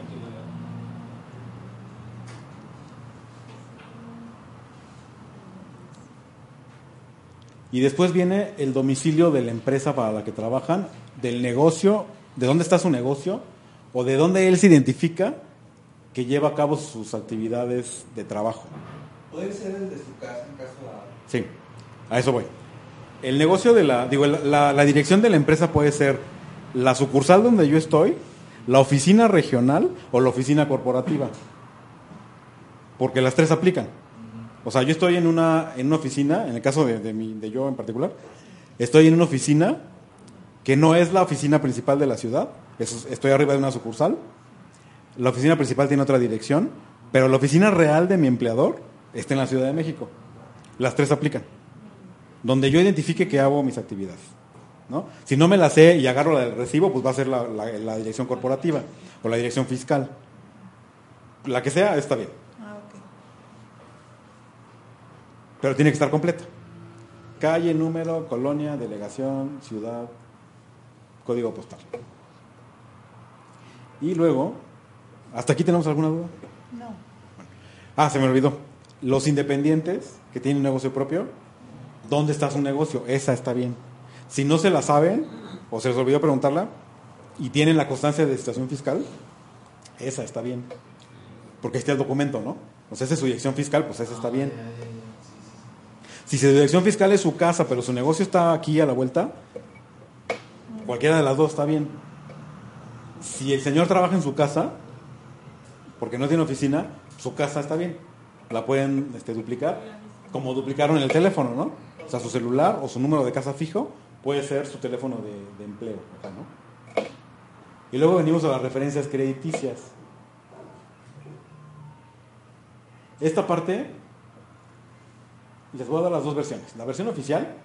Y después viene el domicilio de la empresa para la que trabajan, del negocio, de dónde está su negocio, o de dónde él se identifica que lleva a cabo sus actividades de trabajo. Puede ser desde su casa en caso de... Sí, a eso voy. El negocio de la, digo, la, la- la dirección de la empresa puede ser la sucursal donde yo estoy, la oficina regional o la oficina corporativa. Porque las tres aplican. O sea, yo estoy en una, en una oficina, en el caso de, de, mi- de yo en particular, estoy en una oficina que no es la oficina principal de la ciudad, es- estoy arriba de una sucursal, la oficina principal tiene otra dirección, pero la oficina real de mi empleador está en la Ciudad de México. Las tres aplican. Donde yo identifique que hago mis actividades. ¿no? Si no me la sé y agarro la del recibo, pues va a ser la- la dirección corporativa o la dirección fiscal. La que sea, está bien. Ah, ok. Pero tiene que estar completa. Calle, número, colonia, delegación, ciudad, código postal. Y luego ¿Hasta aquí tenemos alguna duda? No. Ah, se me olvidó. Los independientes que tienen un negocio propio, ¿dónde está su negocio? Esa está bien. Si no se la saben, o se les olvidó preguntarla, y tienen la constancia de situación fiscal, esa está bien. Porque ahí está el documento, ¿no? O sea, esa es su dirección fiscal, pues esa está bien. Si su dirección fiscal es su casa, pero su negocio está aquí a la vuelta, cualquiera de las dos está bien. Si el señor trabaja en su casa, porque no tiene oficina, su casa está bien. La pueden este, duplicar, como duplicaron el teléfono, ¿no? O sea, su celular o su número de casa fijo puede ser su teléfono de, de empleo, acá, ¿no? Y luego venimos a las referencias crediticias. Esta parte, les voy a dar las dos versiones. La versión oficial,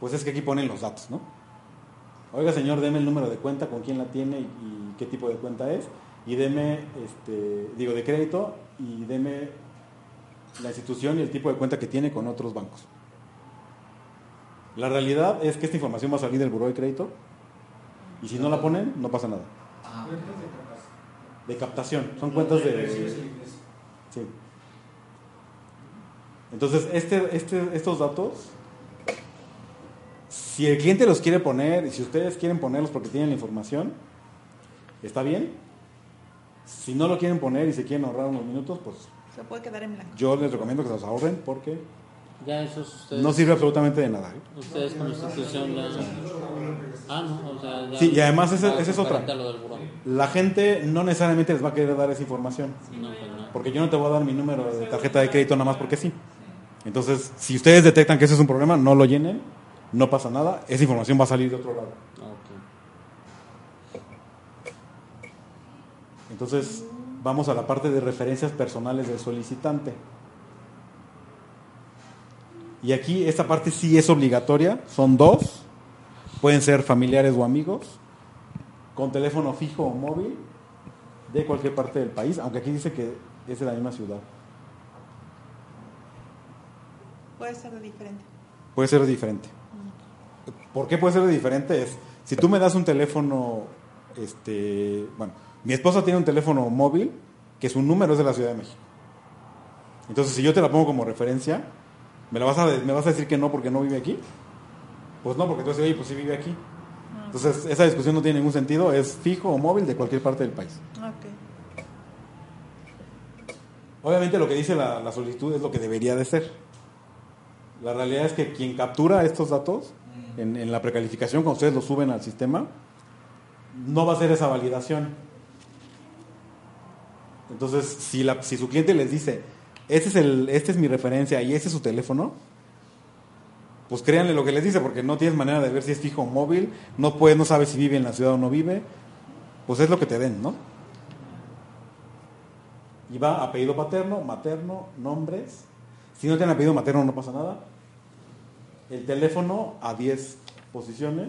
pues es que aquí ponen los datos, ¿no? Oiga, señor, deme el número de cuenta, con quién la tiene y, y qué tipo de cuenta es. Y deme, este, digo, de crédito y deme la institución y el tipo de cuenta que tiene con otros bancos. La realidad es que esta información va a salir del buró de crédito y si no la ponen, no pasa nada. Ah, De captación, son cuentas de... Sí. Entonces, este, este, estos datos, si el cliente los quiere poner y si ustedes quieren ponerlos porque tienen la información, está bien. Si no lo quieren poner y se quieren ahorrar unos minutos, pues Se puede quedar en blanco. yo les recomiendo que se los ahorren porque Ya esos ustedes. no sirve absolutamente de nada. ¿eh? Ustedes con institución ya. Ah, no, o sea, ya. Sí, y además esa- esa es otra. La gente no necesariamente les va a querer dar esa información. No, pues no. Porque yo no te voy a dar mi número de tarjeta de crédito nada más porque sí. Entonces, si ustedes detectan que ese es un problema, no lo llenen, no pasa nada, esa información va a salir de otro lado. Ok. Entonces, vamos a la parte de referencias personales del solicitante. Y aquí esta parte sí es obligatoria, son dos, pueden ser familiares o amigos, con teléfono fijo o móvil, de cualquier parte del país, aunque aquí dice que es de la misma ciudad. Puede ser de diferente. Puede ser diferente. ¿Por qué puede ser diferente? Es, si tú me das un teléfono, este, bueno, mi esposa tiene un teléfono móvil que su número es de la Ciudad de México. Entonces, si yo te la pongo como referencia, ¿me, la vas a, ¿me vas a decir que no porque no vive aquí? Pues no, porque tú vas a decir, oye, pues sí vive aquí. Entonces, esa discusión no tiene ningún sentido, es fijo o móvil de cualquier parte del país. Ok. Obviamente lo que dice la, la solicitud es lo que debería de ser. La realidad es que quien captura estos datos en, en la precalificación, cuando ustedes los suben al sistema, no va a hacer esa validación. Entonces, si, la, si su cliente les dice, este es, el, este es mi referencia y este es su teléfono, pues créanle lo que les dice, porque no tienes manera de ver si es fijo o móvil, no puedes, no sabes si vive en la ciudad o no vive, pues es lo que te den, ¿no? Y va apellido paterno, materno, nombres. Si no tienen apellido materno no pasa nada. El teléfono a 10 posiciones.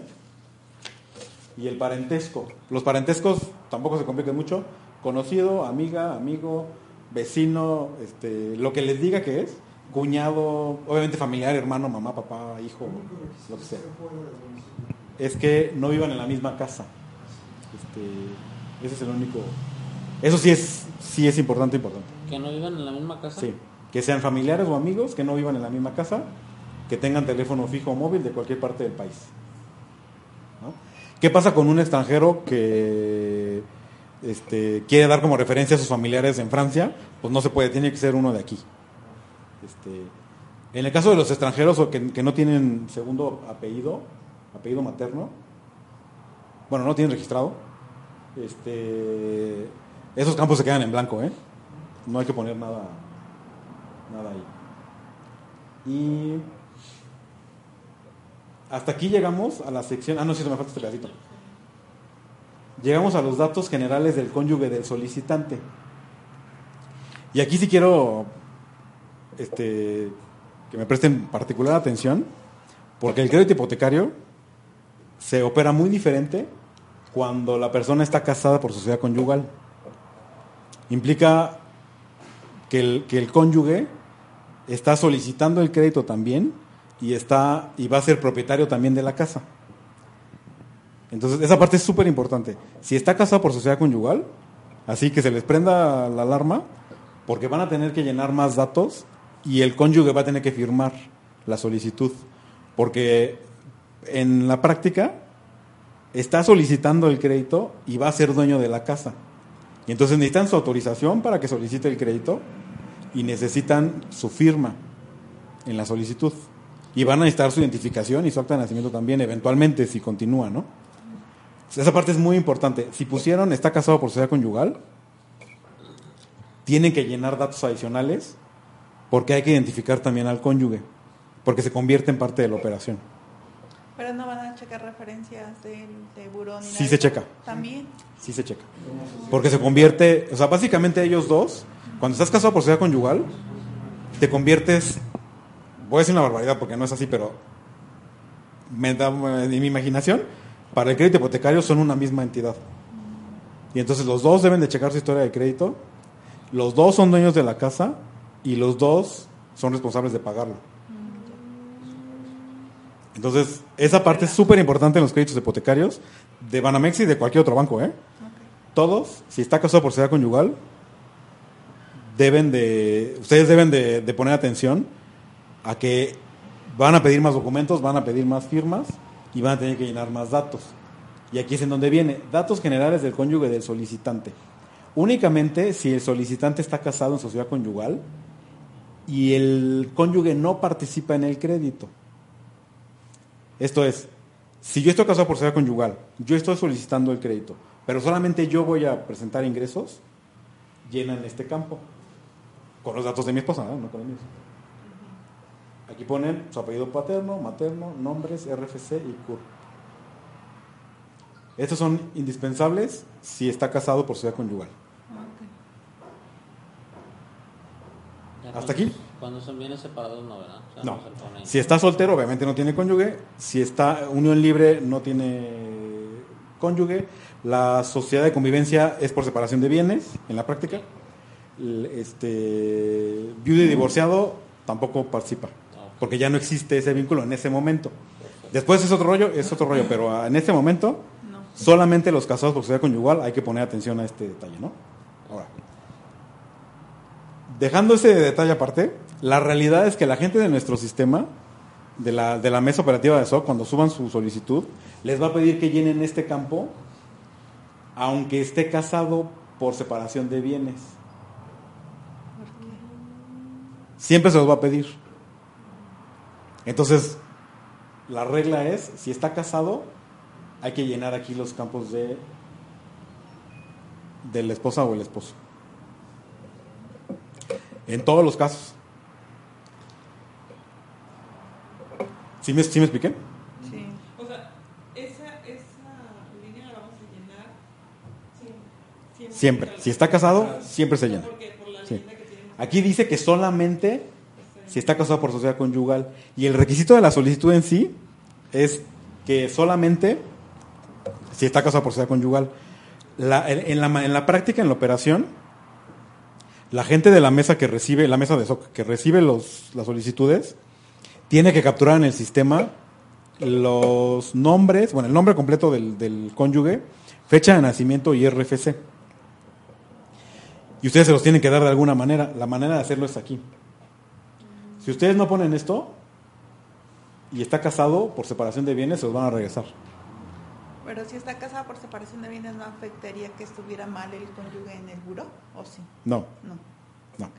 Y el parentesco. Los parentescos tampoco se complican mucho. Conocido, amiga, amigo, vecino, este, lo que les diga que es. Cuñado, obviamente familiar, hermano, mamá, papá, hijo, lo que sea. Es que no vivan en la misma casa. Este, ese es el único. Eso sí es, sí es importante, importante. Que no vivan en la misma casa. Sí, que sean familiares o amigos, que no vivan en la misma casa, que tengan teléfono fijo o móvil de cualquier parte del país. ¿no? ¿Qué pasa con un extranjero que este, quiere dar como referencia a sus familiares en Francia? Pues no se puede, tiene que ser uno de aquí. Este, en el caso de los extranjeros o que, que no tienen segundo apellido, apellido materno, bueno, no tienen registrado, este, esos campos se quedan en blanco, ¿eh? No hay que poner nada, nada ahí. Y hasta aquí llegamos a la sección. Ah, no, sí, se me falta este pedacito. Llegamos a los datos generales del cónyuge del solicitante. Y aquí sí quiero este, que me presten particular atención, porque el crédito hipotecario se opera muy diferente cuando la persona está casada por sociedad conyugal. Implica que el, que el cónyuge está solicitando el crédito también y, está, y va a ser propietario también de la casa. Entonces, esa parte es súper importante. Si está casado por sociedad conyugal, Así que se les prenda la alarma porque van a tener que llenar más datos y el cónyuge va a tener que firmar la solicitud. Porque en la práctica está solicitando el crédito y va a ser dueño de la casa. Y entonces necesitan su autorización para que solicite el crédito y necesitan su firma en la solicitud. Y van a necesitar su identificación y su acta de nacimiento también, eventualmente, si continúa, ¿no? Esa parte es muy importante. Si pusieron está casado por sociedad conyugal, tienen que llenar datos adicionales porque hay que identificar también al cónyuge, porque se convierte en parte de la operación. Pero no van a checar referencias del de buró ni Sí nada. se checa. También. Sí se checa. Porque se convierte, o sea, básicamente ellos dos, cuando estás casado por sociedad conyugal, te conviertes, voy a decir una barbaridad porque no es así, pero me da, en mi imaginación, para el crédito hipotecario son una misma entidad. Y entonces los dos deben de checar su historia de crédito, los dos son dueños de la casa y los dos son responsables de pagarlo. Entonces, esa parte es súper importante en los créditos hipotecarios de Banamex y de cualquier otro banco, ¿eh? Todos, si está casado por sociedad conyugal, deben de, ustedes deben de, de poner atención a que van a pedir más documentos, van a pedir más firmas y van a tener que llenar más datos. Y aquí es en donde viene, datos generales del cónyuge del solicitante. Únicamente si el solicitante está casado en sociedad conyugal y el cónyuge no participa en el crédito. Esto es, si yo estoy casado por sociedad conyugal, yo estoy solicitando el crédito, pero solamente yo voy a presentar ingresos, llenan este campo con los datos de mi esposa, ¿no? No con los míos. Aquí ponen su apellido paterno, materno, nombres, RFC y CUR. Estos son indispensables si está casado por sociedad conyugal. ¿Hasta aquí? Cuando son bienes separados, no, ¿verdad? O sea, No. Si está soltero, obviamente no tiene cónyuge. Si está unión libre, no tiene cónyuge. La sociedad de convivencia es por separación de bienes, en la práctica. Este, viudo y divorciado tampoco participa, porque ya no existe ese vínculo en ese momento. Después es otro rollo, es otro rollo, pero en este momento solamente los casados por sociedad conyugal hay que poner atención a este detalle, ¿no? Ahora, dejando ese detalle aparte, la realidad es que la gente de nuestro sistema, de la, de la mesa operativa de SOC, cuando suban su solicitud, les va a pedir que llenen este campo, aunque esté casado por separación de bienes. Siempre se los va a pedir. Entonces, la regla es, si está casado, hay que llenar aquí los campos de, de la esposa o el esposo. En todos los casos. ¿Sí me, sí me expliqué? Sí. O sea, esa, esa línea la vamos a llenar siempre. Siempre. Si está casado, siempre se llena. Porque por la Sí. leyenda que tienen. Aquí dice que solamente si está casado por sociedad conyugal. Y el requisito de la solicitud en sí es que solamente si está casado por sociedad conyugal. En, la, en la práctica, en la operación, la gente de la mesa que recibe, la mesa de SOC, que recibe los, las solicitudes, tiene que capturar en el sistema los nombres, bueno, el nombre completo del, del cónyuge, fecha de nacimiento y RFC. Y ustedes se los tienen que dar de alguna manera. La manera de hacerlo es aquí. Si ustedes no ponen esto y está casado por separación de bienes, se los van a regresar. Pero si está casada por separación de bienes, ¿no afectaría que estuviera mal el cónyuge en el buró? ¿O sí? No, No. no.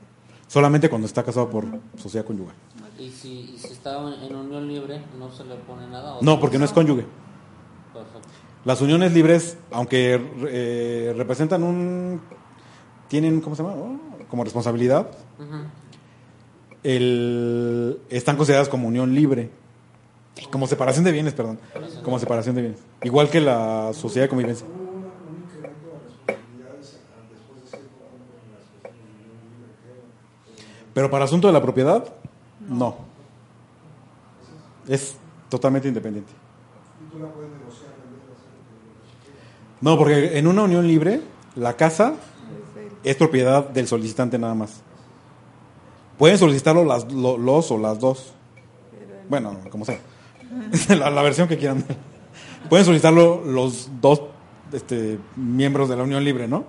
Solamente cuando está casado por sociedad conyugal. Y si, y si está en, unión libre, no se le pone nada. ¿o No, porque no es cónyuge. Perfecto. Las uniones libres, aunque eh, representan un... tienen, ¿cómo se llama? Como responsabilidad. El, están consideradas como unión libre. Como separación de bienes, perdón. Como separación de bienes. Igual que la sociedad de convivencia. Pero para asunto de la propiedad, no. Es totalmente independiente. No, porque en una unión libre, la casa es propiedad del solicitante nada más. Pueden solicitarlo las, lo- los o las dos. Bueno, como sea. la, la versión que quieran. Pueden solicitarlo los dos este, miembros de la unión libre, ¿no?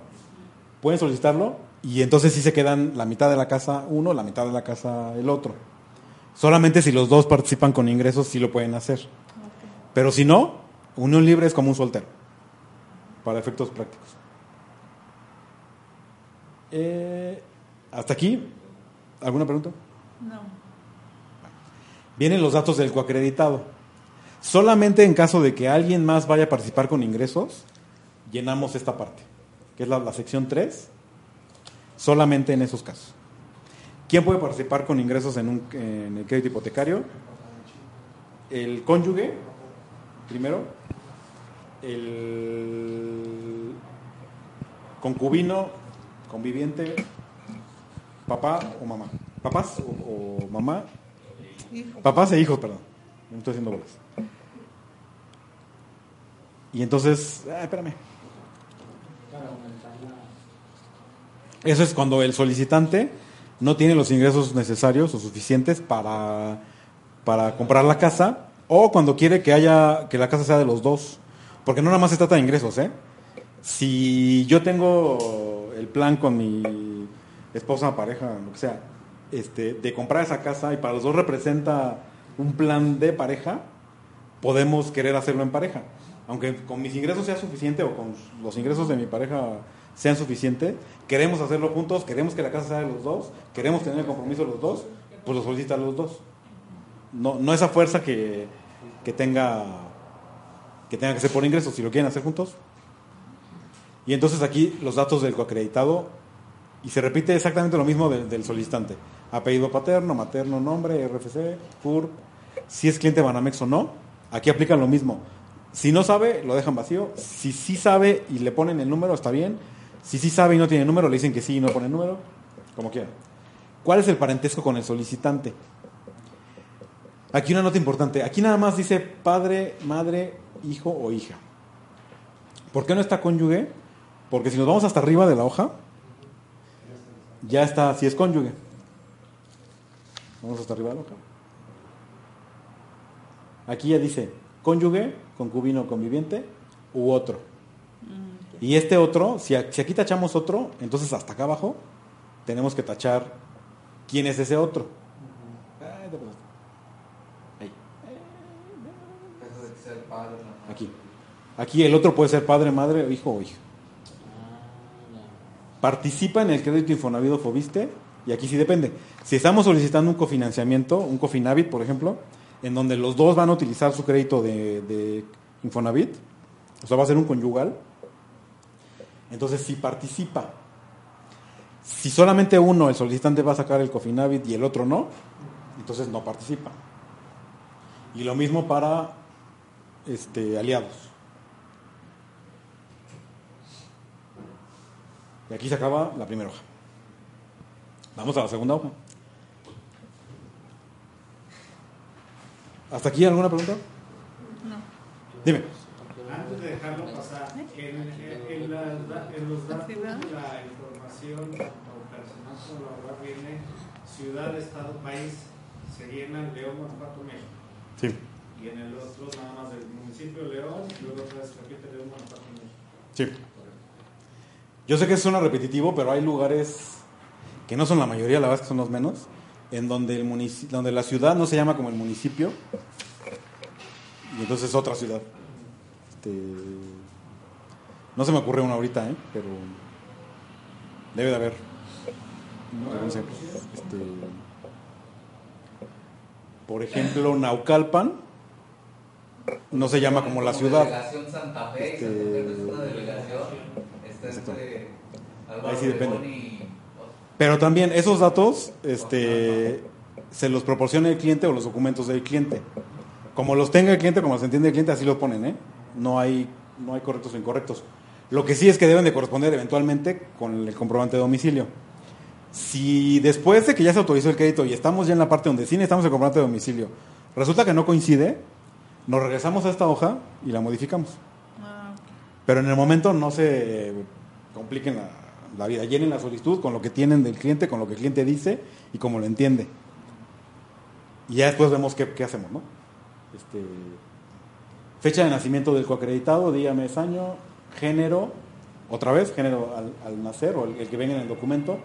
pueden solicitarlo y entonces sí se quedan la mitad de la casa uno, la mitad de la casa el otro. Solamente si los dos participan con ingresos sí lo pueden hacer. Pero si no, unión libre es como un soltero, para efectos prácticos. Eh, Hasta aquí, ¿alguna pregunta? No. Vienen los datos del coacreditado. Solamente en caso de que alguien más vaya a participar con ingresos, llenamos esta parte, que es la, la sección 3, solamente en esos casos. ¿Quién puede participar con ingresos en, un, en el crédito hipotecario? El cónyuge, primero, el concubino, conviviente, papá o mamá. Papás o, o mamá. Papás e hijos, perdón. Me estoy haciendo bolas. Y entonces, ah, espérame. Eso es cuando el solicitante no tiene los ingresos necesarios o suficientes para, para comprar la casa o cuando quiere que haya que la casa sea de los dos. Porque no nada más se trata de ingresos, ¿eh? Si yo tengo el plan con mi esposa, pareja, lo que sea, este, de comprar esa casa y para los dos representa un plan de pareja, podemos querer hacerlo en pareja. Aunque con mis ingresos sea suficiente o con los ingresos de mi pareja sean suficientes, queremos hacerlo juntos, queremos que la casa sea de los dos, queremos tener el compromiso de los dos, pues lo solicitan los dos. No, no esa fuerza que, que tenga que tenga que ser por ingresos, si lo quieren hacer juntos. Y entonces aquí los datos del coacreditado, y se repite exactamente lo mismo del, solicitante. Apellido paterno, materno, nombre, RFC, CURP, si es cliente Banamex o no, aquí aplican lo mismo. Si no sabe, lo dejan vacío. Si sí sabe y le ponen el número, está bien. Si sí sabe y no tiene número, le dicen que sí y no pone número, como quieran. ¿Cuál es el parentesco con el solicitante? Aquí una nota importante. Aquí nada más dice padre, madre, hijo o hija. ¿Por qué no está cónyuge? Porque si nos vamos hasta arriba de la hoja, ya está, si es cónyuge. Vamos hasta arriba hoja. Aquí ya dice cónyuge, concubino, conviviente u otro. Y este otro, si, aquí tachamos otro, entonces hasta acá abajo tenemos que tachar quién es ese otro. Ahí. Eso de que sea el padre, la madre. Aquí. Aquí el otro puede ser padre, madre, hijo o hija. Participa en el crédito Infonavit o Fobiste y aquí sí depende. Si estamos solicitando un cofinanciamiento, un Cofinavit, por ejemplo, en donde los dos van a utilizar su crédito de, Infonavit, o sea, va a ser un conyugal, entonces si participa. Si solamente uno, el solicitante, va a sacar el Cofinavit y el otro no, entonces no participa. Y lo mismo para este, aliados. Y aquí se acaba la primera hoja. Vamos a la segunda hoja. ¿Hasta aquí alguna pregunta? No. Dime. Antes de dejarlo pasar, en, en- en da- en los datos de la información o personal como laboral viene ciudad, estado, país, se llena León, Guanajuato, México. Sí. Y en el otro nada más del municipio de León, y luego otra vez repite León, Guanajuato, México. Sí. Yo sé que suena repetitivo, pero hay lugares que no son la mayoría, la verdad es que son los menos, en donde, el munici- donde la ciudad no se llama como el municipio, y entonces es otra ciudad. Este, no se me ocurre una ahorita, ¿eh? pero debe de haber. No, algún ejemplo. Este, por ejemplo, Naucalpan no se llama como la ciudad. Delegación Santa Fe, Este- Está Exacto. entre Álvaro Ahí sí depende. Y Pero también esos datos este, se los proporciona el cliente o los documentos del cliente. Como los tenga el cliente, como los entiende el cliente, así los ponen, ¿eh? No hay, no hay correctos o incorrectos. Lo que sí es que deben de corresponder eventualmente con el comprobante de domicilio. Si después de que ya se autorizó el crédito y estamos ya en la parte donde sí necesitamos el comprobante de domicilio, resulta que no coincide, nos regresamos a esta hoja y la modificamos. Pero en el momento no se compliquen la, la vida. Llenen la solicitud con lo que tienen del cliente, con lo que el cliente dice y como lo entiende. Y ya después vemos qué, qué hacemos, ¿no? Este, fecha de nacimiento del coacreditado, día, mes, año, género otra vez, género al, al nacer o el, el que venga en el documento,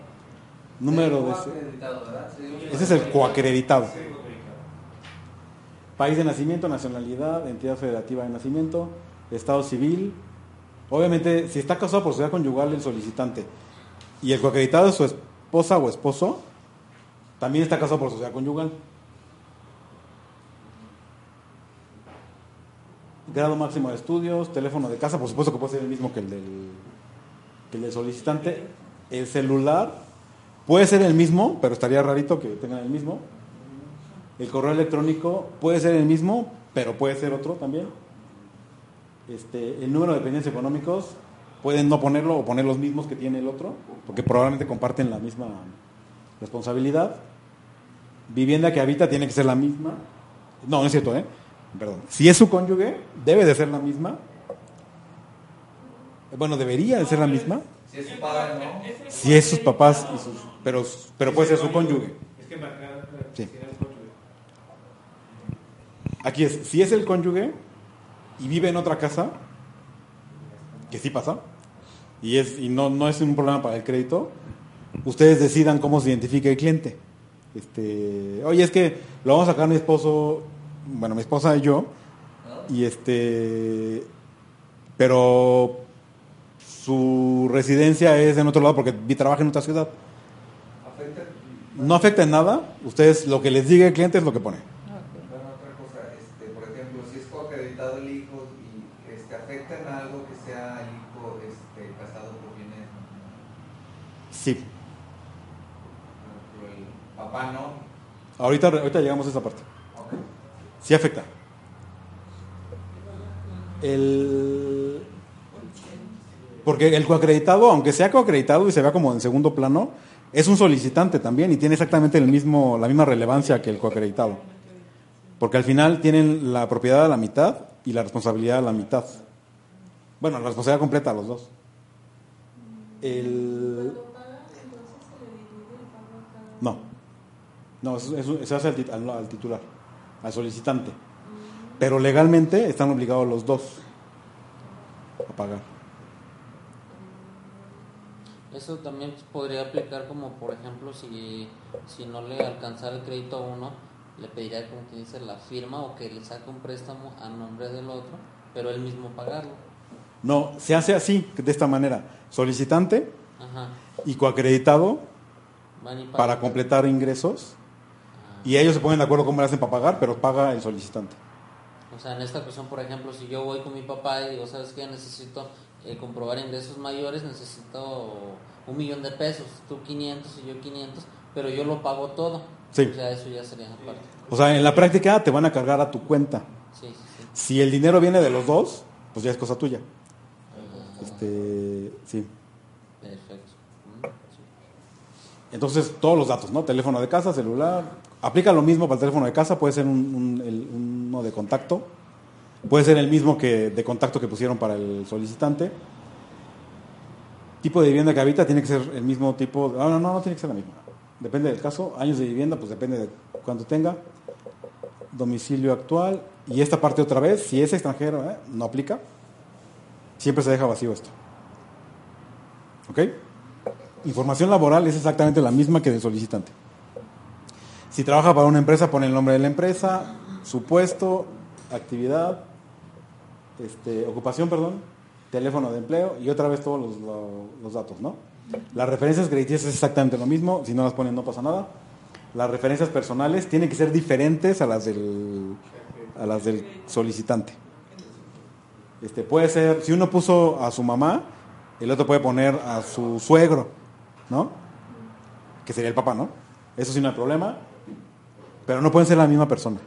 número de... Ese es el coacreditado. País de nacimiento, nacionalidad, entidad federativa de nacimiento, estado civil. Obviamente, si está casado por sociedad conyugal el solicitante y el coacreditado es su esposa o esposo, también está casado por sociedad conyugal. Grado máximo de estudios, teléfono de casa, por supuesto que puede ser el mismo que el del, que el del solicitante. El celular puede ser el mismo, pero estaría rarito que tengan el mismo. El correo electrónico puede ser el mismo, pero puede ser otro también. Este, el número de dependientes económicos pueden no ponerlo o poner los mismos que tiene el otro, porque probablemente comparten la misma responsabilidad. Vivienda que habita tiene que ser la misma. No, no es cierto, ¿eh? Perdón. Si es su cónyuge, debe de ser la misma. Bueno, debería de ser la misma. Si es su padre, ¿no? Si es sus papás, y sus, pero, pero puede ser su cónyuge. Es que marcar Sí. si era el cónyuge. Aquí es, si es el cónyuge y vive en otra casa, que sí pasa, y, es, y no, no es un problema para el crédito, ustedes decidan cómo se identifica el cliente. Este, oye, es que lo vamos a sacar mi esposo, bueno, mi esposa y yo, y este, pero su residencia es en otro lado porque trabaja en otra ciudad. Afecta. No afecta en nada, ustedes lo que les diga el cliente es lo que pone. Bueno, otra cosa, este, por ejemplo, si es coacreditado el hijo y este, afecta en algo que sea el hijo este, casado por bienes, Sí, ejemplo, el papá no. ahorita, ahorita llegamos a esa parte. Ok. Sí afecta. El... Porque el coacreditado, aunque sea coacreditado y se vea como en segundo plano, es un solicitante también y tiene exactamente el mismo, la misma relevancia que el coacreditado. Porque al final tienen la propiedad a la mitad y la responsabilidad a la mitad. Bueno, la responsabilidad completa a los dos. El... Cuando pagan, entonces se le divide el pago a cada No. No, eso, eso- se hace al, al- al titular, al solicitante. Pero legalmente están obligados los dos a pagar. Eso también podría aplicar como, por ejemplo, si, si no le alcanzara el crédito a uno, le pediría, como que dice, la firma o que le saque un préstamo a nombre del otro, pero él mismo pagarlo. No, se hace así, de esta manera. Solicitante Ajá. y coacreditado. Para completar ingresos. Y ellos se ponen de acuerdo cómo le hacen para pagar, pero paga el solicitante. O sea, en esta cuestión, por ejemplo, si yo voy con mi papá y digo, ¿sabes qué? Necesito eh, comprobar ingresos mayores, necesito un millón de pesos, tú 500 y yo 500, pero yo lo pago todo. Sí. O sea, eso ya sería aparte. O sea, en la práctica te van a cargar a tu cuenta. Sí, sí, sí. Si el dinero viene de los dos, pues ya es cosa tuya. Ah, Este, sí. Perfecto. Entonces, todos los datos, ¿no? Teléfono de casa, celular. Aplica lo mismo para el teléfono de casa, puede ser un- uno de contacto. Puede ser el mismo que de contacto que pusieron para el solicitante. Tipo de vivienda que habita tiene que ser el mismo tipo. Ah, no, no, no tiene que ser la misma. Depende del caso. Años de vivienda, pues depende de cuánto tenga. Domicilio actual. Y esta parte otra vez, si es extranjero, ¿eh? no aplica. Siempre se deja vacío esto. ¿Ok? Información laboral es exactamente la misma que del solicitante. Si trabaja para una empresa, pone el nombre de la empresa, su puesto, actividad, este, ocupación, perdón, teléfono de empleo y otra vez todos los, lo- los datos, ¿no? Las referencias crediticias es exactamente lo mismo, si no las ponen no pasa nada. Las referencias personales tienen que ser diferentes a las del, a las del solicitante. Este, puede ser, si uno puso a su mamá, el otro puede poner a su suegro, ¿no? Que sería el papá, ¿no? Eso sí no hay problema, pero no pueden ser la misma persona.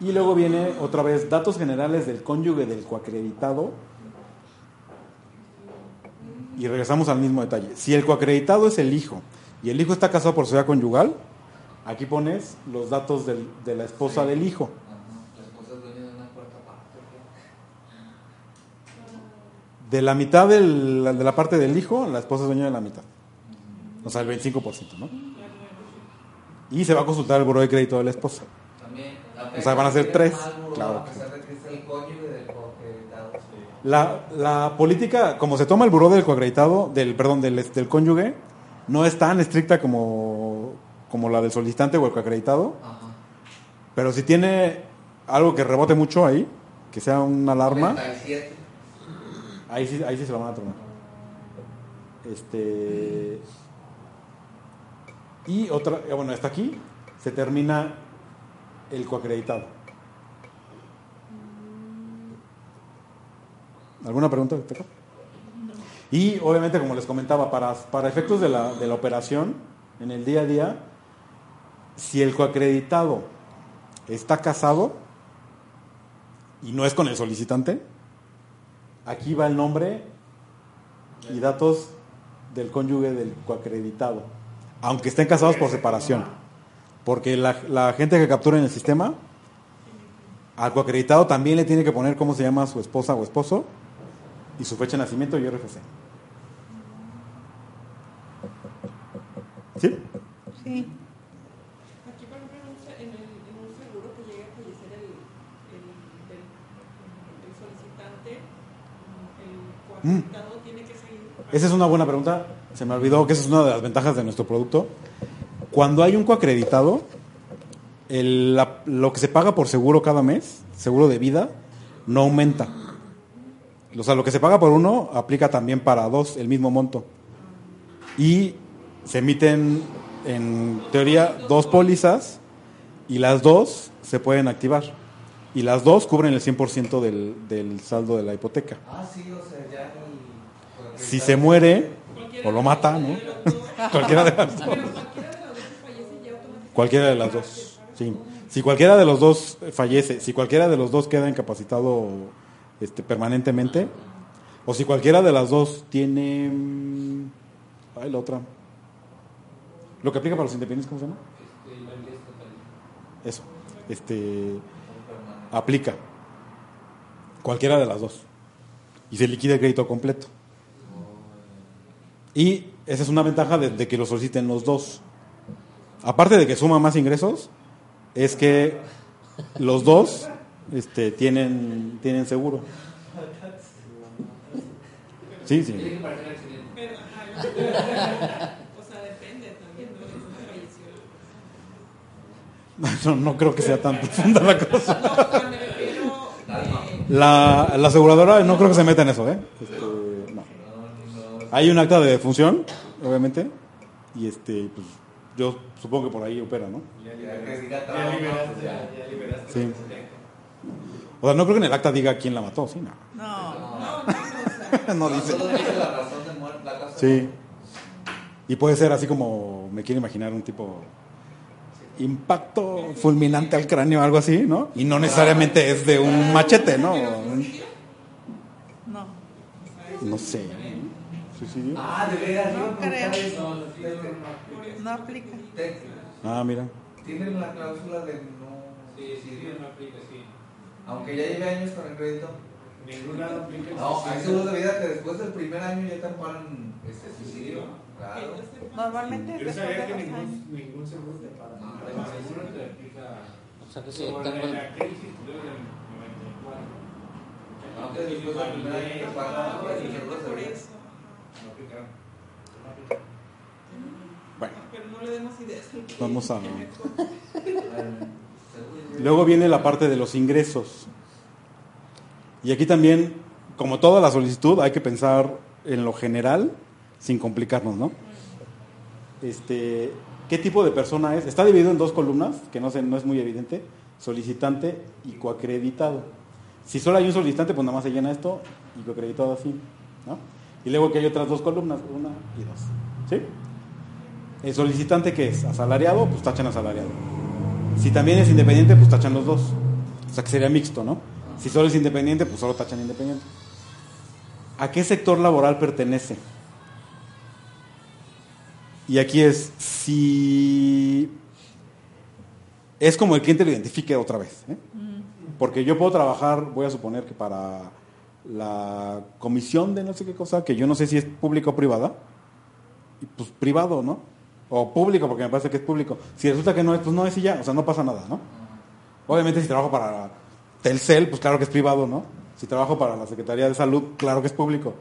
Y luego viene otra vez datos generales del cónyuge del coacreditado. Y regresamos al mismo detalle. Si el coacreditado es el hijo y el hijo está casado por sociedad conyugal, aquí pones los datos del- de la esposa del hijo. Ajá. La esposa es dueña de una cuarta parte. De la mitad del- de la parte del hijo, la esposa es dueña de la mitad. O sea, el 25%, ¿no? Y se va a consultar el buró de crédito de la esposa. También. O sea, van a ser tres, buró, claro A que pesar de que es el cónyuge del coacreditado. La, la política, como se toma el buró del coacreditado, del, perdón, del, del cónyuge, no es tan estricta como, como la del solicitante o el coacreditado. Ajá. Pero si tiene algo que rebote mucho ahí, que sea una alarma, 37. Ahí sí, ahí sí se lo van a tronar. Este. Y otra, eh, bueno, hasta aquí se termina el coacreditado. ¿Alguna pregunta? Teca? Y obviamente, como les comentaba, para, para efectos de la, de la operación, en el día a día, si el coacreditado está casado y no es con el solicitante, aquí va el nombre y datos del cónyuge del coacreditado, aunque estén casados por separación. Porque la, gente que captura en el sistema, al coacreditado también le tiene que poner cómo se llama su esposa o esposo y su fecha de nacimiento y RFC. ¿Sí? Sí. Aquí, por ejemplo, en un, se- en el- en un seguro que llegue a fallecer el, el, del- el solicitante, seguir. Esa es una buena pregunta. Se me olvidó que esa es una de las ventajas de nuestro producto. Cuando hay un coacreditado, el- lo que se paga por seguro cada mes, seguro de vida, no aumenta. O sea, lo que se paga por uno aplica también para dos, el mismo monto. Y se emiten, en teoría, dos pólizas y las dos se pueden activar. Y las dos cubren el 100% del, del saldo de la hipoteca. Ah, sí, o sea, ya el. Si se muere o lo mata, ¿no? cualquiera de las dos. Pero cualquiera de las dos que fallece ya automáticamente. Cualquiera de las dos. Sí. Si cualquiera de los dos fallece, si cualquiera de los dos queda incapacitado este, permanentemente, o si cualquiera de las dos tiene. mm, Ay, la otra. Lo que aplica para los independientes, ¿cómo se llama? Este. Eso. Este. Aplica. Cualquiera de las dos. Y se liquida el crédito completo. Y esa es una ventaja de, de que lo soliciten los dos. Aparte de que suma más ingresos, es que los dos este, tienen, tienen seguro. Sí, sí. que parecer accidente. Pero, ajá, o sea, depende también de dónde falleció. No, no creo que sea tan profunda la cosa. La, la aseguradora no creo que se meta en eso, ¿eh? Este, no. Hay un acta de defunción, obviamente, y este, pues, yo supongo que por ahí opera, ¿no? Ya liberaste. Sí. O sea, no creo que en el acta diga quién la mató, sí, no. No. no, dice. la razón de muerte, Sí. Y puede ser así como, me quiero imaginar un tipo impacto fulminante al cráneo, algo así, ¿no? Y no necesariamente es de un machete, ¿no? No. No sé. ¿Suicidio? Ah, de veras, No creo. No, No aplica. Ah, mira. Tienen la cláusula de no Sí, sí, sí, no aplica, sí. Aunque ya lleve años con el crédito. Ningún lado aplica No, hay seguros de vida que después del primer año ya te amparan este suicidio. Claro. Normalmente Yo no sabía que ningún, ningún seguro te para. No, El seguro te aplica. O sea que si Sobre tengo el- la crisis creo del 94. Aunque después del primer año te pagan no, el sí, seguro de por vida. eso. No aplicaron. No aplicaron. Bueno, Pero no le demos ideas. Vamos a- luego viene la parte de los ingresos. Y aquí también, como toda la solicitud, hay que pensar en lo general sin complicarnos, ¿no? Este, ¿Qué tipo de persona es? Está dividido en dos columnas, que no, es muy evidente, solicitante y coacreditado. Si solo hay un solicitante, pues nada más se llena esto y coacreditado así, ¿no? Y luego que hay otras dos columnas, una y dos, ¿sí? El solicitante que es asalariado, pues tachan asalariado. Si también es independiente, pues tachan los dos. O sea que sería mixto, ¿no? Si solo es independiente, pues solo tachan independiente. ¿A qué sector laboral pertenece? Y aquí es, si es como el cliente lo identifique otra vez. ¿eh? Porque yo puedo trabajar, voy a suponer que para la comisión de no sé qué cosa, que yo no sé si es pública o privada, pues privado, ¿no? O público, porque me parece que es público. Si resulta que no es, pues no es y ya, o sea, no pasa nada, ¿no? Obviamente si trabajo para Telcel, pues claro que es privado, ¿no? Si trabajo para la Secretaría de Salud, claro que es público.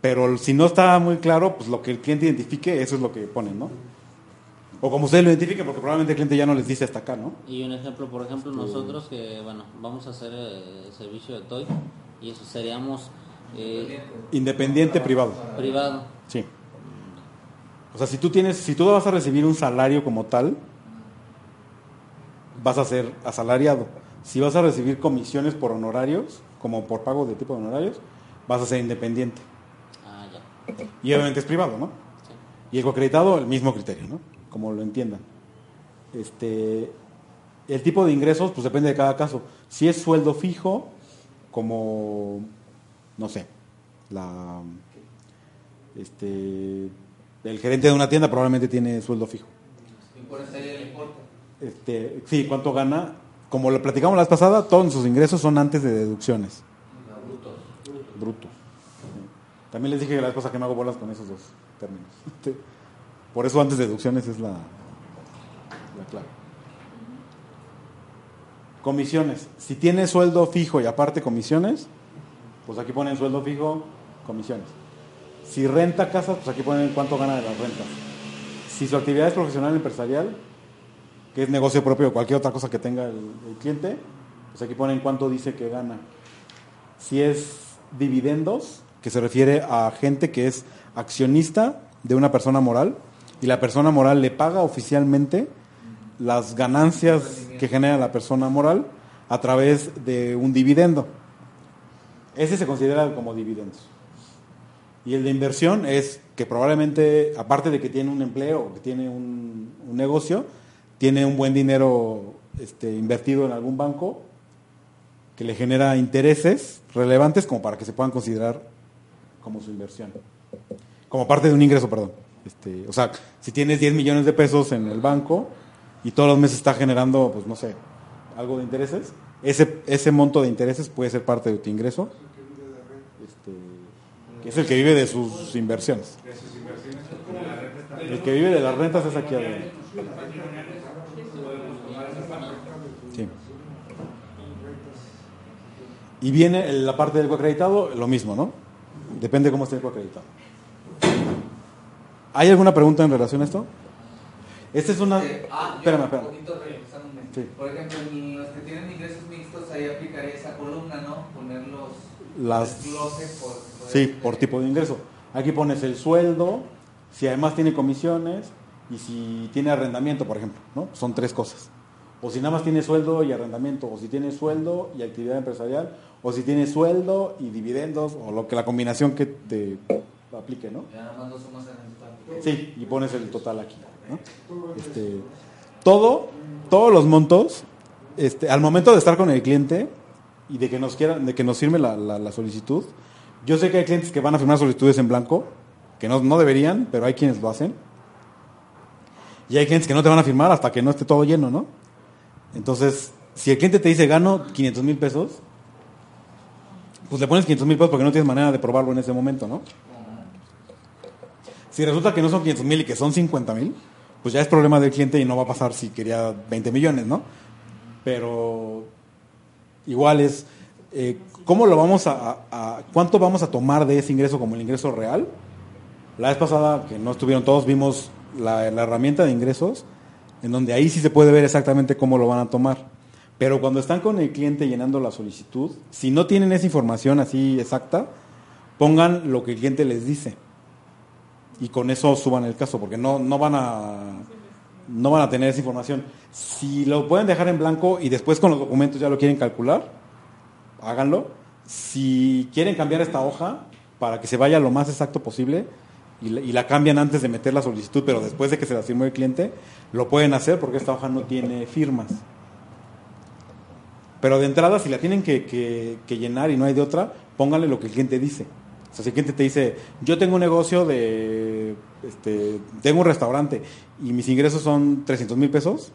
Pero si no está muy claro, pues lo que el cliente identifique, eso es lo que ponen, ¿no? O como ustedes lo identifiquen, porque probablemente el cliente ya no les dice hasta acá, ¿no? Y un ejemplo, por ejemplo, nosotros que, bueno, vamos a hacer eh, servicio de TOY y eso seríamos eh, Independiente privado. privado. Sí. O sea, si tú tienes, si tú vas a recibir un salario como tal, vas a ser asalariado. Si vas a recibir comisiones por honorarios, como por pago de tipo de honorarios, vas a ser independiente. Y obviamente es privado, ¿no? Y el coacreditado, el mismo criterio, ¿no? Como lo entiendan. Este, el tipo de ingresos, pues depende de cada caso. Si es sueldo fijo, como, no sé, la, este, el gerente de una tienda probablemente tiene sueldo fijo. Este, sí, ¿cuánto gana? Como lo platicamos la vez pasada, todos sus ingresos son antes de deducciones. Brutos. También les dije la vez pasada que me hago bolas con esos dos términos. Por eso antes de deducciones es la, la clave. Comisiones. Si tiene sueldo fijo y aparte comisiones, pues aquí ponen sueldo fijo, comisiones. Si renta casas, pues aquí ponen cuánto gana de las rentas. Si su actividad es profesional empresarial, que es negocio propio o cualquier otra cosa que tenga el cliente, pues aquí ponen cuánto dice que gana. Si es dividendos, que se refiere a gente que es accionista de una persona moral y la persona moral le paga oficialmente las ganancias que genera la persona moral a través de un dividendo. Ese se considera como dividendos. Y el de inversión es que probablemente, aparte de que tiene un empleo que tiene un, un negocio, tiene un buen dinero este, invertido en algún banco que le genera intereses relevantes como para que se puedan considerar como su inversión. Como parte de un ingreso, perdón. Este, o sea, si tienes 10 millones de pesos en el banco y todos los meses está generando, pues no sé, algo de intereses, ese, ese monto de intereses puede ser parte de tu ingreso, este, que es el que vive de sus inversiones. El que vive de las rentas es aquí adentro. Sí. Y viene la parte del coacreditado, lo mismo, ¿no? Depende cómo esté el coacreditado. ¿Hay alguna pregunta en relación a esto? Esta es una... Eh, ah, Espérame, un espérame. poquito regresándome. Sí. Por ejemplo, los que tienen ingresos mixtos, ahí aplicaría esa columna, ¿no? Poner los Las- por Sí, este- por tipo de ingreso. Aquí pones el sueldo, si además tiene comisiones y si tiene arrendamiento, por ejemplo, ¿no? Son tres cosas. O si nada más tiene sueldo y arrendamiento, o si tiene sueldo y actividad empresarial, o si tiene sueldo y dividendos, o lo que la combinación que te aplique, ¿no? Ya nada más lo sumas en el total. Sí, y pones el total aquí. ¿no? Este, todo, todos los montos, este, al momento de estar con el cliente y de que nos quieran, de que nos firme la, la- la solicitud, yo sé que hay clientes que van a firmar solicitudes en blanco, que no, no deberían, pero hay quienes lo hacen. Y hay clientes que no te van a firmar hasta que no esté todo lleno, ¿no? Entonces, si el cliente te dice gano 500 mil pesos, pues le pones 500 mil pesos porque no tienes manera de probarlo en ese momento, ¿no? Si resulta que no son 500 mil y que son 50 mil, pues ya es problema del cliente y no va a pasar si quería 20 millones, ¿no? Pero igual es, eh, ¿cómo lo vamos a, cuánto vamos a tomar de ese ingreso como el ingreso real? La vez pasada, que no estuvieron todos, vimos la herramienta de ingresos, en donde ahí sí se puede ver exactamente cómo lo van a tomar. Pero cuando están con el cliente llenando la solicitud, si no tienen esa información así exacta, pongan lo que el cliente les dice y con eso suban el caso, porque no, no van a no van a tener esa información. Si lo pueden dejar en blanco y después con los documentos ya lo quieren calcular, háganlo. Si quieren cambiar esta hoja para que se vaya lo más exacto posible y la, y la cambian antes de meter la solicitud, pero después de que se la firmó el cliente, lo pueden hacer porque esta hoja no tiene firmas. Pero de entrada, si la tienen que, llenar y no hay de otra, pónganle lo que el cliente dice. O sea, si el cliente te dice, yo tengo un negocio de, este, tengo un restaurante y mis ingresos son 300 mil pesos,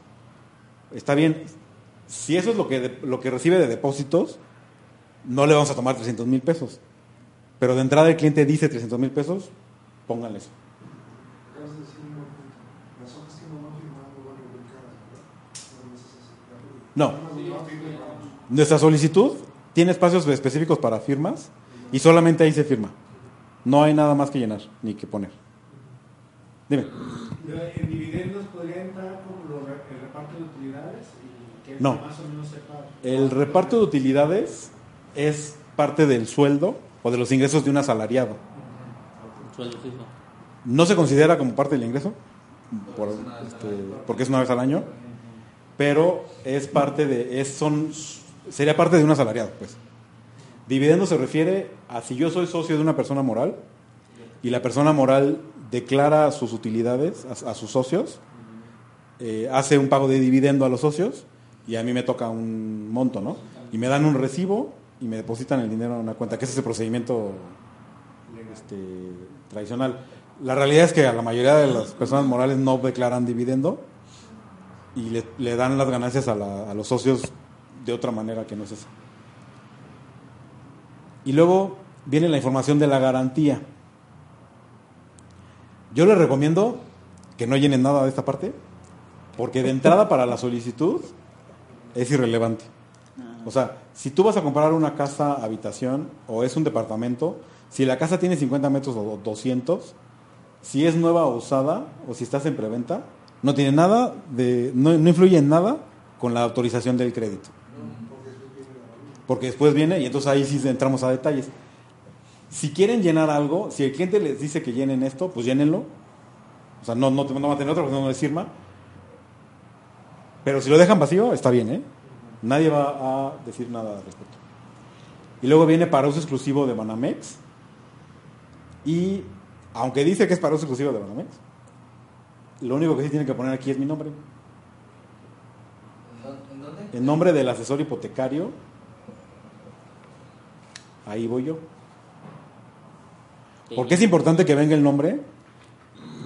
está bien. Si eso es lo que, lo que recibe de depósitos, no le vamos a tomar 300 mil pesos. Pero de entrada el cliente dice 300 mil pesos, pónganle eso. No. Nuestra solicitud tiene espacios específicos para firmas y solamente ahí se firma. No hay nada más que llenar ni que poner. Dime. ¿En dividendos podría entrar como el reparto de utilidades? Y que No. más o menos sepa. El reparto de utilidades es parte del sueldo o de los ingresos de un asalariado. No se considera como parte del ingreso, este, porque es una vez al año, pero es parte de, es, son, sería parte de un asalariado, pues. Dividendo se refiere a si yo soy socio de una persona moral y la persona moral declara sus utilidades a, sus socios, eh, hace un pago de dividendo a los socios y a mí me toca un monto, ¿no? Y me dan un recibo y me depositan el dinero en una cuenta, que ese es el procedimiento este, tradicional. La realidad es que a la mayoría de las personas morales no declaran dividendo y le, dan las ganancias a, la- a los socios de otra manera que no es esa. Y luego viene la información de la garantía. Yo les recomiendo que no llenen nada de esta parte, porque de entrada para la solicitud es irrelevante. O sea, si tú vas a comprar una casa habitación o es un departamento, si la casa tiene 50 metros o 200, si es nueva o usada o si estás en preventa, no tiene nada de, no, no influye en nada con la autorización del crédito. Porque después viene y entonces ahí sí entramos a detalles. Si quieren llenar algo, si el cliente les dice que llenen esto, pues llénenlo. O sea, no, no, no va a tener otra porque no les firma. Pero si lo dejan vacío, está bien, ¿eh? Nadie va a decir nada al respecto. Y luego viene para uso exclusivo de Banamex. Y aunque dice que es para uso exclusivo de Banamex, lo único que sí tiene que poner aquí es mi nombre. ¿En dónde? El nombre del asesor hipotecario. Ahí voy yo. Porque es importante que venga el nombre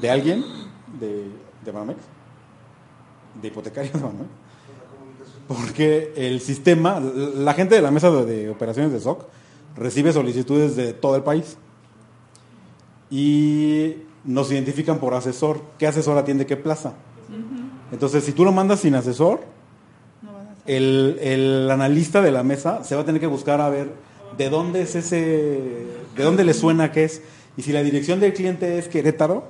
de alguien de, de Banamex, de hipotecario de Banamex. Porque el sistema, la gente de la mesa de, de operaciones de SOC recibe solicitudes de todo el país y nos identifican por asesor. ¿Qué asesor atiende qué plaza? Entonces, si tú lo mandas sin asesor, el, el analista de la mesa se va a tener que buscar a ver de dónde es ese, de dónde le suena que es. Y si la dirección del cliente es Querétaro,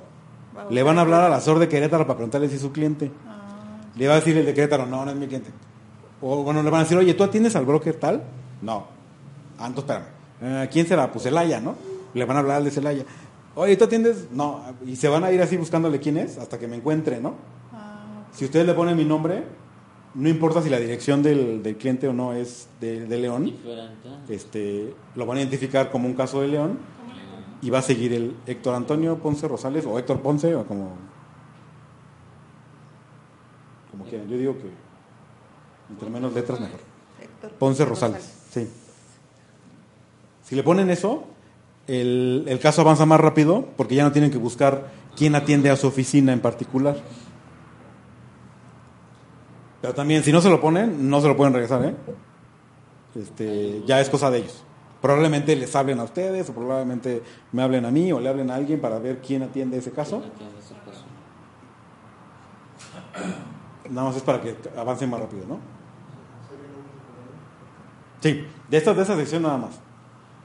le van a hablar al asesor de Querétaro para preguntarle si es su cliente. Le va a decir el de Querétaro, no, no es mi cliente. O bueno, le van a decir, oye, ¿tú atiendes al broker tal? No. Ah, entonces espérame. Eh, ¿Quién será? Pues Celaya, ¿no? Le van a hablar al de Celaya. Oye, ¿tú atiendes? No. Y se van a ir así buscándole quién es hasta que me encuentre, ¿no? Si ustedes le ponen mi nombre, no importa si la dirección del, del cliente o no es de, de León, Diferente. este, lo van a identificar como un caso de León y va a seguir el Héctor Antonio Ponce Rosales o Héctor Ponce o como, como quieran. Yo digo que entre menos letras mejor. Héctor Ponce Rosales, sí. Si le ponen eso, el, el caso avanza más rápido porque ya no tienen que buscar quién atiende a su oficina en particular. Pero también, si no se lo ponen, no se lo pueden regresar, ¿eh? Este, ya es cosa de ellos. Probablemente les hablen a ustedes, o probablemente me hablen a mí, o le hablen a alguien para ver quién atiende ese caso. Entiendo ese caso. Nada más es para que avance más rápido, ¿no? Sí, de esta, de esa sección nada más.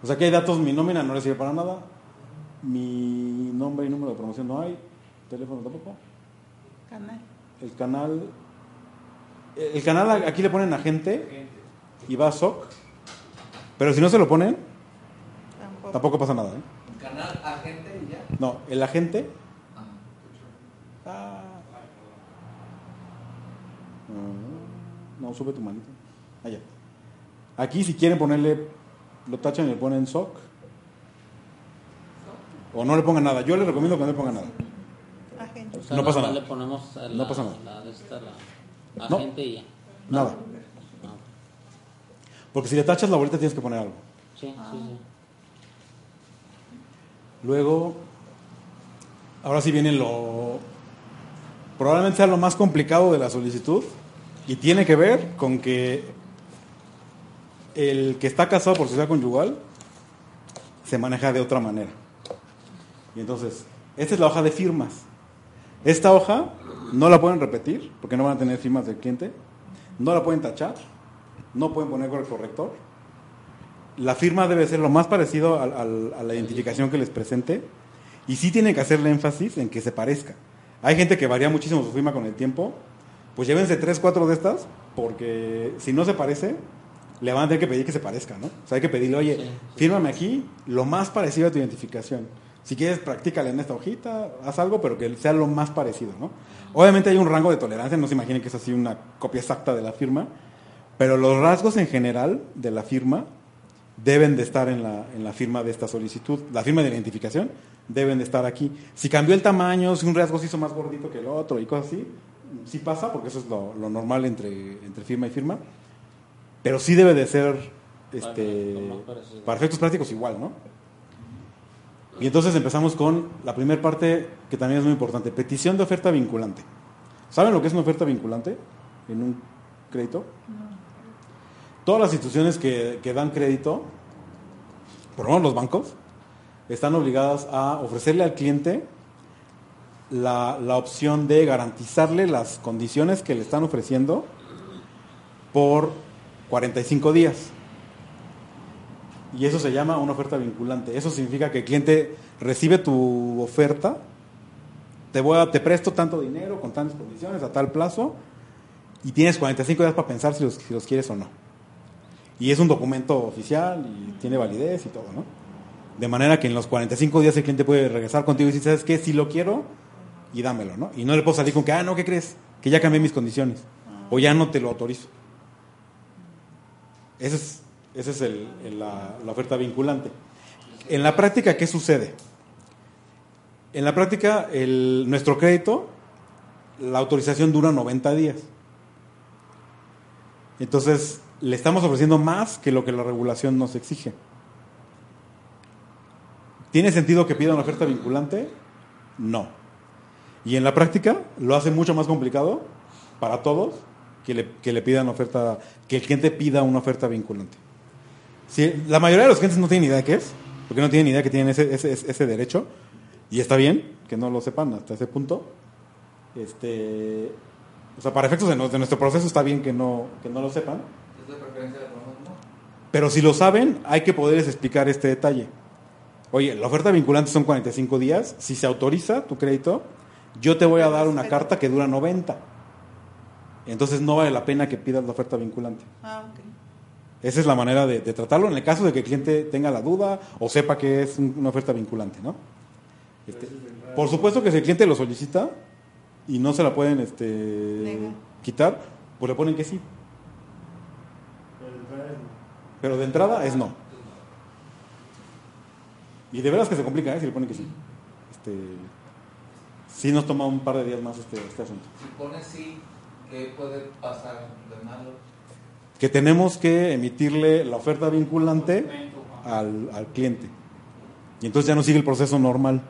O sea que hay datos, mi nómina no le sirve para nada, mi nombre y número de promoción no hay, teléfono tampoco, Canal. el canal, el canal aquí le ponen agente y va a SOC, pero si no se lo ponen, Tampoco. tampoco pasa nada, ¿eh? Canal agente y ya. No, el agente Ah. Ah. No, sube tu manito. Allá. Aquí si quieren ponerle, lo tachan y le ponen SOC. O no le pongan nada. Yo les recomiendo que no le pongan nada. Agente. O sea, No pasa nada. le ponemos la, No pasa nada. la esta, la No. agente y ya. Nada. No. Porque si le tachas la bolita tienes que poner algo. Sí, sí, sí. Luego, ahora sí viene lo... Probablemente sea lo más complicado de la solicitud y tiene que ver con que el que está casado por sociedad conyugal se maneja de otra manera. Y entonces, esta es la hoja de firmas. Esta hoja no la pueden repetir porque no van a tener firmas del cliente, no la pueden tachar, no pueden poner con el corrector la firma debe ser lo más parecido al- a la identificación que les presente y sí tienen que hacerle énfasis en que se parezca. Hay gente que varía muchísimo su firma con el tiempo, pues llévense tres, cuatro de estas, porque si no se parece, le van a tener que pedir que se parezca, ¿no? O sea, hay que pedirle, oye, Sí, sí. fírmame aquí lo más parecido a tu identificación. Si quieres, practícale en esta hojita, haz algo, pero que sea lo más parecido, ¿no? Obviamente hay un rango de tolerancia, no se imaginen que es así una copia exacta de la firma, pero los rasgos en general de la firma deben de estar en la, en la firma de esta solicitud. La firma de identificación deben de estar aquí. Si cambió el tamaño, si un rasgo se hizo más gordito que el otro y cosas así, sí pasa, porque eso es lo, lo normal entre, entre firma y firma, pero sí debe de ser este, para efectos prácticos igual, ¿no? Y entonces empezamos con la primera parte que también es muy importante, petición de oferta vinculante. ¿Saben lo que es una oferta vinculante en un crédito? Todas las instituciones que, que dan crédito, por lo menos los bancos, están obligadas a ofrecerle al cliente la, la opción de garantizarle las condiciones que le están ofreciendo por 45 días. Y eso se llama una oferta vinculante. Eso significa que el cliente recibe tu oferta, te, voy presto tanto dinero con tantas condiciones a tal plazo y tienes 45 días para pensar si los, si los quieres o no. Y es un documento oficial y tiene validez y todo, ¿no? De manera que en los 45 días el cliente puede regresar contigo y decir, ¿sabes qué? Si lo quiero y dámelo, ¿no? Y no le puedo salir con que, ah, no, ¿qué crees? Que ya cambié mis condiciones. O ya no te lo autorizo. Ese es, ese es el- la, oferta vinculante. En la práctica, ¿qué sucede? En la práctica, nuestro crédito, la autorización dura 90 días. Entonces, le estamos ofreciendo más que lo que la regulación nos exige. ¿Tiene sentido que pida una oferta vinculante? No. Y en la práctica lo hace mucho más complicado para todos que le, que le pidan oferta, que el cliente pida una oferta vinculante. Si, la mayoría de los clientes no tienen idea de qué es, porque no tienen idea que tienen ese, ese, ese derecho, y está bien que no lo sepan hasta ese punto. Este, o sea, para efectos de, no- de nuestro proceso está bien que no, que no lo sepan, pero si lo saben, hay que poderles explicar este detalle. Oye, la oferta vinculante son 45 días. Si se autoriza tu crédito, yo te voy a dar una carta que dura 90. Entonces no vale la pena que pidas la oferta vinculante. Ah, ok. Esa es la manera de, de tratarlo en el caso de que el cliente tenga la duda o sepa que es un- una oferta vinculante, ¿no? Este, por supuesto que si el cliente lo solicita y no se la pueden este, quitar, pues le ponen que sí. Pero de entrada es no. Pero de entrada es no. Y de veras que se complica, ¿eh? Si le ponen que sí. Este, sí nos toma un par de días más este, este asunto. Si pones sí, ¿qué puede pasar de malo? Que tenemos que emitirle la oferta vinculante al, al cliente. Y entonces ya no sigue el proceso normal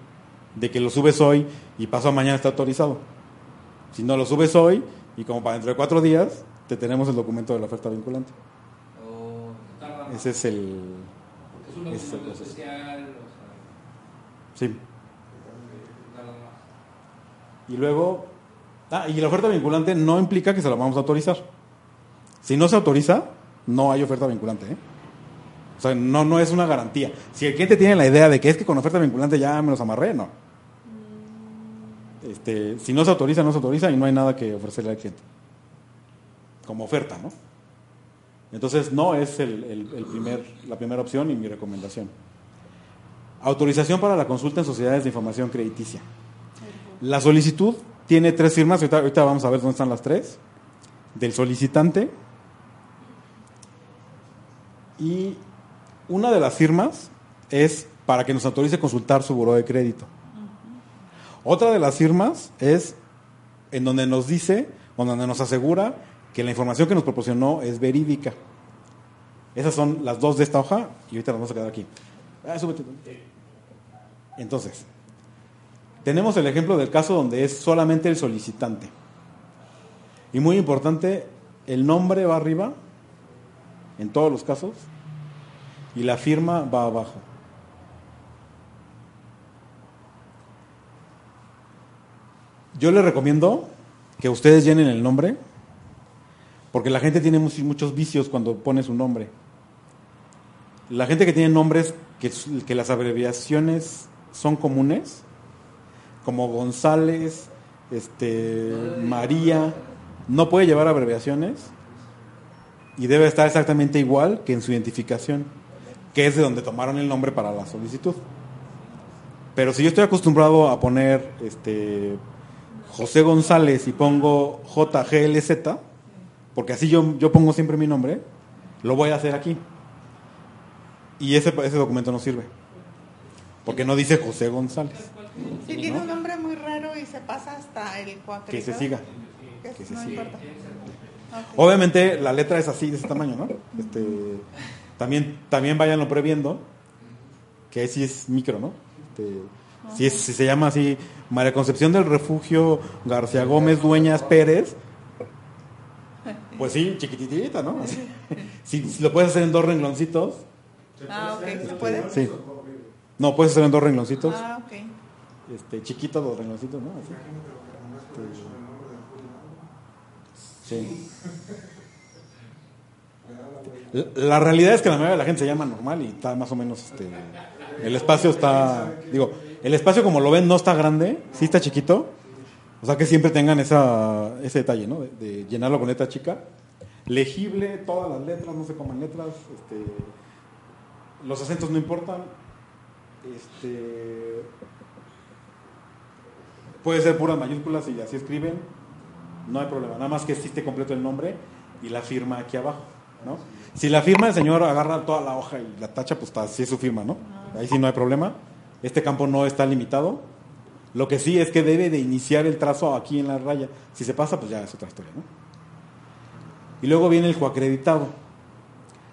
de que lo subes hoy y pasado mañana está autorizado. Si no lo subes hoy y como para dentro de cuatro días, te tenemos el documento de la oferta vinculante. O Tarda más. Ese es el... Es un ese es el documento especial, o Sí. sea, más. Y luego, ah, y la oferta vinculante no implica que se la vamos a autorizar. Si no se autoriza, no hay oferta vinculante. ¿eh? O sea, no, no es una garantía. Si el cliente tiene la idea de que es que con oferta vinculante ya me los amarré, no. Este, si no se autoriza, no se autoriza y no hay nada que ofrecerle al cliente. Como oferta, ¿no? Entonces, no es el, el- el primer, la primera opción y mi recomendación. Autorización para la consulta en sociedades de información crediticia. La solicitud tiene tres firmas, ahorita, ahorita vamos a ver dónde están las tres, del solicitante. Y una de las firmas es para que nos autorice consultar su buró de crédito. Otra de las firmas es en donde nos dice, o donde nos asegura que la información que nos proporcionó es verídica. Esas son las dos de esta hoja y ahorita las vamos a quedar aquí. Ah, súbete. Entonces, tenemos el ejemplo del caso donde es solamente el solicitante. Y muy importante, el nombre va arriba, en todos los casos, y la firma va abajo. Yo les recomiendo que ustedes llenen el nombre, porque la gente tiene muchos vicios cuando pone su nombre. la gente que tiene nombres que las abreviaciones son comunes, como González, este, María, no puede llevar abreviaciones y debe estar exactamente igual que en su identificación, que es de donde tomaron el nombre para la solicitud. Pero si yo estoy acostumbrado a poner este, José González y pongo JGLZ, porque así yo, yo pongo siempre mi nombre, lo voy a hacer aquí. Y ese, ese documento no sirve. Porque no dice José González. Si tiene un nombre muy raro y se pasa hasta el cuatro. Que se siga. Que Que se no siga. importa. Obviamente la letra es así, de ese tamaño, ¿no? Este, también, también váyanlo previendo, que sí es micro, ¿no? Este, si, es- si se llama así, María Concepción del Refugio García Gómez Dueñas Pérez, pues sí, chiquititita, ¿no? Si lo puedes hacer en dos rengloncitos, Ah, ok, ¿se puede? sí. No, puedes hacer en dos rengloncitos, Ah, ok. Este, chiquito dos rengloncitos, ¿no? Así. Sí. La realidad es que la mayoría de la gente se llama normal y está más o menos este el espacio está digo, el espacio como lo ven no está grande, sí está chiquito. O sea que siempre tengan esa, ese detalle, ¿no? De, de llenarlo con letra chica. Legible, todas las letras, no se coman letras, este, los acentos no importan. Este, puede ser puras mayúsculas y así escriben, no hay problema. Nada más que existe completo el nombre y la firma aquí abajo, ¿no? Si la firma del señor agarra toda la hoja y la tacha, pues está, sí es su firma, ¿no? Ahí sí no hay problema. Este campo no está limitado. Lo que sí es que debe de iniciar el trazo aquí en la raya. Si se pasa, pues ya es otra historia, ¿no? Y luego viene el coacreditado.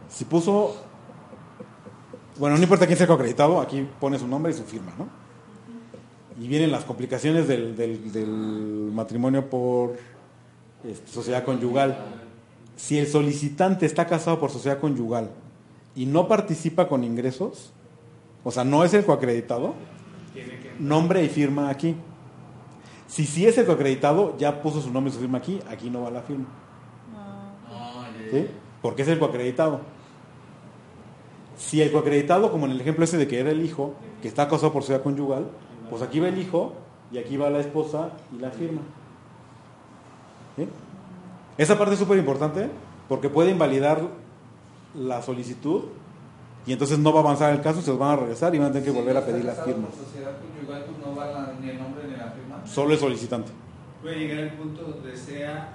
Si puso, bueno, no importa quién sea el coacreditado, aquí pone su nombre y su firma, ¿no? Y vienen las complicaciones del, del- del matrimonio por este, sociedad conyugal. Si el solicitante está casado por sociedad conyugal y no participa con ingresos, o sea, no es el coacreditado, nombre y firma aquí. Si sí es el coacreditado, ya puso su nombre y su firma aquí, aquí no va la firma. ¿Sí? Porque es el coacreditado. Si el coacreditado, como en el ejemplo ese de que era el hijo, que está casado por sociedad conyugal, pues aquí va el hijo y aquí va la esposa y la firma. ¿Sí? Esa parte es súper importante porque puede invalidar la solicitud y entonces no va a avanzar el caso, se los van a regresar y van a tener que volver a pedir las firmas. Conyugal, pues no va la- ni el nombre ni la firma. Solo el solicitante. Puede llegar el punto donde sea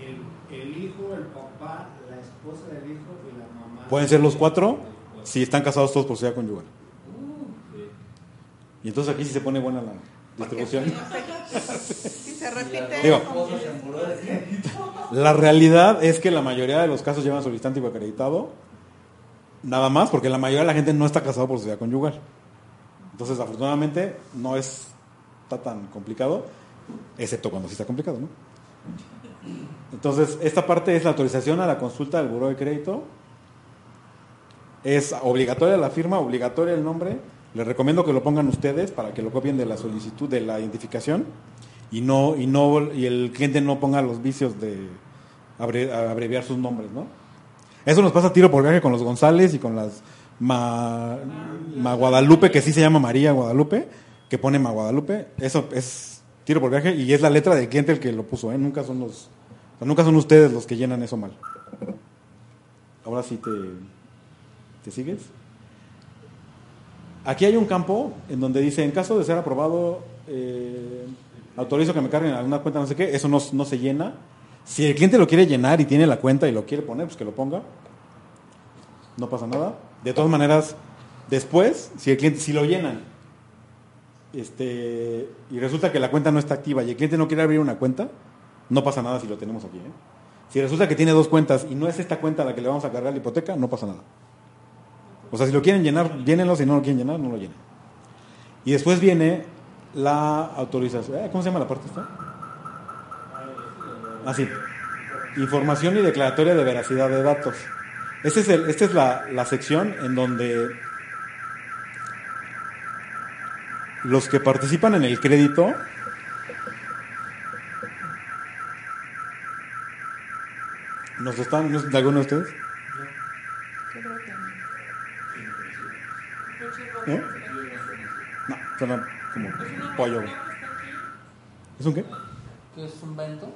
el, el hijo, el papá, la esposa del hijo y la mamá. Pueden ser los cuatro si están casados todos por sociedad conyugal. Y entonces aquí sí se pone buena la distribución. Si se repite. Digo, La realidad es que la mayoría de los casos llevan solicitante y acreditado. Nada más porque la mayoría de la gente no está casado por sociedad conyugal. Entonces, afortunadamente, no es, está tan complicado, excepto cuando sí está complicado, ¿no? Entonces, esta parte es la autorización a la consulta del buró de crédito. Es obligatoria la firma, obligatoria el nombre. Les recomiendo que lo pongan ustedes para que lo copien de la solicitud de la identificación y no y no y el cliente no ponga los vicios de abre- abreviar sus nombres, ¿no? Eso nos pasa tiro por viaje con los González y con las Ma, Guadalupe, que sí se llama María Guadalupe, que pone Ma Guadalupe. Eso es tiro por viaje y es la letra del cliente el que lo puso, ¿eh? Nunca son los, nunca son ustedes los que llenan eso mal. Ahora sí te, ¿te sigues? Aquí hay un campo en donde dice, en caso de ser aprobado, eh, autorizo que me carguen alguna cuenta, no sé qué, eso no, no se llena. Si el cliente lo quiere llenar y tiene la cuenta y lo quiere poner, pues que lo ponga. No pasa nada. De todas maneras, después, si el cliente, si lo llenan, este, y resulta que la cuenta no está activa y el cliente no quiere abrir una cuenta, no pasa nada si lo tenemos aquí. ¿eh? Si resulta que tiene dos cuentas y no es esta cuenta la que le vamos a cargar la hipoteca, no pasa nada. O sea, si lo quieren llenar, llénenlo, si no lo quieren llenar, no lo llenen. Y después viene la autorización. Eh, ¿Cómo se llama la parte esta? Así. Información y declaratoria de veracidad de datos. Es el- esta es la, la sección en donde los que participan en el crédito nos están, ¿no es de alguno de ustedes? ¿Eh? No, suena como pollo. ¿Es un qué? ¿Qué es un vento?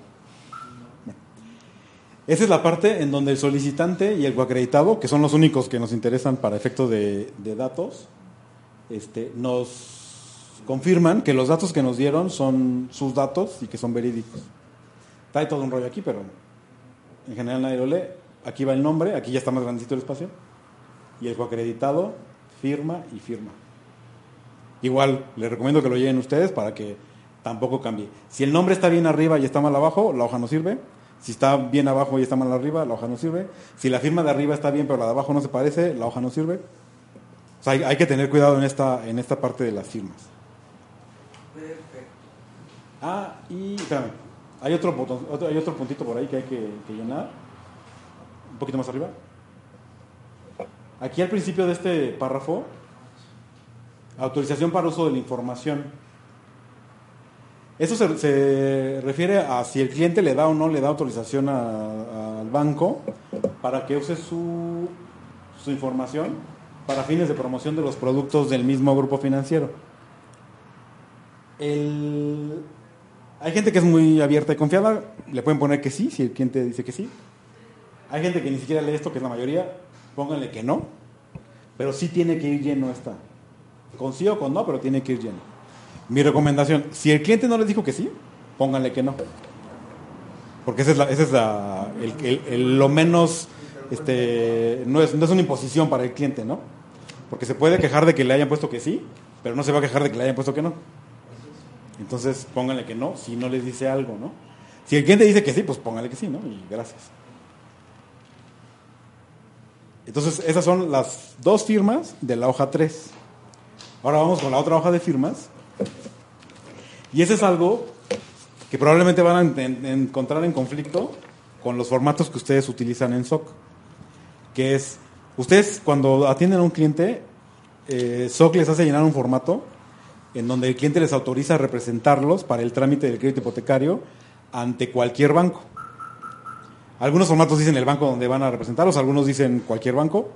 Esa es la parte en donde el solicitante y el coacreditado, que son los únicos que nos interesan para efectos de, de datos, este, nos confirman que los datos que nos dieron son sus datos y que son verídicos. Trae todo un rollo aquí, pero en general nadie lo lee. Aquí va el nombre, aquí ya está más grandecito el espacio. Y el coacreditado firma y firma. Igual, les recomiendo que lo lleven ustedes para que tampoco cambie. Si el nombre está bien arriba y está mal abajo, la hoja no sirve. Si está bien abajo y está mal arriba, la hoja no sirve. Si la firma de arriba está bien pero la de abajo no se parece, la hoja no sirve. O sea, hay, hay que tener cuidado en esta, en esta parte de las firmas. Perfecto. Ah, y espérame, hay otro, botón- otro- hay otro puntito por ahí que hay que, que llenar. Un poquito más arriba. Aquí al principio de este párrafo, autorización para uso de la información. Eso se, refiere a si el cliente le da o no le da autorización al banco para que use su, su información para fines de promoción de los productos del mismo grupo financiero. El- hay gente que es muy abierta y confiada, le pueden poner que sí, si el cliente dice que sí. Hay gente que ni siquiera lee esto, que es la mayoría, pónganle que no, pero sí tiene que ir lleno esta. Con sí o con no, pero tiene que ir lleno. Mi recomendación, si el cliente no les dijo que sí, pónganle que no. Porque esa es, la, esa es la- lo menos, este, no es, no es una imposición para el cliente, ¿no? Porque se puede quejar de que le hayan puesto que sí, pero no se va a quejar de que le hayan puesto que no. Entonces pónganle que no, si no les dice algo, ¿no? Si el cliente dice que sí, pues pónganle que sí, ¿no? Y gracias. Entonces esas son las dos firmas de la hoja 3. Ahora vamos con la otra hoja de firmas. Y ese es algo que probablemente van a en- en- encontrar en conflicto con los formatos que ustedes utilizan en SOC. Que es, ustedes cuando atienden a un cliente, eh, SOC les hace llenar un formato en donde el cliente les autoriza a representarlos para el trámite del crédito hipotecario ante cualquier banco. Algunos formatos dicen el banco donde van a representarlos, algunos dicen cualquier banco,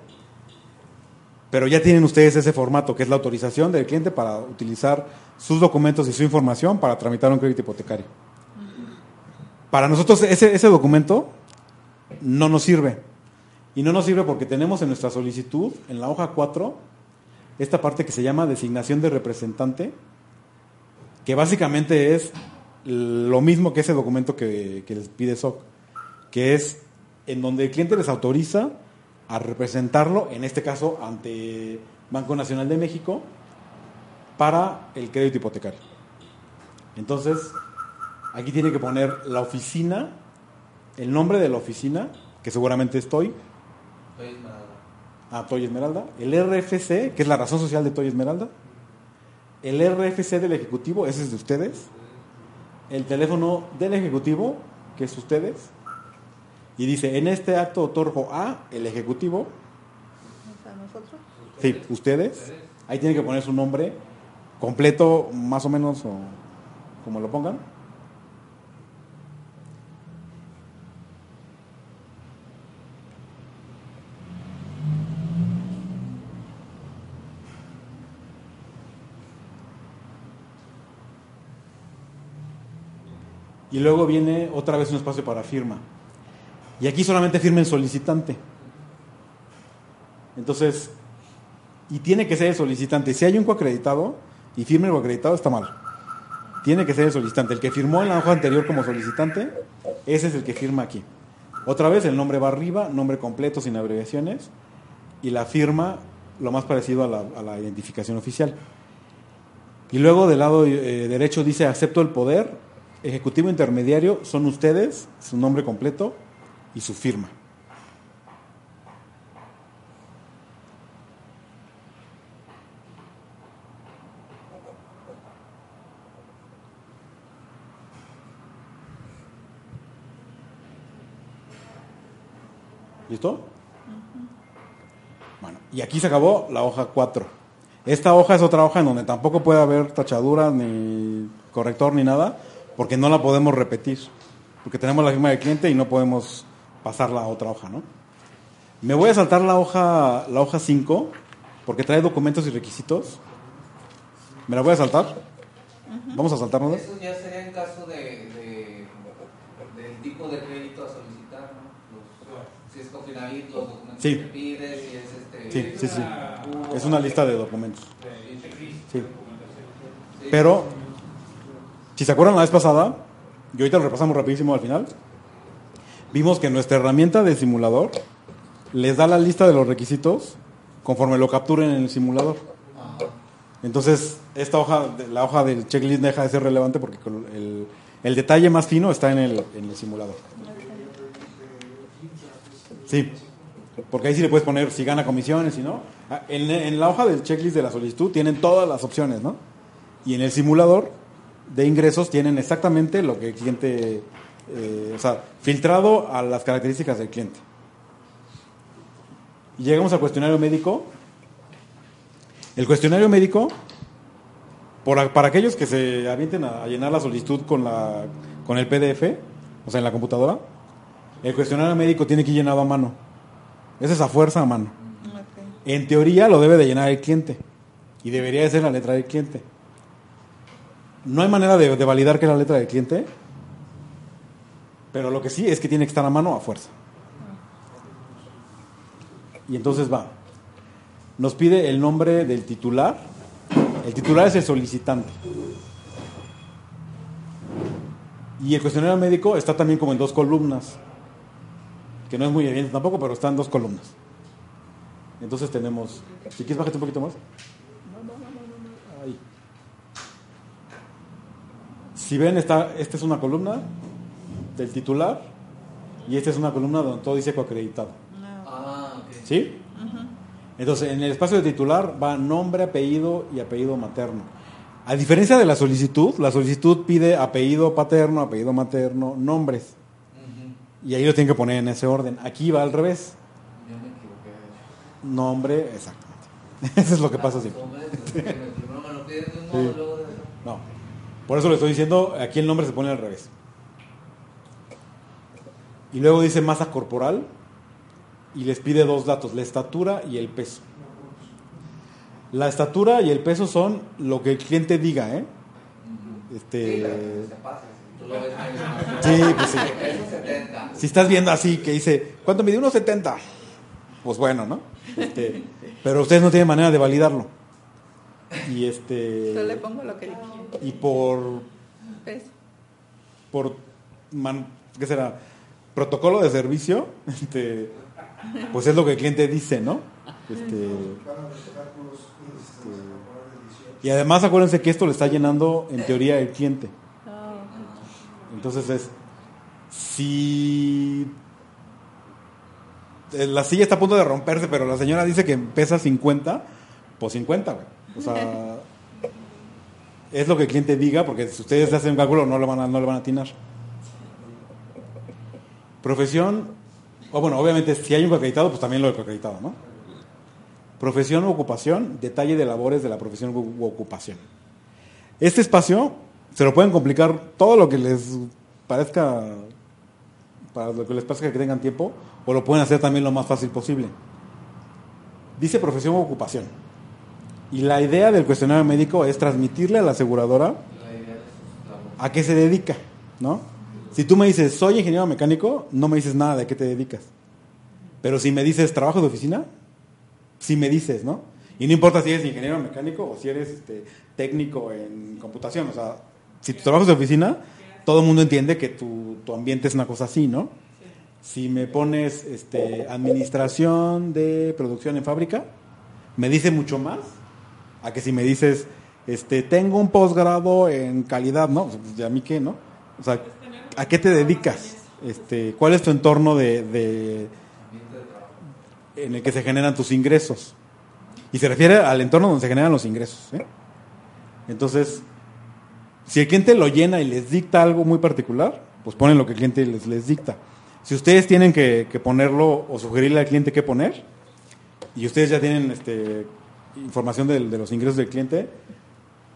pero ya tienen ustedes ese formato que es la autorización del cliente para utilizar sus documentos y su información para tramitar un crédito hipotecario. Para nosotros ese, ese documento no nos sirve. Y no nos sirve porque tenemos en nuestra solicitud, en la hoja 4, esta parte que se llama designación de representante, que básicamente es lo mismo que ese documento que, que les pide SOC, que es en donde el cliente les autoriza a representarlo, en este caso ante Banco Nacional de México, para el crédito hipotecario. Entonces, aquí tiene que poner la oficina, el nombre de la oficina, que seguramente es TOY, Estoy esmeralda. a Toy Esmeralda, el RFC, que es la razón social de Toy Esmeralda, el RFC del Ejecutivo, ese es de ustedes, el teléfono del Ejecutivo, que es ustedes, y dice, en este acto otorgo a el Ejecutivo, O sea, nosotros. sí, ustedes, ahí tienen que poner su nombre completo, más o menos, o como lo pongan. Y luego viene otra vez un espacio para firma. Y aquí solamente firma el solicitante. Entonces, y tiene que ser el solicitante. Si hay un coacreditado y firma el coacreditado, está mal. Tiene que ser el solicitante. El que firmó en la hoja anterior como solicitante, ese es el que firma aquí. Otra vez, el nombre va arriba, nombre completo sin abreviaciones, y la firma lo más parecido a la, identificación oficial. Y luego del lado eh, derecho dice acepto el poder, ejecutivo intermediario, son ustedes, su nombre completo y su firma. ¿Listo? Bueno, y aquí se acabó la hoja 4. Esta hoja es otra hoja en donde tampoco puede haber tachaduras, ni corrector, ni nada, porque no la podemos repetir. Porque tenemos la firma del cliente y no podemos pasarla a otra hoja, ¿no? Me voy a saltar la hoja, la hoja 5, porque trae documentos y requisitos. ¿Me la voy a saltar? Vamos a saltarnos. Eso ya sería en caso de, de- del tipo de crédito a solicitar, ¿no? Los- si es Cofinavit, los documentos Sí. que pides, si es este... Sí, sí, sí. uh, Es una lista de documentos. sí. Pero, si se acuerdan la vez pasada, y ahorita lo repasamos rapidísimo al final, vimos que nuestra herramienta de simulador les da la lista de los requisitos conforme lo capturen en el simulador. Entonces, esta hoja, la hoja del checklist deja de ser relevante porque el, detalle más fino está en el, en el simulador. Sí, porque ahí sí le puedes poner si gana comisiones, si no. Ah, En, en la hoja del checklist de la solicitud tienen todas las opciones, ¿no? Y en el simulador de ingresos tienen exactamente lo que el cliente, eh, o sea, filtrado a las características del cliente. Llegamos al cuestionario médico. El cuestionario médico, por, para aquellos que se avienten a, a llenar la solicitud con, la, con el PDF, o sea, en la computadora, el cuestionario médico tiene que ir llenado a mano. Esa es a fuerza a mano. En teoría lo debe de llenar el cliente. Y debería de ser la letra del cliente. No hay manera de, de validar que es la letra del cliente. Pero lo que sí es que tiene que estar a mano a fuerza. Y entonces va. Nos pide el nombre del titular. El titular es el solicitante. Y el cuestionario médico está también como en dos columnas. Que no es muy evidente tampoco, pero está en dos columnas. Entonces tenemos. Si quieres, bájate un poquito más. Ahí. Si ven, está, esta es una columna del titular y esta es una columna donde todo dice coacreditado. Ah, ok. ¿Sí? Entonces, en el espacio de titular va nombre, apellido y apellido materno. A diferencia de la solicitud, la solicitud pide apellido paterno, apellido materno, nombres. Y ahí lo tienen que poner en ese orden. Aquí va al revés. Yo me equivoqué. Nombre, exactamente. Eso es lo que pasa siempre. No. Por eso le estoy diciendo, aquí el nombre se pone al revés. Y luego dice masa corporal y les pide dos datos, la estatura y el peso. La estatura y el peso son lo que el cliente diga, ¿eh? Este, Sí, pues sí. Eso 70. Si estás viendo así, que dice, ¿cuánto mide? 1,70. Pues bueno, ¿no? Este, pero ustedes no tienen manera de validarlo. Y este. Yo le pongo lo que dije. Y por. ¿Ves? por man- ¿qué será? Protocolo de servicio, este, pues es lo que el cliente dice, ¿no? Este, 18. y además acuérdense que esto le está llenando en teoría el cliente. Entonces es, si eh, la silla está a punto de romperse, pero la señora dice que pesa 50, pues 50, güey. O sea, es lo que el cliente diga, porque si ustedes hacen un cálculo no le van a, no le van a atinar. Profesión, o bueno, obviamente si hay un acreditado, pues también lo del acreditado, ¿no? Profesión u ocupación, detalle de labores de la profesión u ocupación. Este espacio se lo pueden complicar todo lo que les parezca, para lo que les parezca que tengan tiempo, o lo pueden hacer también lo más fácil posible. Dice profesión u ocupación. Y la idea del cuestionario médico es transmitirle a la aseguradora a qué se dedica, ¿no? Si tú me dices, soy ingeniero mecánico, no me dices nada de qué te dedicas. Pero si me dices, trabajo de oficina, sí me dices, ¿no? Y no importa si eres ingeniero mecánico o si eres este, técnico en computación. O sea, si tu trabajo es de oficina, todo el mundo entiende que tu, tu ambiente es una cosa así, ¿no? Si me pones este, administración de producción en fábrica, me dice mucho más a que si me dices, este, tengo un posgrado en calidad, ¿no? Pues, ¿y a mí qué, no? O sea, ¿a qué te dedicas? Este, ¿Cuál es tu entorno de, en el que se generan tus ingresos? Y se refiere al entorno donde se generan los ingresos. ¿eh? Entonces, si el cliente lo llena y les dicta algo muy particular, pues ponen lo que el cliente les, dicta. Si ustedes tienen que, ponerlo o sugerirle al cliente qué poner, y ustedes ya tienen este, información de, los ingresos del cliente,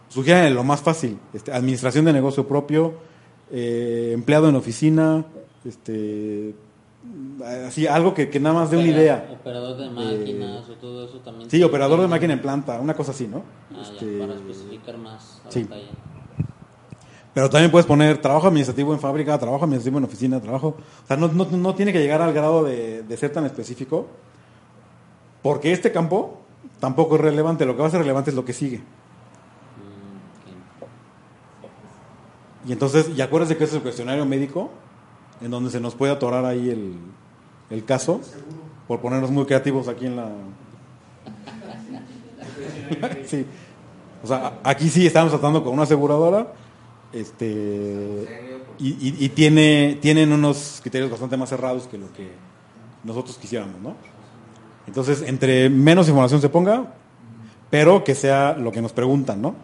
sugieran lo más fácil, este, administración de negocio propio, eh, empleado en oficina, este, Así, algo que, que nada más dé una idea. Operador de máquinas o todo eso también. Sí, operador de máquina en planta, una cosa así, ¿no? Ah, Este, ya, para especificar más a sí. Pero también puedes poner trabajo administrativo en fábrica, trabajo administrativo en oficina, trabajo... O sea, no, no, no tiene que llegar al grado de, de ser tan específico, porque este campo tampoco es relevante. Lo que va a ser relevante es lo que sigue. Mm, ok. Y entonces, y acuérdense que este es el cuestionario médico, en donde se nos puede atorar ahí el, el caso, por ponernos muy creativos aquí en la... sí. O sea, aquí sí estamos tratando con una aseguradora, este, y, y- y tiene, tienen unos criterios bastante más cerrados que lo que nosotros quisiéramos, ¿no? Entonces, entre menos información se ponga, pero que sea lo que nos preguntan, ¿no?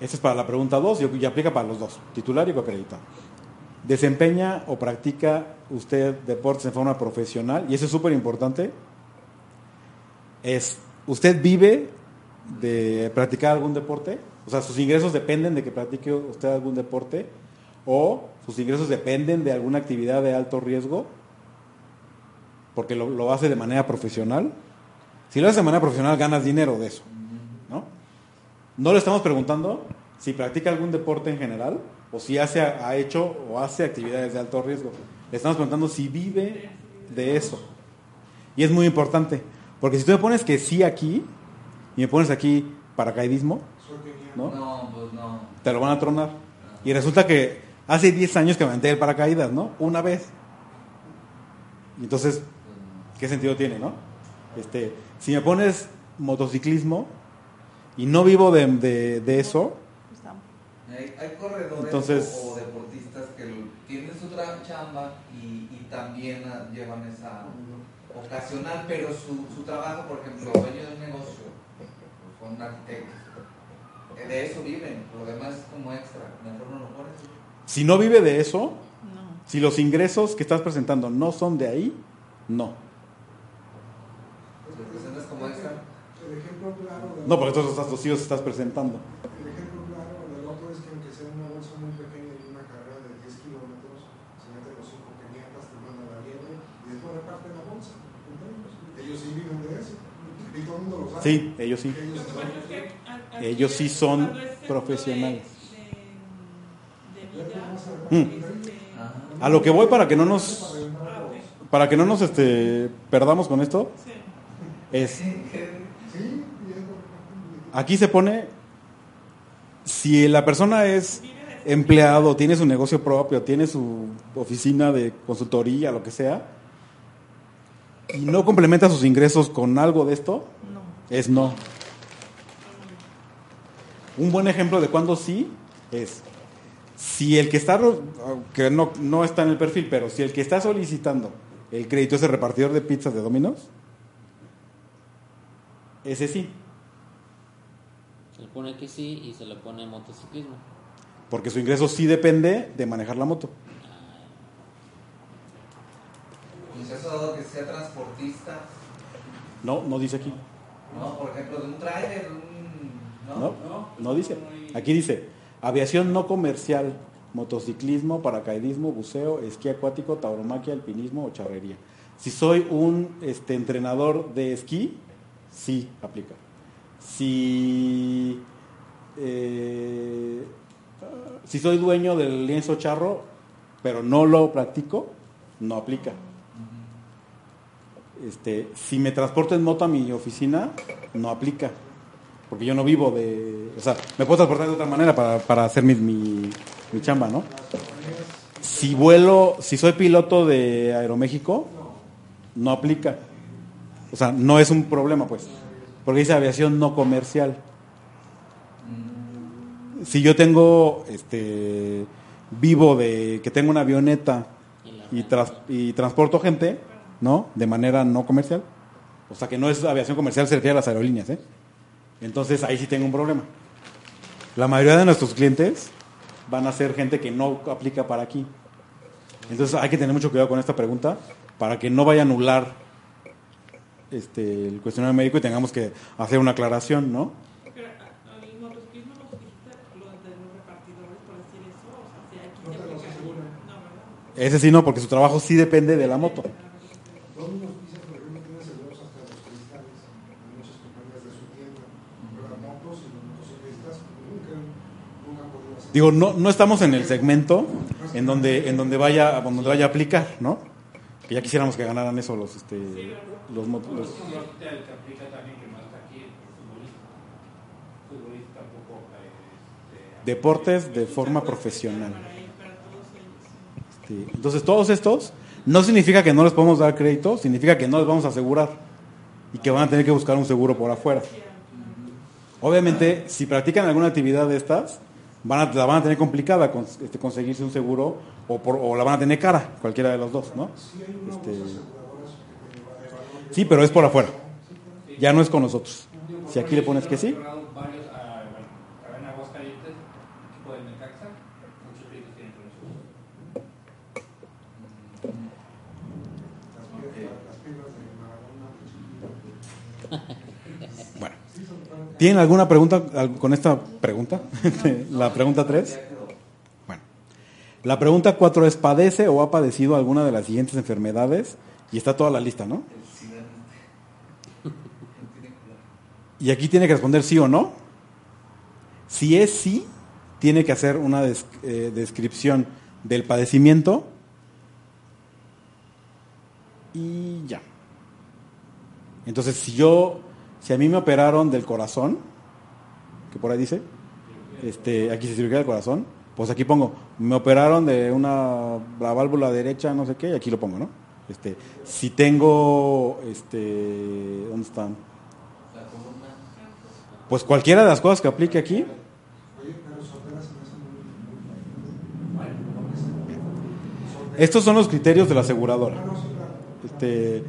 Esta es para la pregunta 2 y aplica para los dos, titular y coacreditado. ¿Desempeña o practica usted deportes en forma profesional? Y eso es súper importante. Es, ¿usted vive de practicar algún deporte? O sea, sus ingresos dependen de que practique usted algún deporte o sus ingresos dependen de alguna actividad de alto riesgo porque lo, lo hace de manera profesional. Si lo haces de manera profesional, ganas dinero de eso. ¿No? Le estamos preguntando si practica algún deporte en general o si hace, ha hecho o hace actividades de alto riesgo. Le estamos preguntando si vive de eso. Y es muy importante, porque si tú me pones que sí aquí y me pones aquí paracaidismo, ¿no? No, pues no. te lo van a tronar. Y resulta que hace 10 años que me aventé el paracaídas, ¿no? Una vez. Y entonces, ¿qué sentido tiene, no? Este, si me pones motociclismo y no vivo de, de- de eso, Hay, hay corredores Entonces- o, o deportistas que tienen su chamba y, y también llevan esa ocasional, pero su, su trabajo, por ejemplo, dueño de un negocio, pues, son arquitectos, eh, de eso viven, lo demás es como extra, mejor no lo pones. si no vive de eso, No. si los ingresos que estás presentando no son de ahí, no. Lo presentas como extra. El ejemplo claro del No, porque entonces estás, los hijos estás presentando. El ejemplo claro del otro es que aunque sea una bolsa muy pequeña y una carrera de 10 kilómetros, se meten los 5 keniatas, te mandan la nieve y después reparten la bolsa. Ellos sí viven de eso. Y todo el mundo lo sabe. Sí, ellos sí. Ellos pasa es que a- Ellos sí son profesionales. De, de, de vida, Mm. este. A lo que voy para que no nos para que no nos este, perdamos con esto Sí. es aquí se pone si la persona es empleado, tiene su negocio propio, tiene su oficina de consultoría, lo que sea, y no complementa sus ingresos con algo de esto, No. es no. Un buen ejemplo de cuando sí es si el que está, que no, no está en el perfil, pero si el que está solicitando el crédito es el repartidor de pizzas de Domino's, ese sí, Se le pone que sí y se le pone motociclismo. porque su ingreso sí depende de manejar la moto. Pues eso dado que sea transportista, No, no dice aquí. ¿no? Por ejemplo, de un tráiler, un... ¿no? No, no dice. Aquí dice, aviación no comercial, motociclismo, paracaidismo, buceo, esquí acuático, tauromaquia, alpinismo o charrería. Si soy un este, entrenador de esquí, sí aplica. Si, eh, si soy dueño del lienzo charro, pero no lo practico, no aplica. Este, si me transporto en moto a mi oficina, no aplica. Porque yo no vivo de... O sea, me puedo transportar de otra manera para, para hacer mi, mi, mi chamba, ¿no? Si vuelo, si soy piloto de Aeroméxico, no aplica. O sea, no es un problema, pues. Porque dice aviación no comercial. Si yo tengo, este, vivo de que tengo una avioneta y, tras- y transporto gente, ¿no? De manera no comercial. O sea, que no es aviación comercial, se refiere a las aerolíneas, ¿eh? Entonces ahí sí tengo un problema. La mayoría de nuestros clientes van a ser gente que no aplica para aquí. Entonces hay que tener mucho cuidado con esta pregunta para que no vaya a anular este, el cuestionario médico y tengamos que hacer una aclaración, ¿no? Pero a- al motociclismo nos dijiste lo de los repartidores, por decir eso, o sea, si aquí No se te los aplica. aseguran. No, ¿verdad? Ese sí no, porque su trabajo sí depende de la moto. Domino's Pizza, por ejemplo, tiene seguros hasta los cristales en muchas compañías de su tienda. Pero las motos y los motociclistas nunca, nunca han podido hacer. Digo, no, no estamos en el segmento en donde, en donde vaya, donde vaya a aplicar, ¿no? Que ya quisiéramos que ganaran eso los, este, los, mot- los- Yo te que aplica también que no está aquí el futbolista. Futbolista tampoco. Este, deportes de forma profesional. Entonces, todos estos no significa que no les podemos dar crédito, significa que no les vamos a asegurar y que van a tener que buscar un seguro por afuera. Obviamente, si practican alguna actividad de estas, van a, la van a tener complicada con- este, conseguirse un seguro o, por- o la van a tener cara, cualquiera de los dos, ¿no? Este, sí, pero es por afuera. Ya no es con nosotros. Si aquí le pones que sí, bueno, tienen con nosotros. Bueno. ¿Tienen alguna pregunta con esta pregunta? la pregunta 3. Bueno. La pregunta 4 es, ¿padece o ha padecido alguna de las siguientes enfermedades? Y está toda la lista, ¿no? El SIDA. Y aquí tiene que responder sí o no. Si es sí, tiene que hacer una eh, descripción del padecimiento. Y ya. Entonces, si yo, si a mí me operaron del corazón, que por ahí dice, este, aquí se cirugía del corazón, pues aquí pongo, me operaron de una la válvula derecha, no sé qué, y aquí lo pongo, ¿no? Este, si tengo, este, ¿dónde están? Pues cualquiera de las cosas que aplique aquí, estos son los criterios de la aseguradora. Este,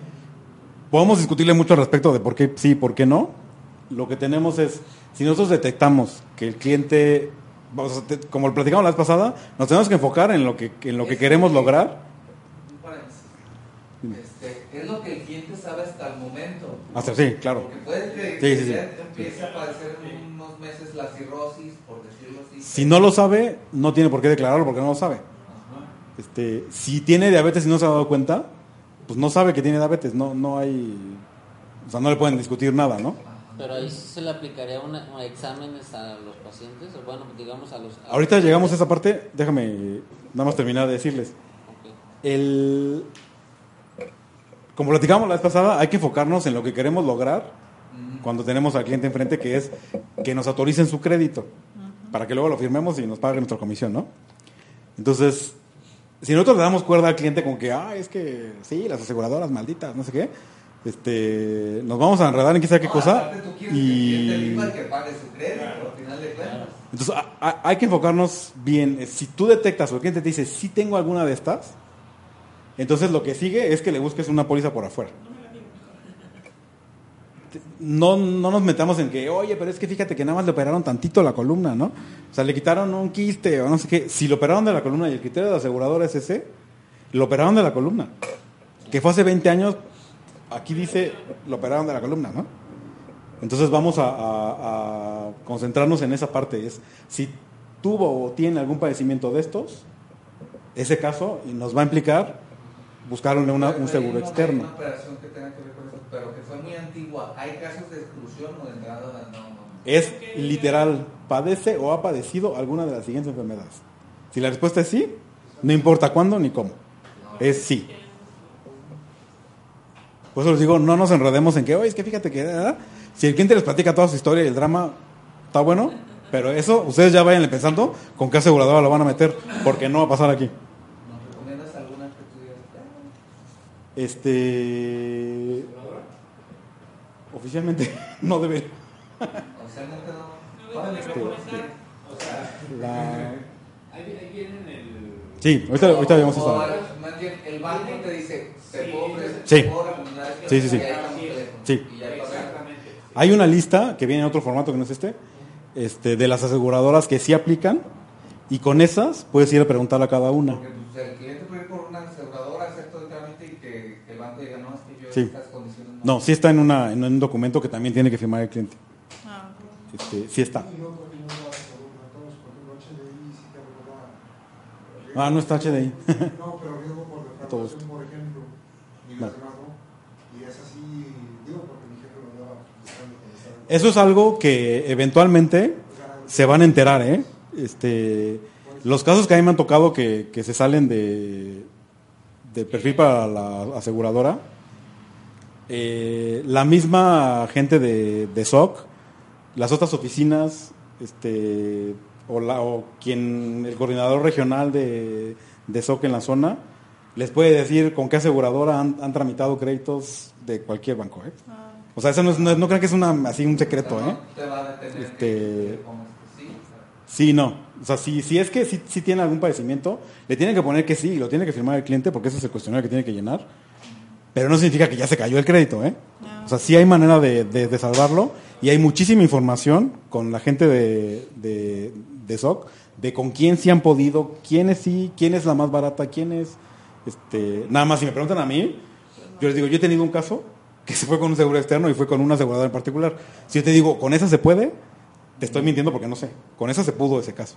podemos discutirle mucho al respecto de por qué sí, por qué no. Lo que tenemos es, si nosotros detectamos que el cliente, te- como lo platicamos la vez pasada, nos tenemos que enfocar en lo que, en lo que queremos lograr. Es lo que el cliente sabe hasta el momento. Hasta sí, claro. Porque puede que Sí, sí, sí. ya empiece a padecer en unos meses la cirrosis, por decirlo así. Si no lo sabe, no tiene por qué declararlo porque no lo sabe. Este, si tiene diabetes y no se ha dado cuenta, pues no sabe que tiene diabetes, no, no hay, o sea, no le pueden discutir nada, ¿no? Pero ahí sí se le aplicaría una, una exámenes a los pacientes, o bueno, digamos a los... a- Ahorita llegamos a esa parte, déjame nada más terminar de decirles. Ok. El, como platicamos la vez pasada, hay que enfocarnos en lo que queremos lograr cuando tenemos al cliente enfrente, que es que nos autoricen su crédito, para que luego lo firmemos y nos paguen nuestra comisión, ¿no? Entonces, si nosotros le damos cuerda al cliente con que, ah, es que sí, las aseguradoras malditas, no sé qué, este, nos vamos a enredar en sabe qué No, cosa y... viva que pague su crédito, al final de cuentas. Entonces, a- a- hay que enfocarnos bien. Si tú detectas o el cliente te dice, sí tengo alguna de estas, entonces lo que sigue es que le busques una póliza por afuera. No, no nos metamos en que, oye, pero es que fíjate que nada más le operaron tantito la columna, ¿no? O sea, le quitaron un quiste o no sé qué. Si lo operaron de la columna y el criterio de aseguradora es ese, lo operaron de la columna. Que fue hace 20 años, aquí dice, lo operaron de la columna, ¿no? Entonces vamos a- a concentrarnos en esa parte. Es si tuvo o tiene algún padecimiento de estos, ese caso y nos va a implicar buscarle una- un seguro externo. Hay una operación que tenga que ver con eso, pero que fue muy antigua. ¿Hay casos de exclusión o de entrada? No, no. Es literal, padece o ha padecido alguna de las siguientes enfermedades. Si la respuesta es sí, no importa cuándo ni cómo. Es sí. Por eso les digo, no nos enredemos en que, oye, es que fíjate que... ¿verdad? Si el cliente les platica toda su historia y el drama, está bueno, pero eso ustedes ya vayan pensando con qué aseguradora lo van a meter, porque no va a pasar aquí. ¿Nos recomiendas alguna que tú digas? Este... Oficialmente no debe... O sea, no Este, La... ahí, vienen el... Sí, ahorita, ahorita vemos eso. el banco te dice, te puedo ofrecer, Sí. Sí, sí, sí. Hay una lista que viene en otro formato que no es este, este, de las aseguradoras que sí aplican y con esas puedes ir a preguntar a cada una. Porque pues, el cliente puede ir por una aseguradora, hacer todo el trámite y que, que el banco diga, no, es que yo Sí. No, sí está en, una, en un documento que también tiene que firmar el cliente. Ah, Este, sí está. Ah, no está HDI. No, pero riesgo por Todo defraudación, por ejemplo, y No. es así, digo, porque mi jefe lo Eso es algo que eventualmente se van a enterar, ¿eh? Este, los casos que a mí me han tocado que, que se salen de, del perfil para la aseguradora, eh, la misma gente de, de SOC, las otras oficinas, este, o, la, o quien, el coordinador regional de, de SOC en la zona, les puede decir con qué aseguradora han, han tramitado créditos de cualquier banco, ¿eh? O sea, eso no, es, no, no crean que es una, así un secreto, ¿eh? Te va a detener Este- que sí. no. O sea, si, si es que sí, sí tiene algún padecimiento, le tienen que poner que sí, y lo tiene que firmar el cliente porque ese es el cuestionario que tiene que llenar. Pero no significa que ya se cayó el crédito, ¿eh? O sea, sí hay manera de, de- de salvarlo y hay muchísima información con la gente de, de, de SOC de con quién sí han podido, quién es sí, quién es la más barata, quién es... Este, nada más, si me preguntan a mí, yo les digo, yo he tenido un caso que se fue con un seguro externo y fue con una aseguradora en particular. Si yo te digo, con esa se puede, te estoy mintiendo porque no sé. Con esa se pudo ese caso.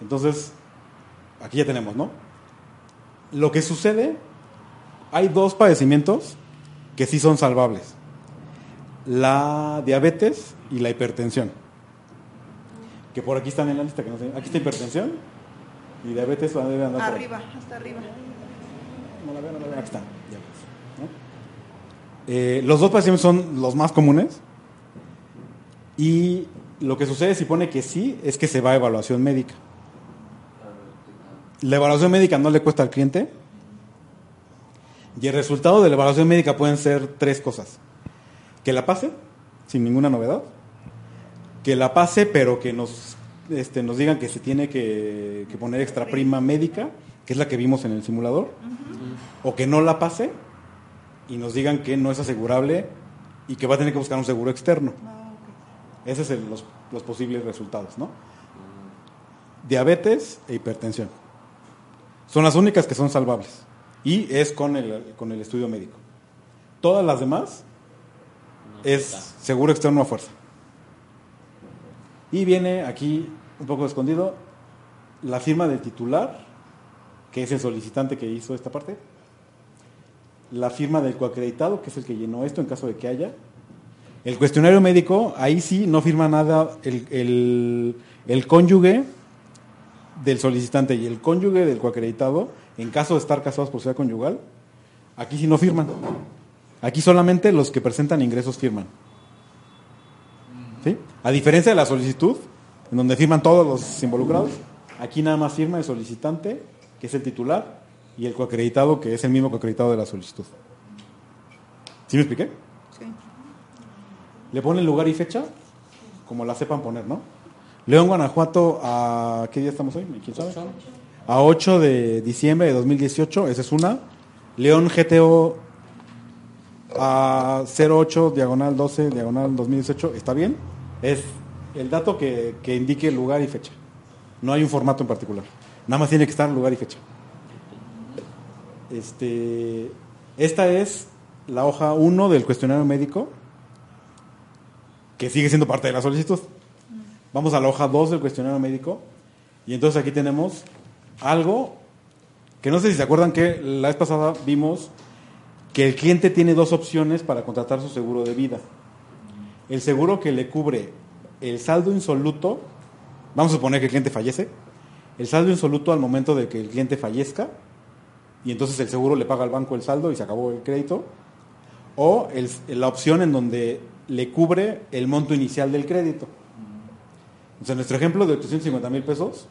Entonces, aquí ya tenemos, ¿no? Lo que sucede, hay dos padecimientos que sí son salvables. La diabetes y la hipertensión. Que por aquí están en la lista, que no sé. Aquí está hipertensión y diabetes andar. Arriba, hasta arriba. No la veo, no la veo. Aquí ¿no? Eh, los dos padecimientos son los más comunes. Y lo que sucede si pone que sí es que se va a evaluación médica. La evaluación médica no le cuesta al cliente. Y el resultado de la evaluación médica pueden ser tres cosas. Que la pase, sin ninguna novedad. Que la pase, pero que nos, este, nos digan que se tiene que, que poner extra prima médica, que es la que vimos en el simulador. O que no la pase y nos digan que no es asegurable y que va a tener que buscar un seguro externo. Esos son los, los posibles resultados, ¿no? Diabetes e hipertensión. Son las únicas que son salvables. Y es con el, con el estudio médico. Todas las demás es seguro externo a fuerza. Y viene aquí, un poco escondido, la firma del titular, que es el solicitante que hizo esta parte. La firma del coacreditado, que es el que llenó esto en caso de que haya. El cuestionario médico, ahí sí no firma nada el, el, el cónyuge del solicitante y el cónyuge del coacreditado, en caso de estar casados por sociedad conyugal, aquí sí no firman. Aquí solamente los que presentan ingresos firman. ¿Sí? A diferencia de la solicitud, en donde firman todos los involucrados, aquí nada más firma el solicitante, que es el titular, y el coacreditado, que es el mismo coacreditado de la solicitud. ¿Sí me expliqué? Sí. Le ponen lugar y fecha, como la sepan poner, ¿no? León, Guanajuato, ¿a qué día estamos hoy? ¿Quién sabe? A 8 de diciembre de 2018, esa es una. León GTO a 08 diagonal 12 diagonal 2018, ¿está bien? Es el dato que, que indique lugar y fecha. No hay un formato en particular. Nada más tiene que estar lugar y fecha. Este, esta es la hoja 1 del cuestionario médico, que sigue siendo parte de la solicitud. Vamos a la hoja 2 del cuestionario médico. Y entonces aquí tenemos algo que no sé si se acuerdan que la vez pasada vimos que el cliente tiene dos opciones para contratar su seguro de vida. El seguro que le cubre el saldo insoluto, vamos a suponer que el cliente fallece, el saldo insoluto al momento de que el cliente fallezca, y entonces el seguro le paga al banco el saldo y se acabó el crédito, o la opción en donde le cubre el monto inicial del crédito. Entonces, en nuestro ejemplo de 850 mil pesos,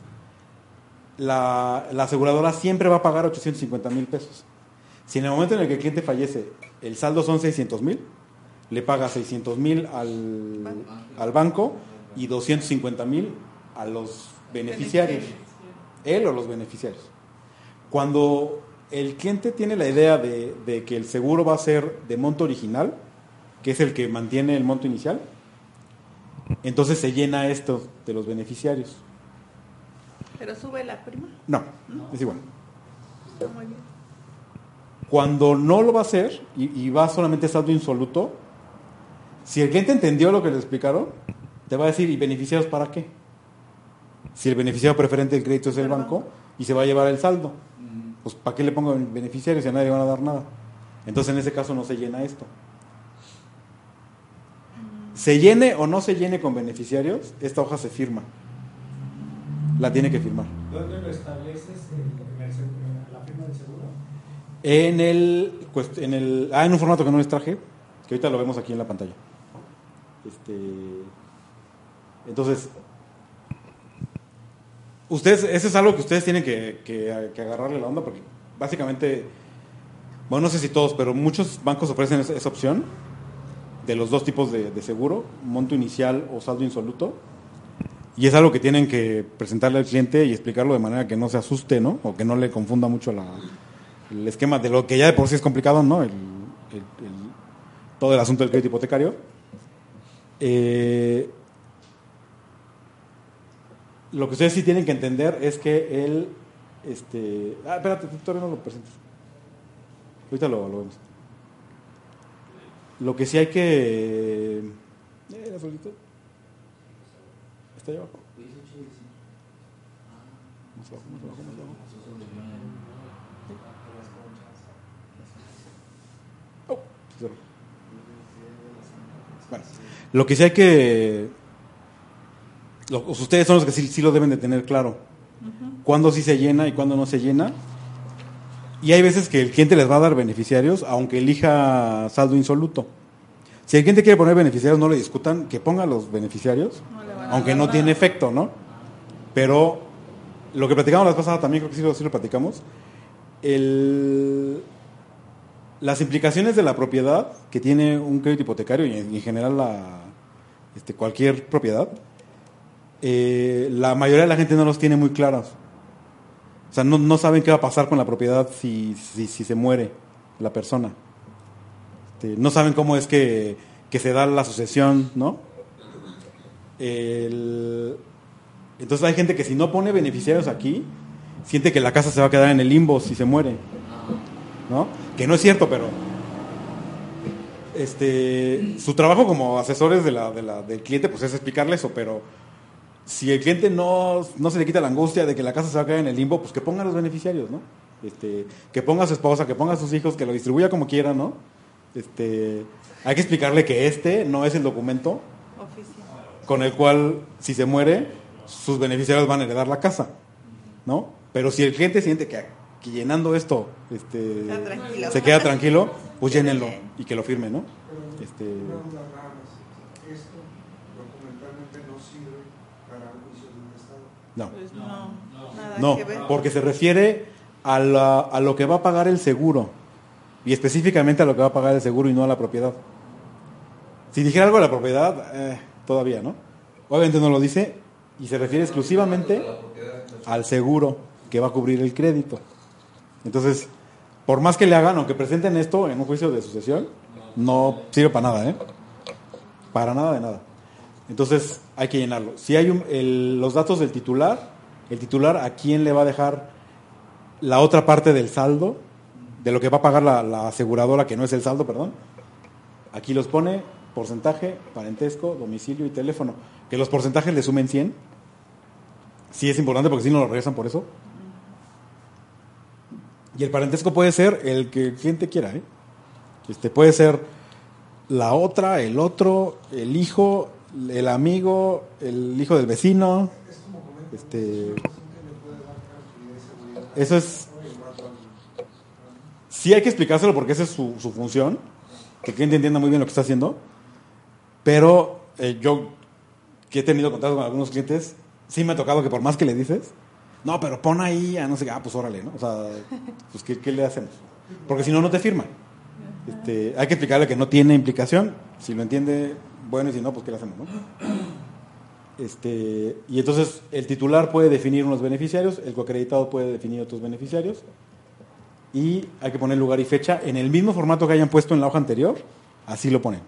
la, la aseguradora siempre va a pagar 850 mil pesos. Si en el momento en el que el cliente fallece, el saldo son 600 mil, le paga 600 mil al, al banco y 250 mil a los beneficiarios. Él o los beneficiarios. Cuando el cliente tiene la idea de, de que el seguro va a ser de monto original, que es el que mantiene el monto inicial, entonces se llena esto de los beneficiarios. Pero sube la prima. No, es igual. Está muy bien. Cuando no lo va a hacer y, y va solamente a saldo insoluto, si el cliente entendió lo que le explicaron, te va a decir, ¿y beneficiarios para qué? si el beneficiario preferente del crédito es el banco y se va a llevar el saldo. Pues ¿para qué le pongo beneficiario si a nadie le van a dar nada? Entonces en ese caso no se llena esto. Se llene o no se llene con beneficiarios, esta hoja se firma. La tiene que firmar. ¿Dónde lo estableces en, el seguro- en la firma del seguro? En el, cuest- en el, ah, en un formato que no les traje, que ahorita lo vemos aquí en la pantalla. Este, entonces, ustedes, eso es algo que ustedes tienen que, que- que agarrarle la onda porque básicamente, bueno, no sé si todos, pero muchos bancos ofrecen esa, esa opción de los dos tipos de, de seguro, monto inicial o saldo insoluto. Y es algo que tienen que presentarle al cliente y explicarlo de manera que no se asuste, ¿no? O que no le confunda mucho la, el esquema de lo que ya de por sí es complicado, ¿no? El, todo el asunto del crédito hipotecario. Eh, lo que ustedes sí tienen que entender es que él, este, ah, espérate, tú todavía no lo presentes. Ahorita lo, lo vemos. Lo que sí hay que, eh, la solicitud. Está ahí abajo. Más abajo, más abajo, más abajo. Oh, cero. Bueno, lo que sí hay que... lo- ustedes son los que sí, sí lo deben de tener claro. Cuándo sí se llena y cuándo no se llena. Y hay veces que el cliente les va a dar beneficiarios, aunque elija saldo insoluto. Si el cliente quiere poner beneficiarios, no le discutan que ponga los beneficiarios, No aunque no tiene efecto, ¿no? Pero lo que platicamos la pasada también, creo que sí lo, sí lo platicamos, el, las implicaciones de la propiedad que tiene un crédito hipotecario y en, general la, este, cualquier propiedad, eh, la mayoría de la gente no los tiene muy claras. O sea, no, no saben qué va a pasar con la propiedad si, si, si se muere la persona. Este, no saben cómo es que, que se da la sucesión, ¿no? Entonces hay gente que si no pone beneficiarios aquí, siente que la casa se va a quedar en el limbo si se muere. ¿No? Que no es cierto, pero este su trabajo como asesores del cliente pues es explicarle eso, pero si el cliente no, no se le quita la angustia de que la casa se va a quedar en el limbo, pues que ponga los beneficiarios, ¿no? Este, que ponga a su esposa, que ponga a sus hijos, que lo distribuya como quiera, ¿no? Este, hay que explicarle que este no es el documento. Con el cual, si se muere, sus beneficiarios van a heredar la casa, ¿no? Pero si el cliente siente que, que llenando esto este, se queda tranquilo, pues llénenlo y que lo firme, ¿no? Este, no sirve para un juicio de un Estado. no. No, nada No, que ver. porque se refiere a, la- a lo que va a pagar el seguro. Y específicamente a lo que va a pagar el seguro y no a la propiedad. Si dijera algo de la propiedad, eh, todavía, ¿no? Obviamente no lo dice y se refiere exclusivamente al seguro que va a cubrir el crédito. Entonces, por más que le hagan, aunque presenten esto en un juicio de sucesión, no sirve para nada, ¿eh? Para nada de nada. Entonces, hay que llenarlo. Si hay los datos del titular, el titular a quién le va a dejar la otra parte del saldo, de lo que va a pagar la aseguradora, que no es el saldo, perdón. Aquí los pone porcentaje, parentesco, domicilio y teléfono. Que los porcentajes le sumen 100. Sí es importante porque si no lo regresan por eso. Y el parentesco puede ser el que el cliente quiera. ¿eh? Este, puede ser la otra, el otro, el hijo, el amigo, el hijo del vecino. Este, eso es sí hay que explicárselo porque esa es su, su función, que el cliente entienda muy bien lo que está haciendo, pero eh, yo que he tenido contacto con algunos clientes, sí me ha tocado que por más que le dices, no, pero pon ahí a no sé qué, ah, pues órale, ¿no? O sea, pues ¿qué, qué le hacemos? Porque si no, no te firma. Este, hay que explicarle que no tiene implicación, si lo entiende, bueno, y si no, pues ¿qué le hacemos, no? Este, y entonces el titular puede definir unos beneficiarios, el coacreditado puede definir otros beneficiarios, y hay que poner lugar y fecha en el mismo formato que hayan puesto en la hoja anterior, así lo ponen.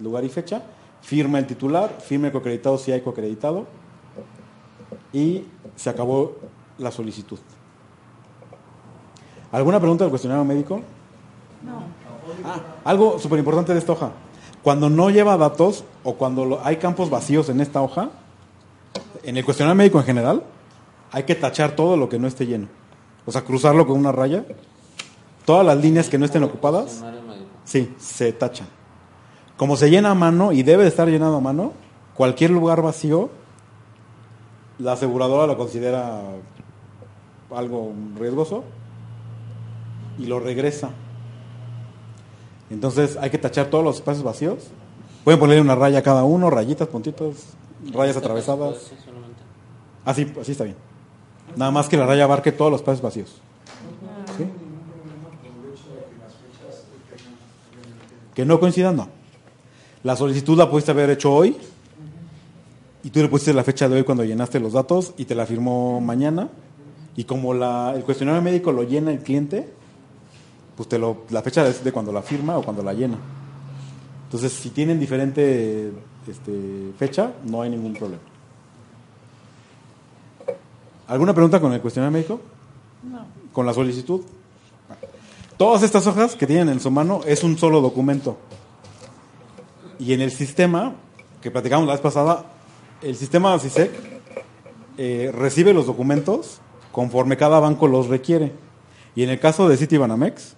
Lugar y fecha, firma el titular, firma el coacreditado si hay coacreditado y se acabó la solicitud. ¿Alguna pregunta del cuestionario médico? No. Ah, algo súper importante de esta hoja. Cuando no lleva datos o cuando lo- hay campos vacíos en esta hoja, En el cuestionario médico en general, hay que tachar todo lo que no esté lleno. O sea, cruzarlo con una raya. Todas las líneas que no estén ocupadas, sí, se tachan. Como se llena a mano y debe de estar llenado a mano, cualquier lugar vacío, la aseguradora lo considera algo riesgoso y lo regresa. Entonces hay que tachar todos los espacios vacíos. Pueden ponerle una raya a cada uno, rayitas, puntitos, rayas atravesadas. caso, sí, solamente. Así, así está bien. Nada más que la raya abarque todos los espacios vacíos. ¿Sí? Que no coincidan, no. La solicitud la pudiste haber hecho hoy y tú le pusiste la fecha de hoy cuando llenaste los datos y te la firmó mañana. Y como la, el cuestionario médico lo llena el cliente, pues te lo, la fecha es de cuando la firma o cuando la llena. Entonces, si tienen diferente este, fecha, no hay ningún problema. ¿Alguna pregunta con el cuestionario médico? No. Con la solicitud. Todas estas hojas que tienen en su mano es un solo documento. Y en el sistema, que platicamos la vez pasada, el sistema CISEC eh, recibe los documentos conforme cada banco los requiere. Y en el caso de Citibanamex,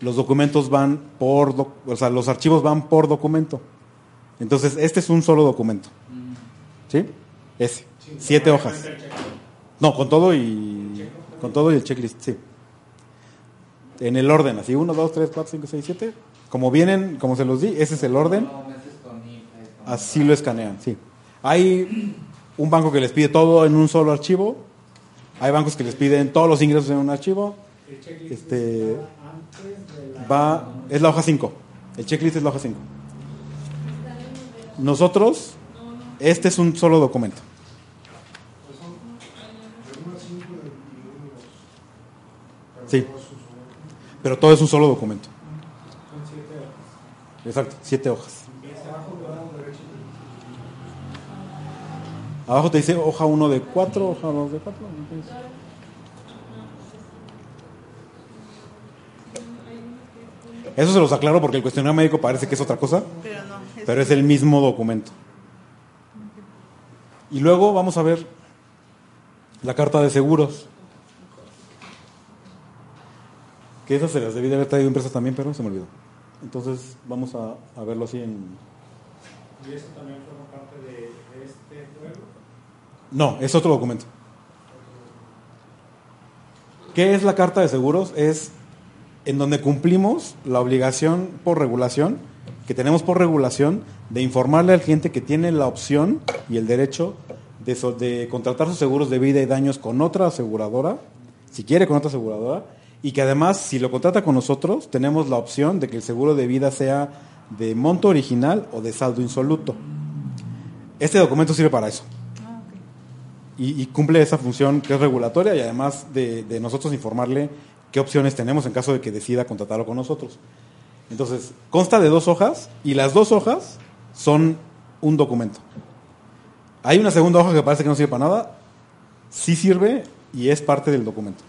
los documentos van por, o sea, los archivos van por documento. Entonces, este es un solo documento. ¿Sí? Ese. Siete hojas. No, con todo y con todo y el checklist, sí. En el orden, así, 1, 2, 3, 4, 5, 6, 7. Como vienen, como se los di, ese es el orden. No metes con IFE, con- Así lo escanean, sí. Hay un banco que les pide todo en un solo archivo. Hay bancos que les piden todos los ingresos en un archivo. El checklist Este. Va, es la hoja 5. El checklist es la hoja 5. Nosotros, este es un solo documento. Sí. Pero todo es un solo documento. Son siete hojas. Exacto, siete hojas. Abajo te dice hoja 1 de 4, hoja 2 de 4. Eso se los aclaro porque el cuestionario médico parece que es otra cosa, Pero no. es- pero es el mismo documento. Y luego vamos a ver la carta de seguros. Que esas se las debí de haber traído impresas también, pero se me olvidó. Entonces vamos a, a verlo así en... ¿Y eso también forma parte de, de este juego? No, es otro documento. ¿Qué es la carta de seguros? Es en donde cumplimos la obligación por regulación, que tenemos por regulación, de informarle al cliente que tiene la opción y el derecho de, de contratar sus seguros de vida y daños con otra aseguradora, si quiere con otra aseguradora, y que además, si lo contrata con nosotros, tenemos la opción de que el seguro de vida sea de monto original o de saldo insoluto. Este documento sirve para eso. Y, y cumple esa función que es regulatoria y además de, de nosotros informarle qué opciones tenemos en caso de que decida contratarlo con nosotros. Entonces, consta de dos hojas y las dos hojas son un documento. Hay una segunda hoja que parece que no sirve para nada, sí sirve y es parte del documento.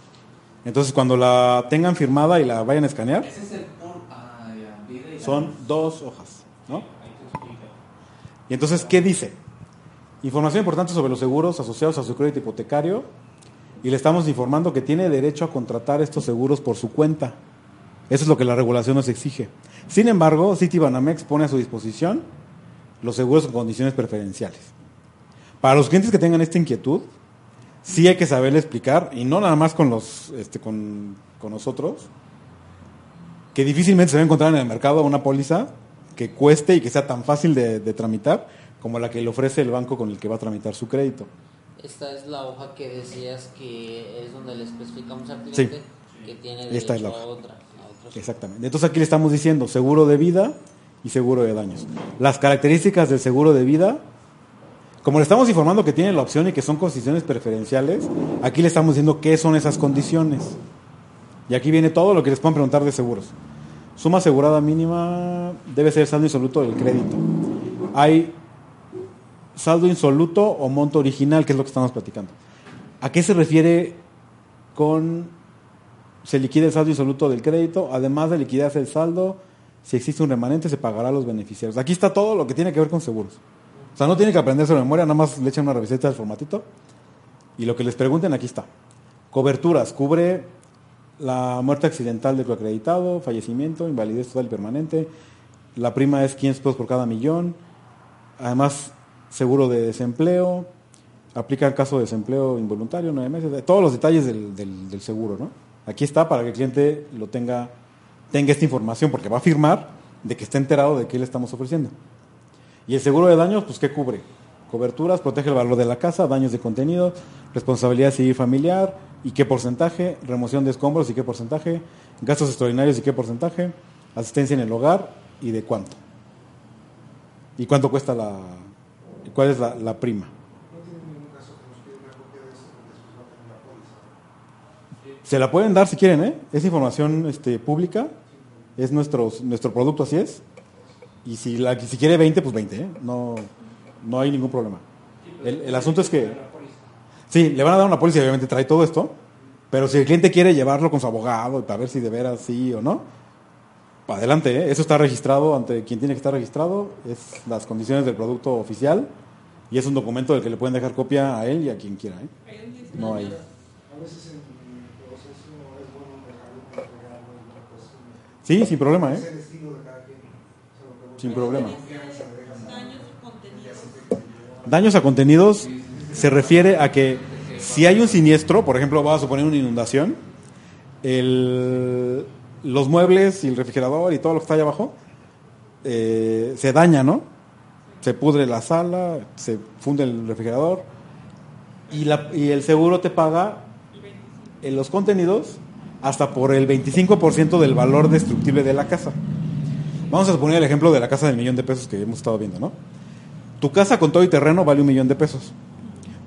Entonces, cuando la tengan firmada y la vayan a escanear, Ese es el son dos hojas, ¿no? Y entonces, ¿qué dice? Información importante sobre los seguros asociados a su crédito hipotecario y le estamos informando que tiene derecho a contratar estos seguros por su cuenta. Eso es lo que la regulación nos exige. Sin embargo, Citibanamex pone a su disposición los seguros con condiciones preferenciales. Para los clientes que tengan esta inquietud, sí hay que saberle explicar, y no nada más con, los, este, con, con nosotros, que difícilmente se va a encontrar en el mercado una póliza que cueste y que sea tan fácil de, de tramitar como la que le ofrece el banco con el que va a tramitar su crédito. Esta es la hoja que decías que es donde le especificamos al Sí. cliente que tiene Esta derecho es la a hoja. otra. a otros- Exactamente. Entonces aquí le estamos diciendo seguro de vida y seguro de daños. Las características del seguro de vida, como le estamos informando que tiene la opción y que son condiciones preferenciales, aquí le estamos diciendo qué son esas condiciones. Y aquí viene todo lo que les puedan preguntar de seguros. Suma asegurada mínima debe ser saldo insoluto del crédito. Hay saldo insoluto o monto original, que es lo que estamos platicando. ¿A qué se refiere con se liquida el saldo insoluto del crédito, además de liquidarse el saldo, si existe un remanente se pagará a los beneficiarios. Aquí está todo lo que tiene que ver con seguros. O sea, no tiene que aprenderse de memoria, nada más le echan una revisita del formatito. Y lo que les pregunten, aquí está. Coberturas, cubre la muerte accidental del acreditado, fallecimiento, invalidez total y permanente. La prima es 500 pesos por cada millón. Además, seguro de desempleo. Aplica el caso de desempleo involuntario, nueve meses. Todos los detalles del, del- seguro, ¿no? Aquí está para que el cliente lo tenga, tenga esta información, porque va a firmar de que está enterado de qué le estamos ofreciendo. Y el seguro de daños, pues, ¿qué cubre? Coberturas, protege el valor de la casa, daños de contenido, responsabilidad civil familiar, y qué porcentaje, remoción de escombros y qué porcentaje, gastos extraordinarios y qué porcentaje, asistencia en el hogar y de cuánto. ¿Y cuánto cuesta la, cuál es la, la prima? No tiene ningún caso que nos pida una copia de eso porque después va a tener la póliza. Se la pueden dar si quieren, ¿eh? Es información este, pública, es nuestro, nuestro producto, así es. Y si, la, si quiere 20, pues 20, ¿eh? No, no hay ningún problema. El, el asunto es que... Sí, le van a dar una póliza y obviamente trae todo esto, pero si el cliente quiere llevarlo con su abogado para ver si de veras sí o no, adelante, ¿eh? eso está registrado ante quien tiene que estar registrado, es las condiciones del producto oficial y es un documento del que le pueden dejar copia a él y a quien quiera. ¿eh? No hay... Sí, sin problema, ¿eh? Sin problema. Daños a contenidos se refiere a que si hay un siniestro, por ejemplo, vamos a suponer una inundación, el- los muebles y el refrigerador y todo lo que está allá abajo eh, se daña, ¿no? Se pudre la sala, se funde el refrigerador y, la- y el seguro te paga en los contenidos hasta por el 25% del valor destructible de la casa. Vamos a suponer el ejemplo de la casa del millón de pesos que hemos estado viendo, ¿no? Tu casa con todo y terreno vale un millón de pesos.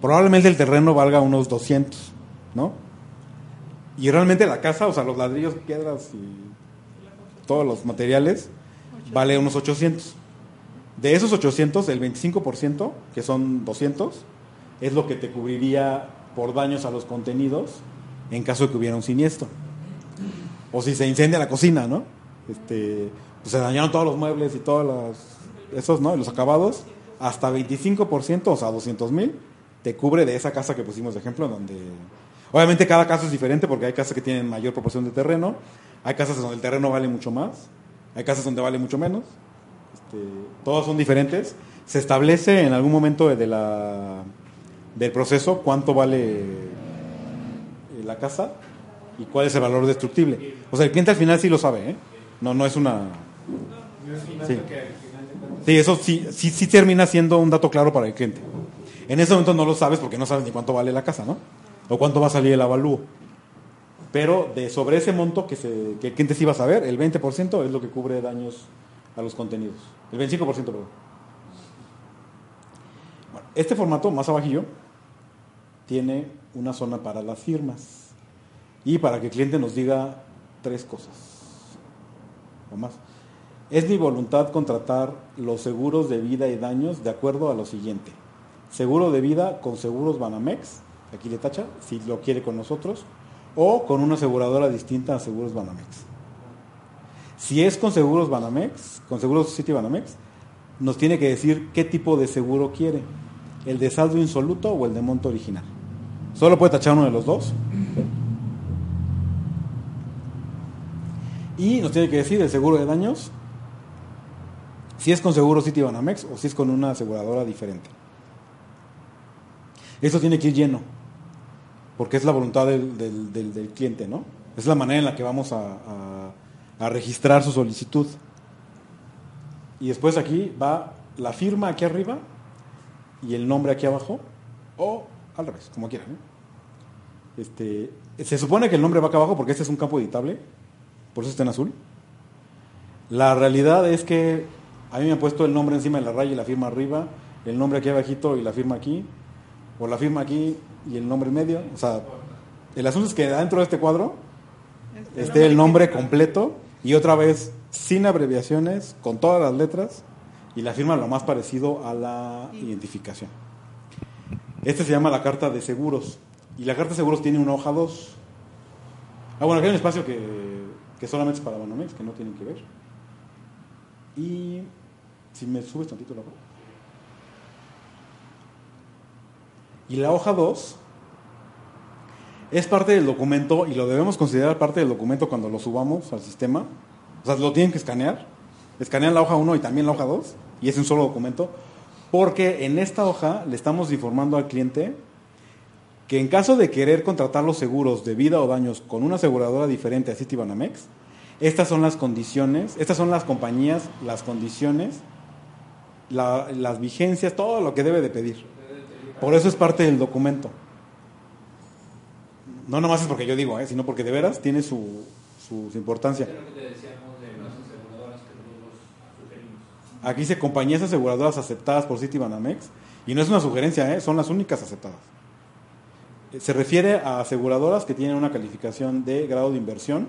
Probablemente el terreno valga unos 200, ¿no? Y realmente la casa, o sea, los ladrillos, piedras y todos los materiales, vale unos 800. De esos 800, el 25%, que son 200, es lo que te cubriría por daños a los contenidos en caso de que hubiera un siniestro. O si se incendia la cocina, ¿no? Este, pues se dañaron todos los muebles y todos los, esos, ¿no? Los acabados, hasta 25%, o sea, 200 mil, te cubre de esa casa que pusimos de ejemplo, donde... Obviamente cada caso es diferente porque hay casas que tienen mayor proporción de terreno, hay casas donde el terreno vale mucho más, hay casas donde vale mucho menos, este, todos son diferentes. Se establece en algún momento de la, del proceso cuánto vale eh, la casa y cuál es el valor destructible. O sea, el cliente al final sí lo sabe, ¿eh? No, no es una... Sí. Sí, eso sí, sí, sí termina siendo un dato claro para el cliente. En ese momento no lo sabes porque no sabes ni cuánto vale la casa, ¿no? O cuánto va a salir el avalúo. Pero de sobre ese monto que, se, que el cliente sí va a saber, el 20% es lo que cubre daños a los contenidos. El 25%, perdón. Bueno, este formato, más abajillo, tiene una zona para las firmas. Y para que el cliente nos diga tres cosas. O más. Es mi voluntad contratar los seguros de vida y daños de acuerdo a lo siguiente. Seguro de vida con seguros Banamex, aquí le tacha, si lo quiere con nosotros, o con una aseguradora distinta a seguros Banamex. Si es con seguros Banamex, con seguros City Banamex, nos tiene que decir qué tipo de seguro quiere, el de saldo insoluto o el de monto original. Solo puede tachar uno de los dos. Y nos tiene que decir el seguro de daños, si es con seguro City Banamex o si es con una aseguradora diferente. Eso tiene que ir lleno, porque es la voluntad del, del- del- cliente, ¿no? Es la manera en la que vamos a, a- registrar su solicitud. Y después aquí va la firma aquí arriba y el nombre aquí abajo, o al revés, como quieran. Este, se supone que el nombre va acá abajo porque este es un campo editable, por eso está en azul. La realidad es que a mí me han puesto el nombre encima de la raya y la firma arriba, el nombre aquí abajito y la firma aquí, o la firma aquí y el nombre en medio. O sea, el asunto es que dentro de este cuadro esté el nombre completo y otra vez sin abreviaciones, con todas las letras y la firma lo más parecido a la identificación. Este se llama la carta de seguros y la carta de seguros tiene una hoja 2. Ah, bueno, aquí hay un espacio que, que solamente es para Banamex, que no tienen que ver. Y si me subes tantito la hoja. Y la hoja 2 es parte del documento y lo debemos considerar parte del documento cuando lo subamos al sistema. O sea, lo tienen que escanear. Escanean la hoja 1 y también la hoja 2 y es un solo documento. Porque en esta hoja le estamos informando al cliente que en caso de querer contratar los seguros de vida o daños con una aseguradora diferente a Citibanamex, estas son las condiciones, estas son las compañías, las condiciones, la- las vigencias, todo lo que debe de pedir. Por eso es parte del documento. No nomás es porque yo digo, ¿eh? sino porque de veras tiene su, su- su importancia. Aquí dice compañías aseguradoras aceptadas por Citibanamex y no es una sugerencia, ¿eh? son las únicas aceptadas. Eh, Se refiere a aseguradoras que tienen una calificación de grado de inversión,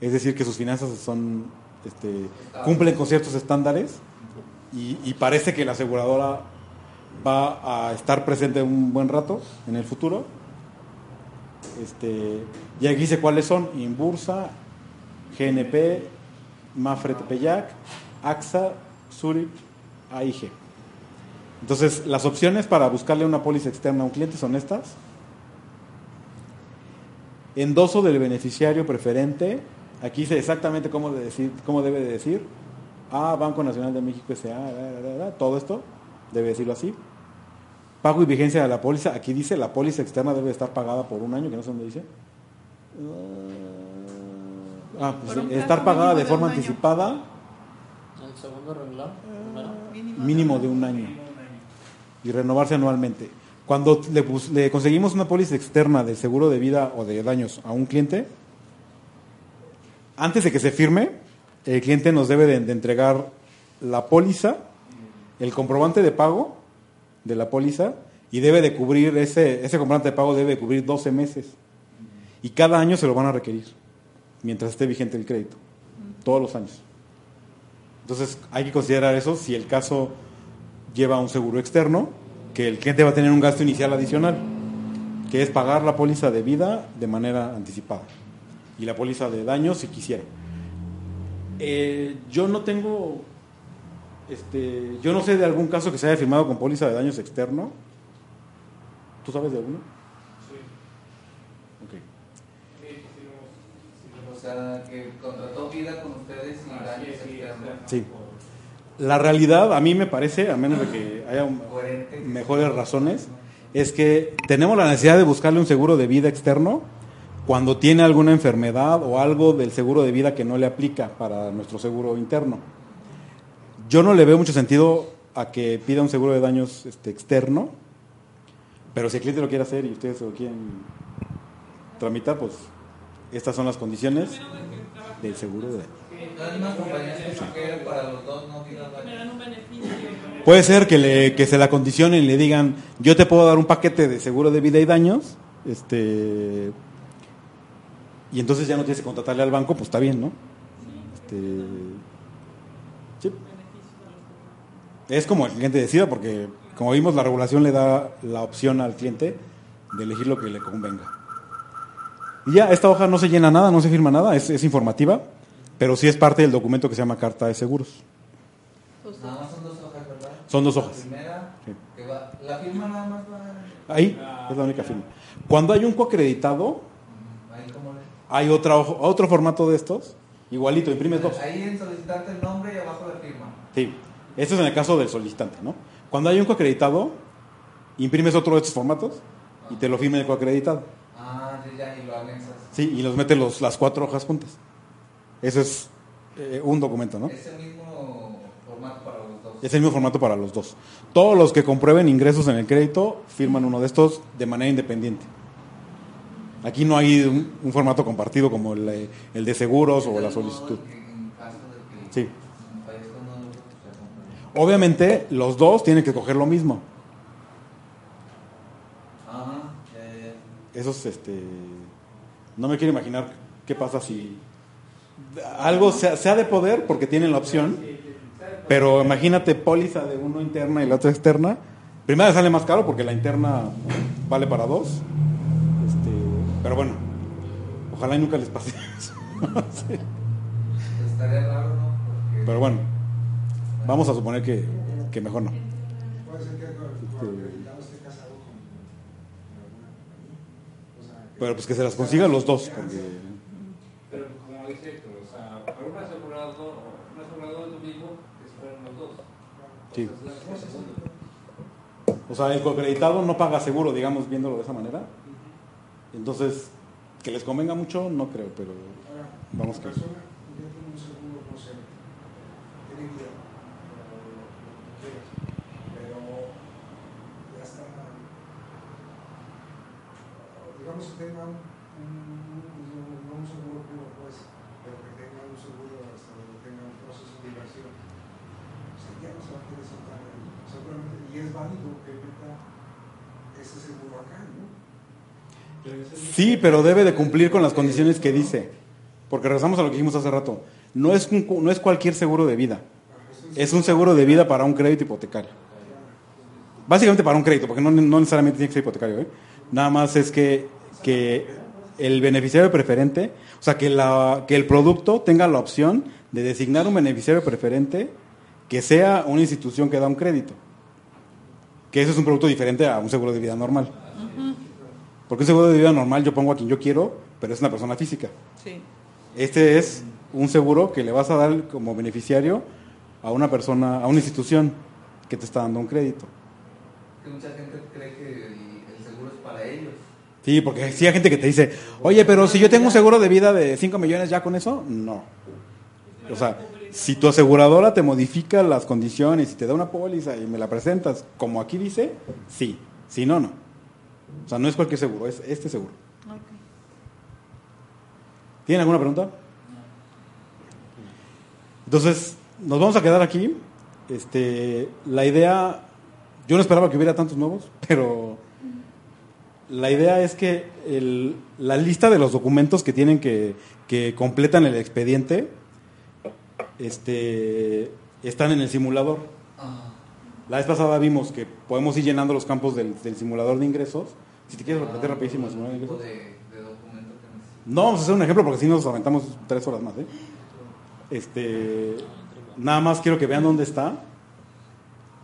es decir, que sus finanzas son, este, cumplen con ciertos estándares y, y parece que la aseguradora va a estar presente un buen rato en el futuro. Este, y aquí dice cuáles son, Inbursa, GNP, Mafre Tepeyac, AXA, Zurich, AIG. Entonces, las opciones para buscarle una póliza externa a un cliente son estas. Endoso del beneficiario preferente. Aquí dice exactamente cómo, de decir, cómo debe de decir. A Banco Nacional de México S.A. todo esto debe decirlo así. Pago y vigencia de la póliza. Aquí dice la póliza externa debe estar pagada por un año, que no sé dónde dice. Ah, pues sí, estar pagada de forma anticipada El segundo renglón, primero. Mínimo. de un año y renovarse anualmente. Cuando le, conseguimos una póliza externa de seguro de vida o de daños a un cliente, antes de que se firme, el cliente nos debe de, de entregar la póliza, el comprobante de pago de la póliza y debe de cubrir ese, ese comprobante de pago debe de cubrir 12 meses. Y cada año se lo van a requerir, mientras esté vigente el crédito, todos los años. Entonces hay que considerar eso si el caso lleva un seguro externo, que el cliente va a tener un gasto inicial adicional, que es pagar la póliza de vida de manera anticipada y la póliza de daños si quisiera. Eh, yo no tengo, este, yo no sé de algún caso que se haya firmado con póliza de daños externo. ¿Tú sabes de alguno? Ok. O sea, que contrató vida con ustedes y daños externos. Sí. La realidad, a mí me parece, a menos de que haya mejores razones, es que tenemos la necesidad de buscarle un seguro de vida externo cuando tiene alguna enfermedad o algo del seguro de vida que no le aplica para nuestro seguro interno. Yo no le veo mucho sentido a que pida un seguro de daños este, externo, pero si el cliente lo quiere hacer y ustedes lo quieren tramitar, pues estas son las condiciones del seguro de daños. Puede ser que, le, que se la condicionen y le digan, yo te puedo dar un paquete de seguro de vida y daños, este, y entonces ya no tienes que contratarle al banco, pues está bien, ¿no? Este, sí. Es como el cliente decida, porque como vimos, la regulación le da la opción al cliente de elegir lo que le convenga. Y ya, esta hoja no se llena nada, no se firma nada, es, es informativa, pero sí es parte del documento que se llama Carta de Seguros. Nada más son dos hojas, ¿verdad? Son dos La hojas. primera, Sí. que va, la firma nada más va. Ahí es la única firma. Cuando hay un coacreditado, hay otra, hoja- otro formato de estos, igualito, imprimes dos. Ahí en solicitante el nombre y abajo la firma. Sí, esto es en el caso del solicitante, ¿no? Cuando hay un coacreditado, imprimes otro de estos formatos y te lo firma el coacreditado. Ah, ya, ya, y lo anexas. Sí, y los metes los, las cuatro hojas juntas. Eso es eh, un documento, ¿no? Es el mismo formato para los dos. Es el mismo formato para los dos. Todos los que comprueben ingresos en el crédito firman uno de estos de manera independiente. Aquí no hay un, un formato compartido como el, el de seguros o la solicitud. En caso de que Sí. fallezca uno de los dos, pues ya compran. Obviamente, los dos tienen que coger lo mismo. Ajá, ya, ya, ya. Eso es, este, no me quiero imaginar qué pasa si algo sea, sea de poder porque tienen la opción, pero imagínate póliza de uno interna y la otra externa. Primero sale más caro porque la interna vale para dos. Este, pero bueno, ojalá y nunca les pase eso. Sí. Estaría raro, ¿no? Porque Pero bueno, Vamos a suponer que, que mejor no. Pero pues que se las consiga los dos. Porque... Pero como dice Héctor, o sea, para un asegurador, un asegurador es lo mismo que si fueran los dos. Sí. O sea, el coacreditado no paga seguro, digamos, viéndolo de esa manera. Entonces, que les convenga mucho, no creo, pero vamos que. Digamos que tenga un, un- un- no un seguro puro, pues, pero que tenga un seguro hasta donde tenga un proceso de inversión, o sea, ya no se va a querer saltar ahí, seguramente, y es válido que meta ese seguro acá, ¿no? sí, pero debe de cumplir con las condiciones que dice. Porque regresamos a lo que dijimos hace rato. No es, un no es cualquier seguro de vida. Es un seguro de vida para un crédito hipotecario. Básicamente para un crédito, porque no, no necesariamente tiene que ser hipotecario. ¿eh? Nada más es que, que el beneficiario preferente, o sea, que, la, que el producto tenga la opción de designar un beneficiario preferente que sea una institución que da un crédito. Que eso es un producto diferente a un seguro de vida normal. Porque un seguro de vida normal yo pongo a quien yo quiero, pero es una persona física. Sí. Este es un seguro que le vas a dar como beneficiario a una persona, a una institución que te está dando un crédito. Que mucha gente cree que el, el seguro es para ellos. Sí, porque sí hay gente que te dice, oye, pero si yo tengo un seguro de vida de 5 millones ya con eso, no. O sea, si tu aseguradora te modifica las condiciones y te da una póliza y me la presentas como aquí dice, sí. Si no, no. O sea, no es cualquier seguro, es este seguro. ¿Tienen alguna pregunta? Entonces, nos vamos a quedar aquí. Este, la idea, yo no esperaba que hubiera tantos nuevos, pero la idea es que el- la lista de los documentos que tienen que, que completan el expediente este, están en el simulador. Ah, La vez pasada vimos que podemos ir llenando los campos del, del simulador de ingresos. Si te quieres repetir rapidísimo el simulador de ingresos. No vamos a hacer un ejemplo porque si nos aventamos tres horas más. ¿eh? Este, nada más quiero que vean dónde está.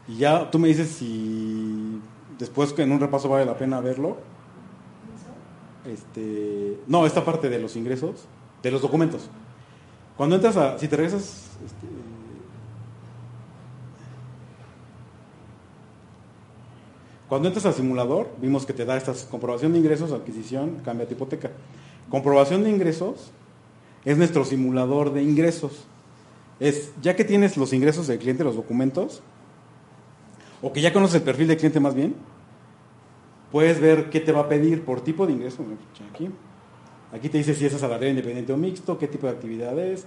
Y ya tú me dices si después en un repaso vale la pena verlo. Este, no, esta parte de los ingresos, de los documentos. Cuando entras a, si te regresas, este, cuando entras al simulador, vimos que te da estas comprobación de ingresos, adquisición, cambia tu hipoteca. Comprobación de ingresos es nuestro simulador de ingresos. Es, ya que tienes los ingresos del cliente, los documentos, o que ya conoces el perfil del cliente más bien, puedes ver qué te va a pedir por tipo de ingreso. Aquí. Aquí te dice si es asalariado independiente o mixto, qué tipo de actividad es,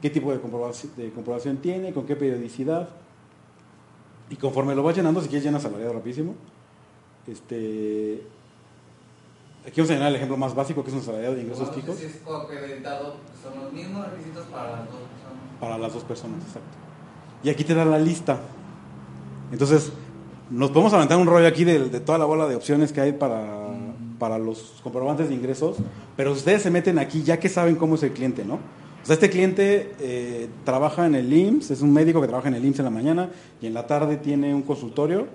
qué tipo de comprobación, de comprobación tiene, con qué periodicidad. Y conforme lo vas llenando, si quieres llenas asalariado rapidísimo. Este, aquí vamos a llenar el ejemplo más básico, que es un asalariado de ingresos a fijos. Si es coacreditado, son los mismos requisitos para las dos personas. Para las dos personas, exacto. Y aquí te da la lista. Entonces, nos podemos aventar un rollo aquí de, de toda la bola de opciones que hay para, para los comprobantes de ingresos, pero ustedes se meten aquí ya que saben cómo es el cliente, ¿no? O sea, este cliente eh, trabaja en el IMSS, es un médico que trabaja en el IMSS en la mañana y en la tarde tiene un consultorio,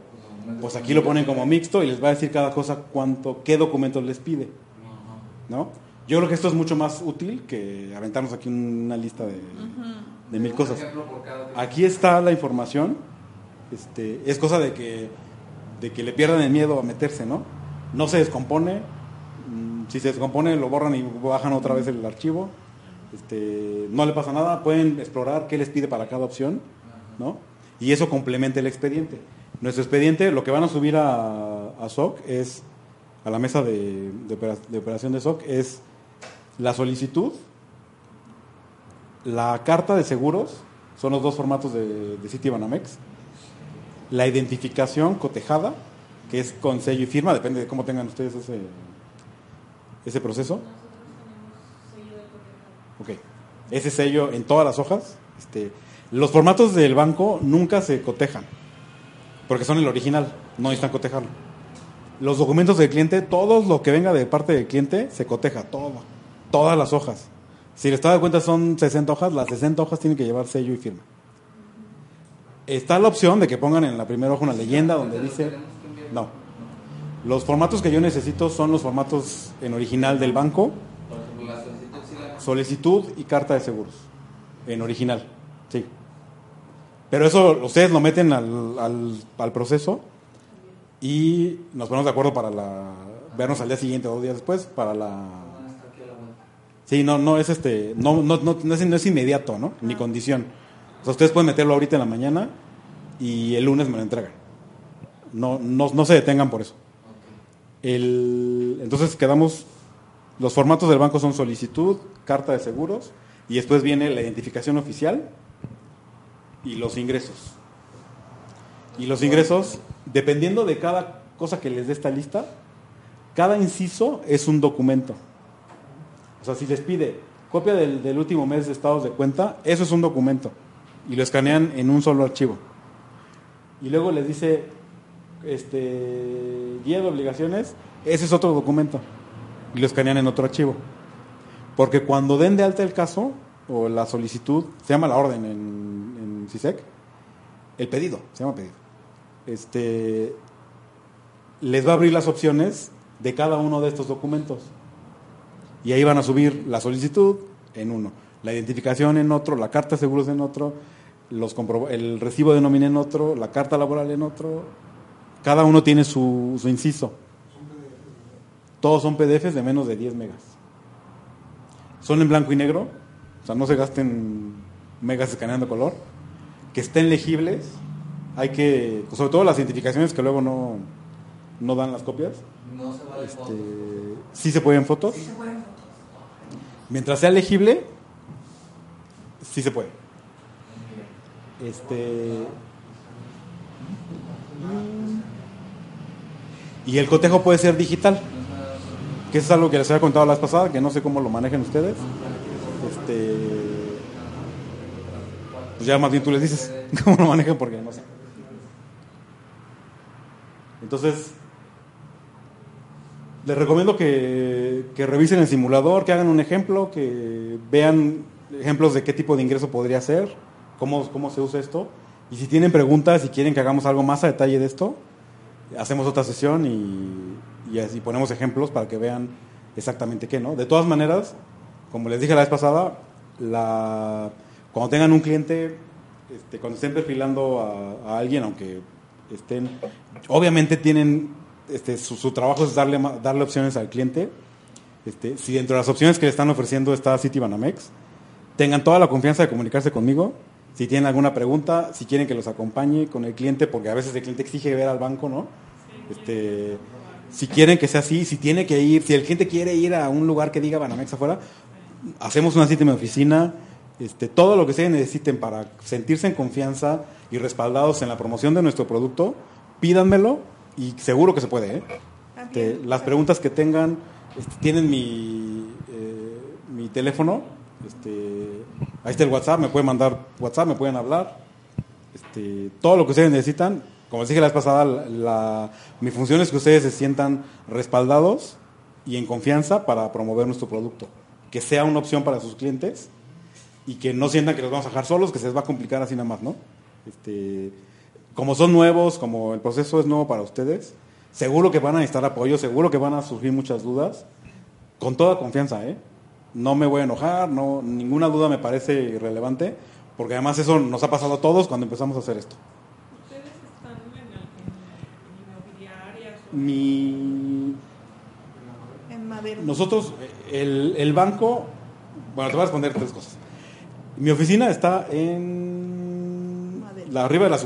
pues aquí lo ponen como mixto y les va a decir cada cosa cuánto, qué documentos les pide, ¿no? Yo creo que esto es mucho más útil que aventarnos aquí una lista de, de mil cosas. Aquí está la información. Este, es cosa de que, de que le pierdan el miedo a meterse, ¿no? No se descompone. mm, Si se descompone, lo borran y bajan otra vez el archivo. Este, no le pasa nada. Pueden explorar qué les pide para cada opción, ¿no? Y eso complementa el expediente. Nuestro expediente, lo que van a subir a, SOC es, a la mesa de, de opera- de operación de SOC, es la solicitud, la carta de seguros, son los dos formatos de, de Citibanamex. La identificación cotejada, que es con sello y firma, depende de cómo tengan ustedes ese, ese proceso. Ok. Ese sello en todas las hojas. Este, los formatos del banco nunca se cotejan, porque son el original, no necesitan cotejarlo. Los documentos del cliente, todo lo que venga de parte del cliente, se coteja, todo. Todas las hojas. Si el estado de cuenta son 60 hojas, las 60 hojas tienen que llevar sello y firma. Está la opción de que pongan en la primera hoja una leyenda donde dice... No. Los formatos que yo necesito son los formatos en original del banco, solicitud y carta de seguros. En original, sí. Pero eso ustedes lo meten al, al, al proceso y nos ponemos de acuerdo para la vernos al día siguiente o dos días después para la. Sí, no, no es este, no, no, no, no es, no es inmediato, ¿no? Ni condición. O sea, ustedes pueden meterlo ahorita en la mañana y el lunes me lo entregan. No, no, no se detengan por eso. El, entonces quedamos, los formatos del banco son solicitud, carta de seguros y después viene la identificación oficial y los ingresos. Y los ingresos, dependiendo de cada cosa que les dé esta lista, cada inciso es un documento. O sea, si les pide copia del, del último mes de estados de cuenta, eso es un documento. Y lo escanean en un solo archivo. Y luego les dice, este, guía de obligaciones, ese es otro documento. Y lo escanean en otro archivo. Porque cuando den de alta el caso, o la solicitud, se llama la orden en, en CISEC, el pedido, se llama pedido. Este, les va a abrir las opciones de cada uno de estos documentos. Y ahí van a subir la solicitud en uno, la identificación en otro, la carta de seguros en otro, los compro- el recibo de nómina en otro, la carta laboral en otro. Cada uno tiene su, su inciso. Todos son PDFs de menos de 10 megas. Son en blanco y negro, o sea, no se gasten megas escaneando color. Que estén legibles, hay que, sobre todo las identificaciones que luego no, no dan las copias. No se vale Este, fotos. sí se pueden fotos. Mientras sea legible, sí se puede. Este. Y el cotejo puede ser digital, que es algo que les había contado la vez pasada, que no sé cómo lo manejen ustedes. Este. Pues ya más bien tú les dices cómo lo manejan porque no sé. Entonces, les recomiendo que, que revisen el simulador, que hagan un ejemplo, que vean ejemplos de qué tipo de ingreso podría ser, cómo, cómo se usa esto. Y si tienen preguntas y quieren que hagamos algo más a detalle de esto, hacemos otra sesión y, y así ponemos ejemplos para que vean exactamente qué, ¿no? De todas maneras, como les dije la vez pasada, la, cuando tengan un cliente, este, cuando estén perfilando a, alguien, aunque estén, obviamente tienen, este, su, trabajo es darle, darle opciones al cliente. Este, si dentro de las opciones que le están ofreciendo está Citibanamex, tengan toda la confianza de comunicarse conmigo. Si tienen alguna pregunta, si quieren que los acompañe con el cliente, porque a veces el cliente exige ver al banco, ¿no? Este, si quieren que sea así, si tiene que ir, si el cliente quiere ir a un lugar que diga Banamex afuera, hacemos una cita en mi oficina, este, todo lo que se necesiten para sentirse en confianza y respaldados en la promoción de nuestro producto, pídanmelo y seguro que se puede. ¿eh? Este, las preguntas que tengan, este, tienen mi, eh, mi teléfono, este, ahí está el WhatsApp, me pueden mandar WhatsApp, me pueden hablar, este, todo lo que ustedes necesitan. Como les dije la vez pasada, la, la- mi función es que ustedes se sientan respaldados y en confianza para promover nuestro producto. Que sea una opción para sus clientes y que no sientan que los vamos a dejar solos, que se les va a complicar así nada más, ¿no? Este, como son nuevos, como el proceso es nuevo para ustedes, seguro que van a necesitar apoyo, seguro que van a surgir muchas dudas, con toda confianza, ¿eh? No me voy a enojar, no, ninguna duda me parece irrelevante, porque además eso nos ha pasado a todos cuando empezamos a hacer esto. ¿Ustedes están en, inmobiliarias Mi, En Madero. nosotros, el, el banco, bueno, te voy a responder tres cosas. Mi oficina está en la arriba de la